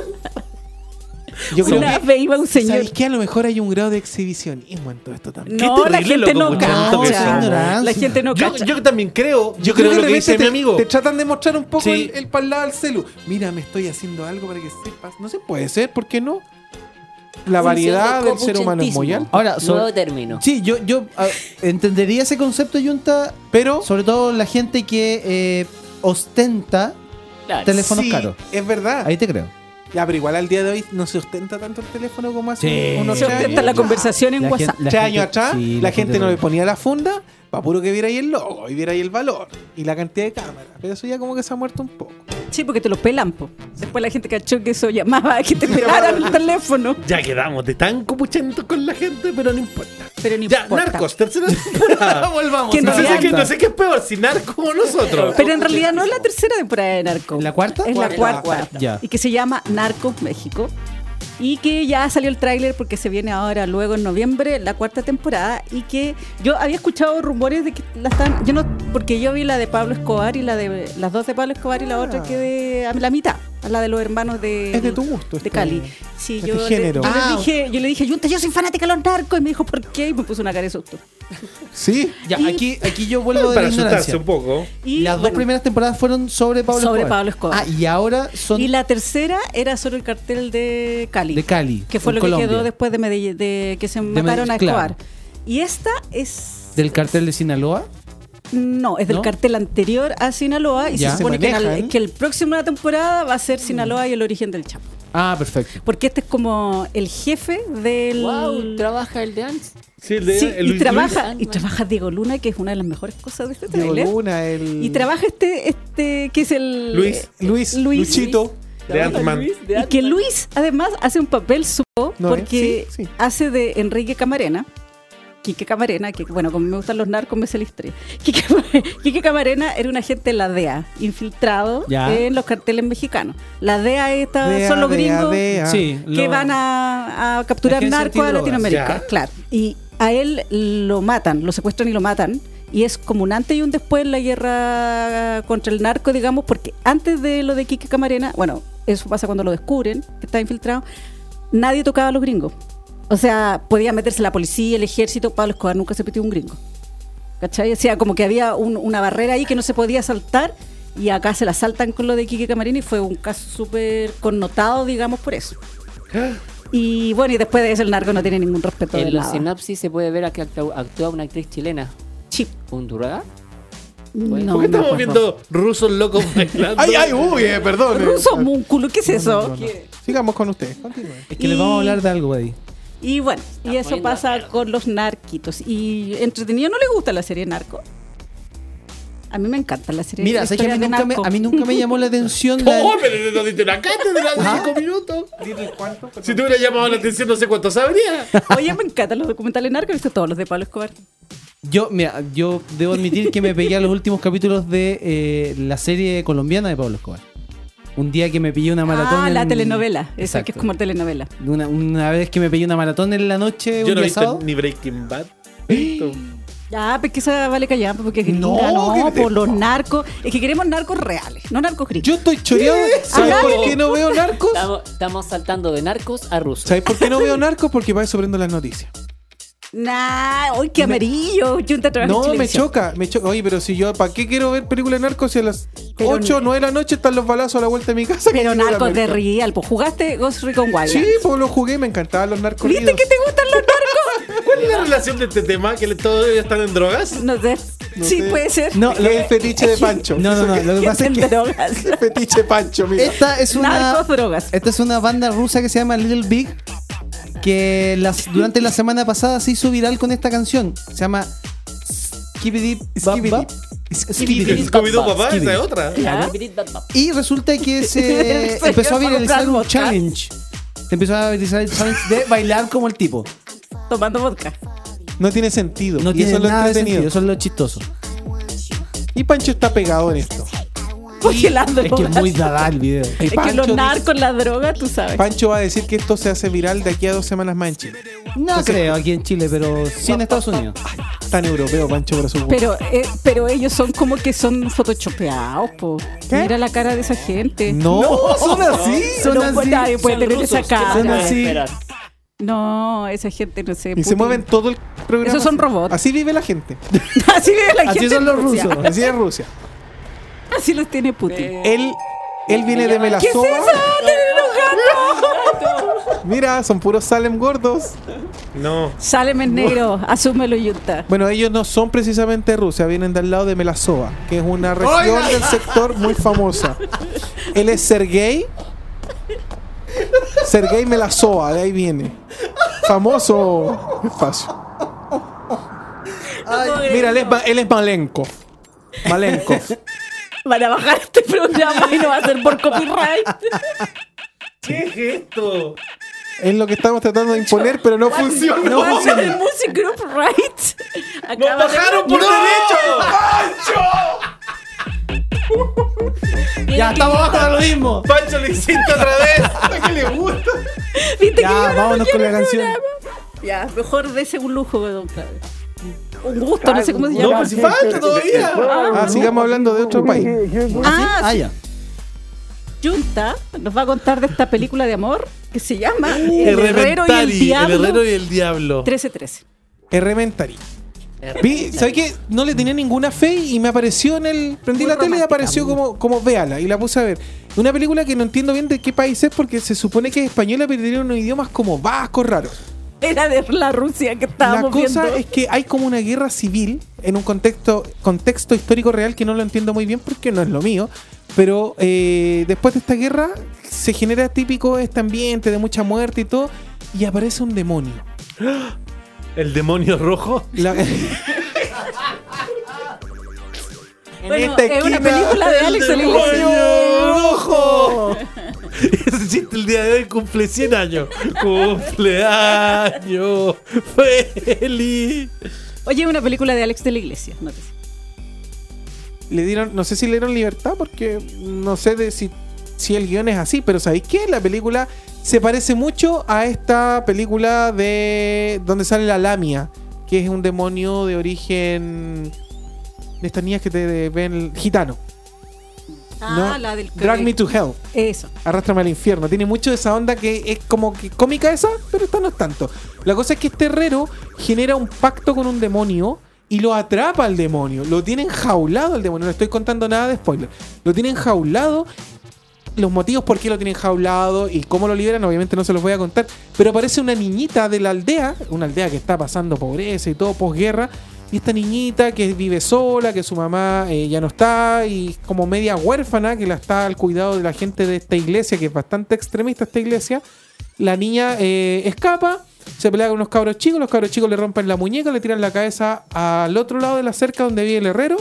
Yo creo Una que, vez iba un señor. ¿sabéis que a lo mejor hay un grado de exhibicionismo en todo esto también? No, la gente loco, no que cacha. La gente no yo, cacha. yo también creo. Yo, creo creo lo que de dice repente mi amigo. Te tratan de mostrar un poco Sí. el, el parlado al celu. Mira, me estoy haciendo algo para que sepas. No se puede ser, ¿por qué no? La variedad del ser humano es muy alta. Ahora, sobre- Nuevo término. Sí, yo, yo ah, entendería ese concepto, Junta, Pero sobre todo la gente que eh, ostenta Claro. teléfonos sí, caros. es verdad. Ahí te creo. Ya, pero igual al día de hoy no se ostenta tanto el teléfono como hace Sí. unos Se tres ostenta años. la conversación en La WhatsApp. gente- la Tres gente- años atrás, sí, la, gente no lo- le ponía la funda para puro que viera ahí el logo y viera ahí el valor y la cantidad de cámaras. Pero eso ya como que se ha muerto un poco. Sí, porque te lo pelan, po. Después la gente cachó que eso llamaba a que te pelaran el teléfono. Ya quedamos de tan copuchentos con la gente, pero no importa. Pero no Ya, importa. Narcos, tercera temporada. Volvamos. No, sé qué, no sé qué es peor, si Narcos o nosotros. Pero en realidad no es la tercera temporada de Narco. ¿La cuarta? Es la Cuarta. cuarta. Ya. Y que se llama Narcos México. Y que ya salió el tráiler porque se viene ahora luego en noviembre la cuarta temporada. Y que yo había escuchado rumores de que la están. Yo no. Porque yo vi la de Pablo Escobar y la de. Las dos de Pablo Escobar y la otra que de. la mitad. A La de los hermanos de. Es de tu gusto. de este- Cali. Sí, este yo, le, género. yo Ah. le dije, yo le dije, Junta, yo soy fanática de los narcos. Y me dijo, ¿por qué? Y me puso una cara de susto. Sí. Ya, Y- aquí, aquí yo vuelvo de Para la asustarse un poco. Y Las dos primeras temporadas fueron sobre Pablo Sobre Escobar. Pablo Escobar. Ah, y ahora son Y la tercera era sobre el cartel de Cali. de Cali. que fue lo Colombia. que quedó después de, Medellín, de que se Medellín, mataron a claro. Escobar. Y esta es. Del cartel de Sinaloa. No, es del ¿No? cartel anterior a Sinaloa y Ya. se supone Se que, el, que el próximo temporada va a ser Sinaloa y el origen del Chapo. Ah, perfecto. Porque este es como el jefe del. Wow, trabaja el dance. Sí, el de Sí, el y Luis trabaja, Luis. y trabaja Diego Luna, que es una de las mejores cosas de este Diego trailer. Luna, el. Y trabaja este, este, que es el. Luis. Luis, Luis. Luchito. de Ant-Man. De Y que. Luis además hace un papel supo No, porque ¿eh? Sí, sí. hace de Enrique Camarena. Quique Camarena, que bueno, como me gustan los narcos, me sé la historia. Quique, Quique Camarena era un agente de la DEA, infiltrado Ya. en los carteles mexicanos. La DEA esta- Dea, son los dea, gringos dea. Que van a, a capturar narcos a Latinoamérica. ya. Claro. Y a él lo matan, lo secuestran y lo matan. Y es como un antes y un después en la guerra contra el narco, digamos, porque antes de lo de Quique Camarena, bueno, eso pasa cuando lo descubren, que está infiltrado, nadie tocaba a los gringos. O sea, podía meterse la policía, el ejército, Pablo Escobar nunca se metió un gringo. ¿Cachai? O sea, como que había un- una barrera ahí que no se podía saltar y acá se la saltan con lo de Quique Camarena y fue un caso súper connotado, digamos, por eso. Y bueno, y después de eso el narco no tiene ningún respeto de En la nada. sinopsis se puede ver a que actúa una actriz chilena. Sí. ¿Undurraga? No, ¿Por qué estamos viendo rusos locos bailando? Ay, ay, uy, eh, perdón. eh. Ruso múnculo, ¿qué es eso? Sigamos con ustedes. Continúen. Es que les vamos a hablar de algo ahí. Y bueno, y eso pasa con los narquitos. Y entretenido, ¿no le gusta la serie Narco? A mí me encanta la serie Mira, la ¿sabes que a, mí de nunca me, Narco. a mí nunca me llamó la atención la- ¡Oh, pero no diste una cátedra de cinco minutos! Si te hubiera llamado la atención, no sé cuánto sabría. Oye, me encantan los documentales Narco, he visto todos los de Pablo Escobar. Yo, mira, yo debo admitir que me pegué a los últimos capítulos de eh, la serie colombiana de Pablo Escobar. Un día que me pillé una maratón. Ah, la en- telenovela, esa que es como telenovela. Una, una vez que me pegué una maratón en la noche, Yo un no he visto ni Breaking Bad. Ya, porque esa vale callar, porque es No, gringa, no, que- por los narcos. Es que queremos narcos reales, no narcos gringos. Yo estoy choreado. ¿Sabes por qué no veo narcos? Estamos, estamos saltando de narcos a rusos. ¿Sabes por qué no veo narcos? Porque para eso prendo las noticias. Nah, uy, qué amarillo. Junta trabaja en No, me choca, me choca. Oye, pero si yo, ¿para qué quiero ver películas de narcos si a las Pero 8 o 9 de la noche están los balazos a la vuelta de mi casa? Pero narcos de real, pues jugaste Ghost Recon Wildlands. Sí, pues lo jugué, me encantaban los narcos. ¿Viste unidos. que te gustan los narcos? ¿Cuál es la relación de este tema? ¿Que ellos están en drogas? No sé. No sí, sé. puede ser. No, es el fetiche de Pancho. No, no, no. Lo que pasa es que drogas. El fetiche de Pancho, mira. esta es una. Narcos, drogas. Esta es una banda rusa que se llama Little Big. Que las, durante la semana pasada se hizo viral con esta canción. Se llama Skibidi Bap Scooby-Doo, papá, esa es otra. ¿Ya? Y resulta que se empezó a viralizar un challenge. Se empezó a viralizar el challenge de bailar como el tipo. Tomando vodka. No tiene sentido. No y tiene eso es lo nada de entretenido. sentido, eso es lo chistoso. Y Pancho está pegado en esto. Porque las Es que es muy dada el video. Y Es que Pancho los dice- narcos, la droga, tú sabes. Pancho va a decir que esto se hace viral de aquí a dos semanas más en Chile. No creo aquí en Chile, pero sí en Estados Unidos. Tan europeo, Pancho, por su. Pero, eh, pero ellos son como que son photoshopeados, po. Mira la cara de esa gente. No, son así. Son No, así. nadie puede tener esa Son cara. así. No, esa gente no sé. Y se mueven todo el programa. Esos son así. robots. Así vive la gente. Así vive la Así gente son en los Rusia. rusos. Así es Rusia. Así los tiene Putin. Él, él viene de ¿Qué es Melazoa. eso? ¡Tener un gato! Mira, son puros Salem gordos. No. Sáleme en negro, asúmelo, Yunta. Bueno, ellos no son precisamente Rusia, vienen del lado de Melazoa, que es una región del sector muy famosa. Él es Sergei. Sergei Melazoa, de ahí viene. Famoso espacio. Mira, él es, él es Malenkov. Malenkov. Van a bajar este programa y no va a ser por copyright. ¿Qué es esto? Es lo que estamos tratando de imponer, pero no funciona. No el Music Group Right. ¡Nos Acaba de- bajaron por derecho! Ya estamos abajo de lo mismo. ¡Pancho lo hiciste otra vez! ¿A qué le gusta? ¿Viste que Ya, yo no vámonos con la el canción. programa? Ya, mejor dese un lujo, don Claudio. Un gusto, no sé cómo se No, llama. pues si falta todavía. Ah, sigamos hablando de otro país. Ah, Ah, ya. Junta nos va a contar de esta película de amor que se llama El El Herrero y el Diablo. El herrero y el diablo. 1313. Elementary. Vi, ¿Sabes qué? No le tenía ninguna fe y me apareció en el. Prendí Muy la tele y apareció muy. como, como véala y la puse a ver. Una película que no entiendo bien de qué país es porque se supone que es española, pero tiene unos idiomas como vascos raros. Era de la Rusia que La estábamos cosa viendo. es que hay como una guerra civil en un contexto, contexto histórico real que no lo entiendo muy bien porque no es lo mío. Pero eh, después de esta guerra se genera típico este ambiente de mucha muerte y todo. Y aparece un demonio. ¿El demonio rojo? La- Bueno, es una película de Alex ¡El Oliveira. demonio rojo! Ese chiste el día de hoy cumple 100 años. ¡Cumpleaños! ¡Feliz! Oye, es una película de Alex de la Iglesia. nótese. le dieron, no sé si le dieron libertad porque no sé de si, si el guion es así, pero ¿sabéis qué? La película se parece mucho a esta película de donde sale la Lamia, que es un demonio de origen de estas niñas que te ven gitano. Ah, ¿no? la del Drag Me to Hell. Eso. Arrástrame al infierno. Tiene mucho de esa onda que es como que cómica esa, pero esta no es tanto. La cosa es que este herrero genera un pacto con un demonio y lo atrapa al demonio. Lo tiene enjaulado al demonio. No estoy contando nada de spoiler. Lo tiene enjaulado. Los motivos por qué lo tienen enjaulado y cómo lo liberan, obviamente no se los voy a contar. Pero aparece una niñita de la aldea, una aldea que está pasando pobreza y todo posguerra. Y esta niñita que vive sola, que su mamá eh, ya no está y como media huérfana, que la está al cuidado de la gente de esta iglesia, que es bastante extremista esta iglesia. La niña eh, escapa, se pelea con unos cabros chicos, los cabros chicos le rompen la muñeca, le tiran la cabeza al otro lado de la cerca donde vive el herrero.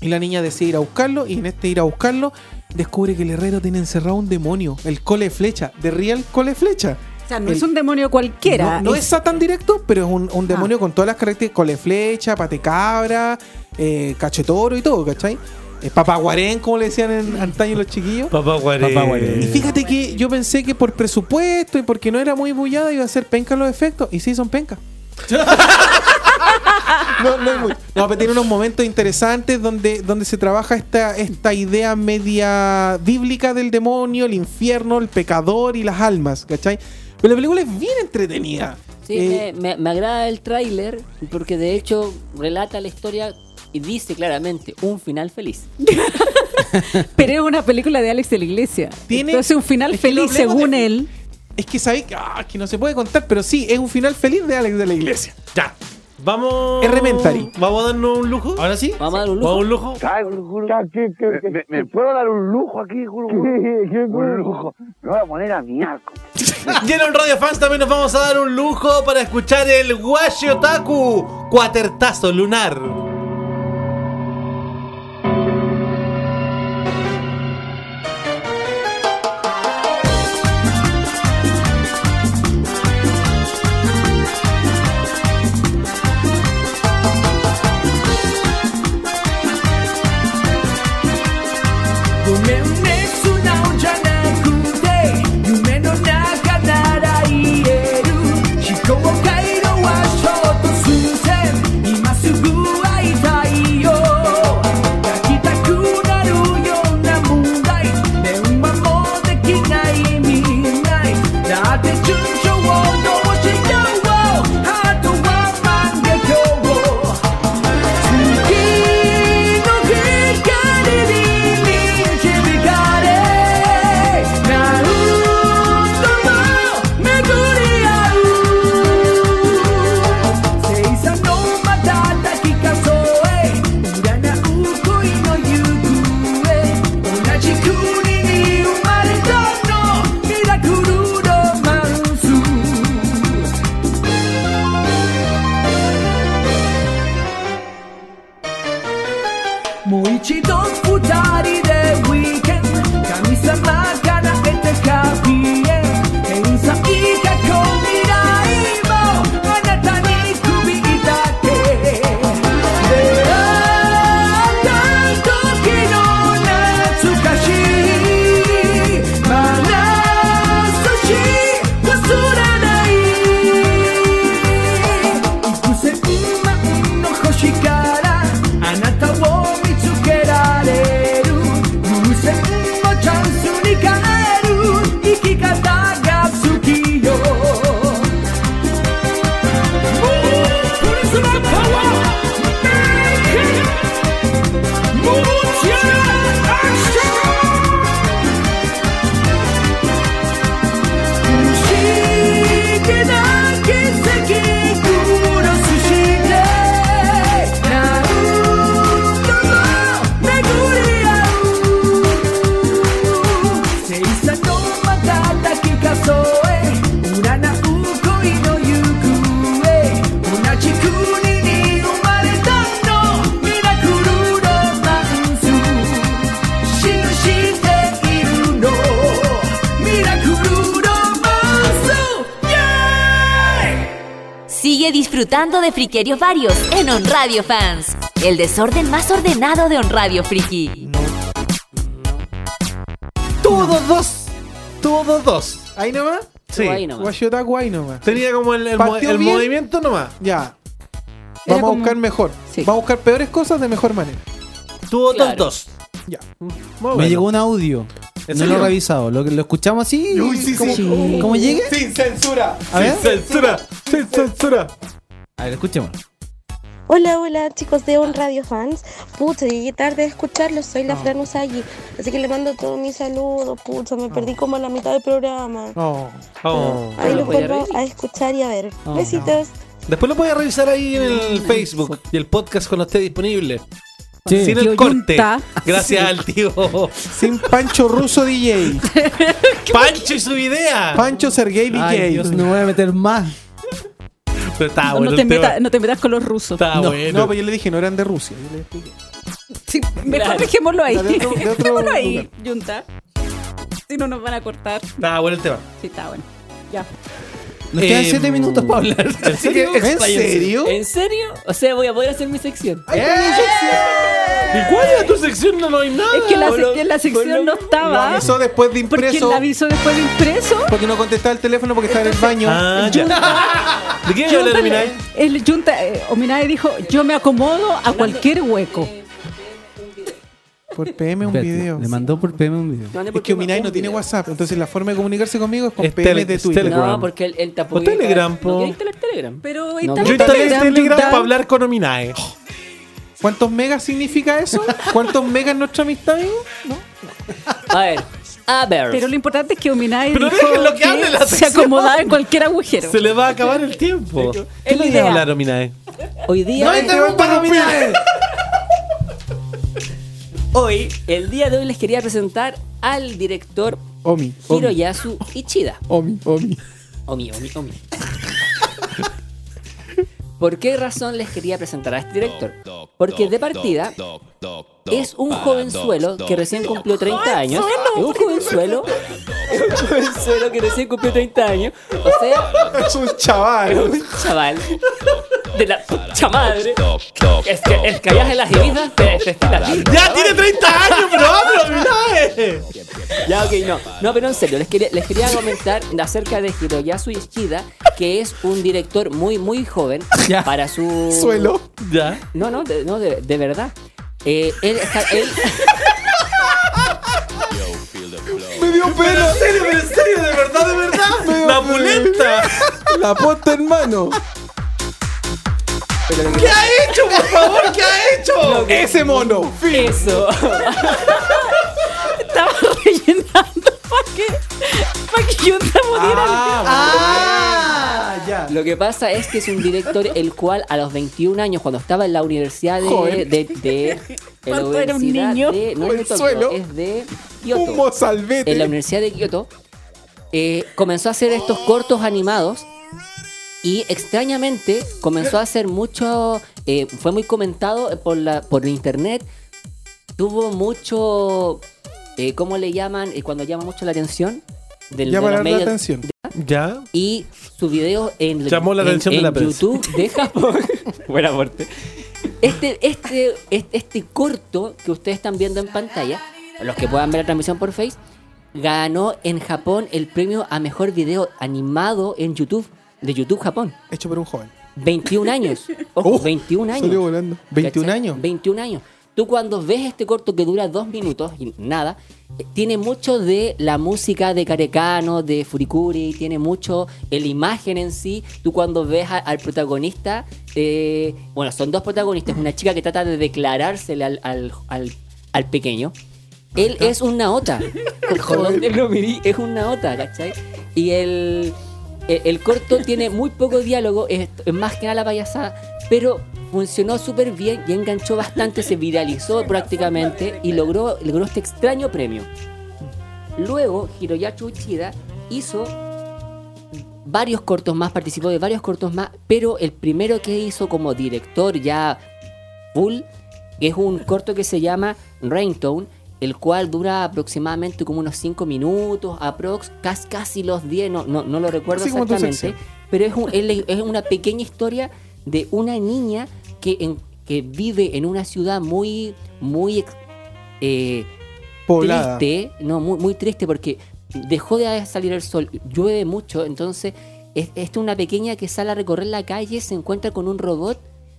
Y la niña decide ir a buscarlo. Y en este ir a buscarlo, descubre que el herrero tiene encerrado un demonio, el cole flecha, de real cole flecha. Sea, no El- es un demonio cualquiera. no, no es Satan directo, pero es un, un demonio Ah. con todas las características: cole flecha, pate cabra, eh, cachetoro y todo, ¿cachai? Eh, papaguarén, como le decían en antaño los chiquillos. Papá Guarén. Papá Guarén. Y fíjate que yo pensé que por presupuesto y porque no era muy bullada iba a ser penca los efectos. Y sí, son penca. no, no, hay mucho. No, pero tiene unos momentos interesantes donde, donde se trabaja esta, esta idea media bíblica del demonio, el infierno, el pecador y las almas, ¿cachai? Pero la película es bien entretenida. Sí, Eh, me, me- me agrada el tráiler porque de hecho relata la historia y dice claramente un final feliz. Pero es una película de Alex de la Iglesia. Tiene- Entonces, un final feliz, según de- él. Es que sabéis que, ah, que no se puede contar, pero sí, es un final feliz de Alex de la Iglesia. Ya. Vamos. Elementary. Vamos a darnos un lujo. Ahora sí. Vamos a dar un Vamos a lujo. un lujo. ¿Me, me puedo dar un lujo aquí, Juro? Un lujo. Me voy a poner a miaco. Y en Radio Fans también nos vamos a dar un lujo para escuchar el Washi Otaku Cuatertazo Lunar. De friquerios varios en On Radio Fans. El desorden más ordenado de On Radio Friki. Todos dos. Todos dos. ¿Ahí nomás? Sí. Ahí nomás. Washotaku ahí nomás. Tenía como el, el mo- Partió el bien. movimiento nomás. Ya. Era Vamos a como- buscar mejor. Sí. Vamos a buscar peores cosas de mejor manera. Tuvo Claro. dos dos. Ya. Muy Me bueno. llegó un audio. ¿En No serio? lo he revisado. Lo, lo escuchamos así. Uy, sí, ¿Cómo, sí. ¿Cómo llegue? Sin censura. A ver. Sin censura, sin censura. A ver, escuchemos. Hola, hola chicos de On Radio Fans. Pucha, llegué tarde a escucharlos, soy la Fran Usagi. Así que le mando todos mis saludos, pucha, me perdí como a la mitad del programa. Oh. Oh. Ahí ¿Lo los vuelvo a escuchar y a ver. Oh, Besitos. Después lo puedes revisar ahí en el Facebook y el podcast cuando esté disponible. Sí. Sin el corte. Yunta. Gracias al tío Sin Pancho Russo DJ. Pancho y su idea. Pancho Sergey DJ. Ay, Dios, no me voy a meter más. Está No, bueno no te metas, no te metas con los rusos. Está No, bueno. no, pero yo le dije, no eran de Rusia. Yo le expliqué. Sí, mejor dejémoslo ahí. De otro- de otro dejémoslo ahí, lugar. Junta. Si no nos van a cortar. Está bueno el tema. Sí, está bueno. Ya. Nos quedan Eh, 7 minutos para hablar. ¿En serio? ¿En serio? ¿En serio? O sea, voy a poder hacer mi sección. ¿Y cuál era tu sección? No, no hay nada. Es que la, por lo- que la por sección no estaba. avisó después de Porque impreso. la avisó después de impreso. Porque no contestaba el teléfono porque estaba en el baño. Ah, ya. ¿De qué habla el Junta, eh, Ominae dijo, yo me acomodo a cualquier hueco. Por PM un Espérate, video. Le mandó por PM un video. No, no, Es que Ominai un no tiene video. WhatsApp, entonces la forma de comunicarse conmigo es con Es PM tele- de Twitter. Telegram. No, porque él, él tampoco. O Telegram, po. ¿No instalar Telegram? Pero No, Yo instalé el Telegram, Telegram para hablar con Ominae. ¿Cuántos megas significa eso? ¿Cuántos megas nuestra amistad, amigo? A ver. A ver. Pero lo importante es que Ominae Pero dijo déjenlo que hable la se acomodaba en cualquier agujero. Se le va a acabar el tiempo. ¿Qué le iba a hablar Ominae? Hoy día. ¡No interrumpan, Ominai! Hoy, el día de hoy les quería presentar al director Omi, Omi, Hiroyasu Ichida. Omi, Omi. Omi, Omi, Omi. ¿Por qué razón les quería presentar a este director? Porque de partida es un jovenzuelo que recién cumplió 30 años. Es un jovenzuelo. Es un jovenzuelo que recién cumplió 30 años. O sea, Es un chaval. un chaval de la pucha madre. Es que el hayas en las heridas te. ¡Ya tiene 30 años, pero habla, Ominae! Ya, ok, no. No, pero en serio, les quería, les quería comentar acerca de Hiroyasu Ishida, que es un director muy, muy joven Ya. para su... Suelo. Ya. No, no, de, no, de, de verdad. Eh, él está... Él, Me dio pena. ¿En serio, en serio, de verdad, de verdad? ¡La pulenta! La posta en mano. ¿Qué ha hecho, por favor? ¿Qué ha hecho? Ese mono. Fin. eso. Estaba rellenando para que, para que Junta pudiera. Ah, ya. Lo que pasa es que es un director el cual a los 21 años, cuando estaba en la universidad de... Joven. de, de- en la ¿Cuánto era un universidad niño? de- no es de. Tokio, es de Kioto. en la. Universidad de Kioto, eh, comenzó a hacer estos cortos animados y extrañamente comenzó a hacer mucho, eh, fue muy comentado por, la, por internet, tuvo mucho, eh, ¿cómo le llaman? Eh, cuando llama mucho la atención. Del, de Llama los la medios- atención. Ya. Y su video en, Llamó la en- atención de en la prensa. YouTube de Japón. Buen aporte. Este, este, este, este corto que ustedes están viendo en pantalla, los que puedan ver la transmisión por Face, ganó en Japón el premio a mejor video animado en YouTube, de YouTube Japón. Hecho por un joven. 21 años. Ojo, Uf, 21 años. Salió volando. 21 ¿Cachai? años. 21 años. Tú cuando ves este corto que dura dos minutos y nada, tiene mucho de la música de Carecano, de Furikuri, tiene mucho en la imagen en sí. Tú cuando ves a- al protagonista, eh, bueno, son dos protagonistas, una chica que trata de declarársele al, al, al- al pequeño. Él es un naota. Lo mirí, es un naota, ¿cachai? Y el, el, el corto tiene muy poco diálogo, es, es más que nada la payasada, pero funcionó súper bien y enganchó bastante, se viralizó prácticamente y logró, logró este extraño premio. Luego, Hiroyasu Uchida hizo varios cortos más, participó de varios cortos más, pero el primero que hizo como director ya full es un corto que se llama Raintone, el cual dura aproximadamente como unos 5 minutos, aprox, casi, casi los 10, no, no, no lo recuerdo exactamente, pero es, un- es, es una pequeña historia de una niña que, en- que vive en una ciudad muy, muy eh, Poblada. triste, no, muy, muy triste porque dejó de salir el sol, llueve mucho, entonces es, esta es una pequeña que sale a recorrer la calle, se encuentra con un robot,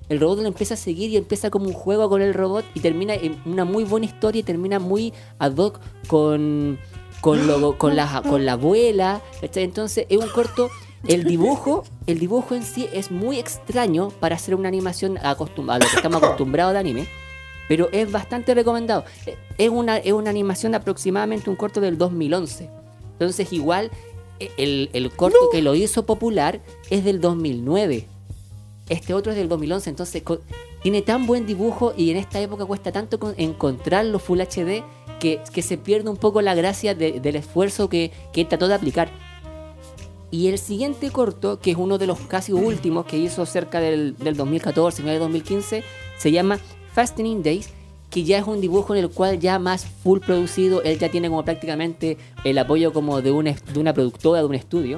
el robot lo empieza a seguir y empieza como un juego con el robot y termina en una muy buena historia y termina muy ad hoc con, con, lo- con, la, con la abuela. ¿cachai? Entonces es un corto. El dibujo, el dibujo en sí es muy extraño para hacer una animación acostum- a lo que estamos acostumbrados de anime, pero es bastante recomendado. Es una, es una animación de aproximadamente un corto del 2011. Entonces igual eh, el, el corto que lo hizo popular es del 2009. Este otro es del 2011, entonces tiene tan buen dibujo y en esta época cuesta tanto con- encontrarlo Full HD que, que se pierde un poco la gracia de- del esfuerzo que, que trató de aplicar. Y el siguiente corto, que es uno de los casi últimos que hizo cerca del, del 2014, final de 2015, se llama Fastening Days, que ya es un dibujo en el cual ya más full producido, él ya tiene como prácticamente el apoyo como de una, de una productora, de un estudio.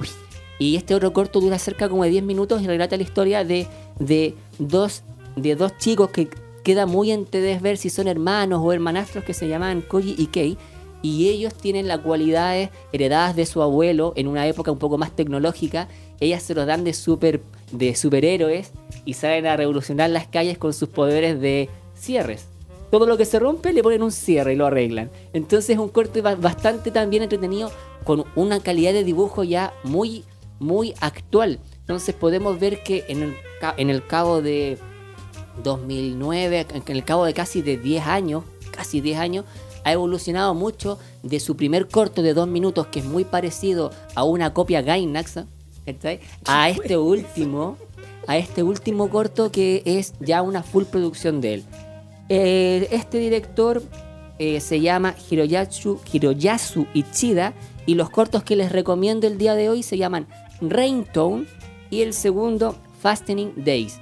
Y este otro corto dura cerca como de 10 minutos y relata la historia de, de, dos, de dos chicos que queda muy entre ver si son hermanos o hermanastros que se llaman Koji y Kei. Y ellos tienen las cualidades heredadas de su abuelo en una época un poco más tecnológica. Ellas se los dan de, super, de superhéroes y salen a revolucionar las calles con sus poderes de cierres. Todo lo que se rompe le ponen un cierre y lo arreglan. Entonces es un corte ba- bastante también entretenido con una calidad de dibujo ya muy, muy actual. Entonces podemos ver que en el, en el cabo de 2009, en el cabo de casi de 10 años, casi 10 años, ha evolucionado mucho de su primer corto de 2 minutos, que es muy parecido a una copia Gainax, ¿cachai? a este último, a este último corto que es ya una full producción de él. Eh, este director eh, se llama Hiroyasu, Hiroyasu Ichida y los cortos que les recomiendo el día de hoy se llaman Raintone y el segundo Fastening Days.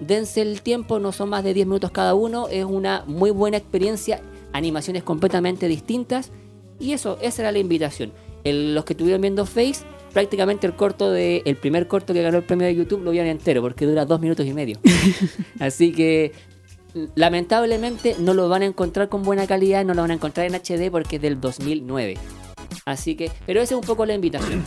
Dense el tiempo, no son más de 10 minutos cada uno, es una muy buena experiencia, animaciones completamente distintas y eso, esa era la invitación. El- los que estuvieron viendo Face, prácticamente el corto de el primer corto que ganó el premio de YouTube lo vieron entero porque dura dos minutos y medio. Así que lamentablemente no lo van a encontrar con buena calidad, no lo van a encontrar en HD porque es del 2009. Así que, pero esa es un poco la invitación.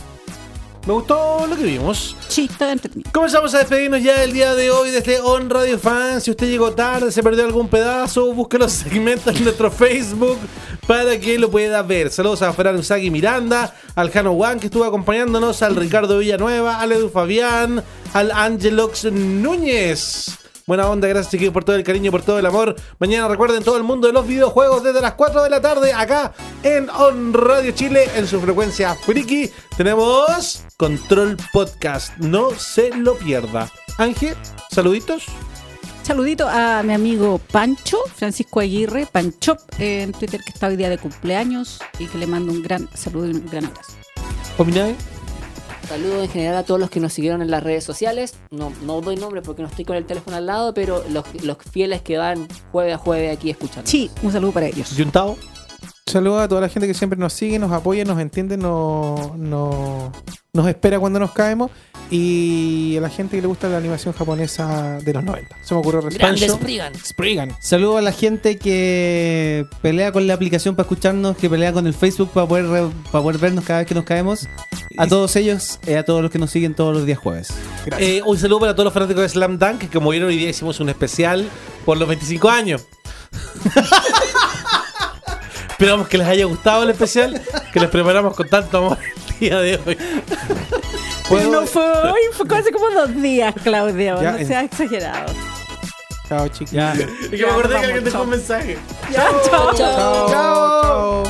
Me gustó lo que vimos. Sí, está entretenido. Comenzamos a despedirnos ya el día de hoy desde On Radio Fans. Si usted llegó tarde, se perdió algún pedazo, busque los segmentos en nuestro Facebook para que lo pueda ver. Saludos a Fran Usagi Miranda, al Jano Juan que estuvo acompañándonos, al Ricardo Villanueva, al Edu Fabián, al Angelox Núñez. Buena onda, gracias chiquillos por todo el cariño, por todo el amor. Mañana recuerden todo el mundo de los videojuegos desde las 4 de la tarde acá en On Radio Chile en su frecuencia friki. Tenemos Control Podcast, no se lo pierda. Ángel, saluditos. Saludito a mi amigo Pancho, Francisco Aguirre, Panchop, eh, en Twitter, que está hoy día de cumpleaños y que le mando un gran saludo y un gran abrazo. Saludos en general a todos los que nos siguieron en las redes sociales. No, no doy nombre porque no estoy con el teléfono al lado, pero los, los fieles que van jueves a jueves aquí escuchando. Sí, un saludo para ellos. Yuntao. Saludos a toda la gente que siempre nos sigue, nos apoya, nos entiende, nos, nos, nos espera cuando nos caemos. Y a la gente que le gusta la animación japonesa de los 90. Se me ocurrió. Grande. Spriggan. Spriggan. Saludos a la gente que pelea con la aplicación para escucharnos, que pelea con el Facebook para poder, re- para poder vernos cada vez que nos caemos. A todos ellos, eh, a todos los que nos siguen todos los días jueves. Eh, un saludo para todos los fanáticos de Slam Dunk, que como vieron hoy día hicimos un especial por los 25 años. Esperamos que les haya gustado el especial, que les preparamos con tanto amor el día de hoy. Pero no fue hoy, fue hace como dos días, Claudio. Ya, no en- seas exagerado. Chao, chicos. Ya. Es que me acordé que alguien dejó un mensaje. Ya, chao. Chao. Chao.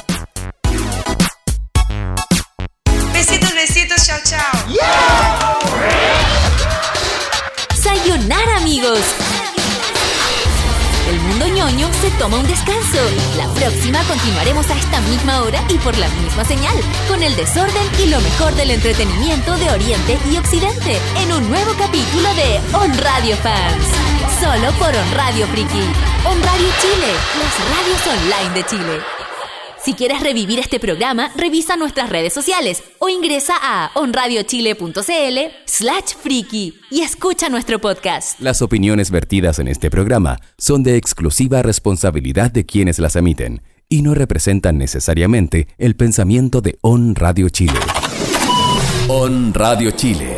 Besitos, besitos, chao, chao. Sayonara, amigos. Se toma un descanso. La próxima continuaremos a esta misma hora y por la misma señal, con el desorden y lo mejor del entretenimiento de Oriente y Occidente, en un nuevo capítulo de On Radio Fans. Solo por On Radio Friki. On Radio Chile, las radios online de Chile. Si quieres revivir este programa, revisa nuestras redes sociales o ingresa a onradiochile.cl slash friki y escucha nuestro podcast. Las opiniones vertidas en este programa son de exclusiva responsabilidad de quienes las emiten y no representan necesariamente el pensamiento de On Radio Chile. On Radio Chile.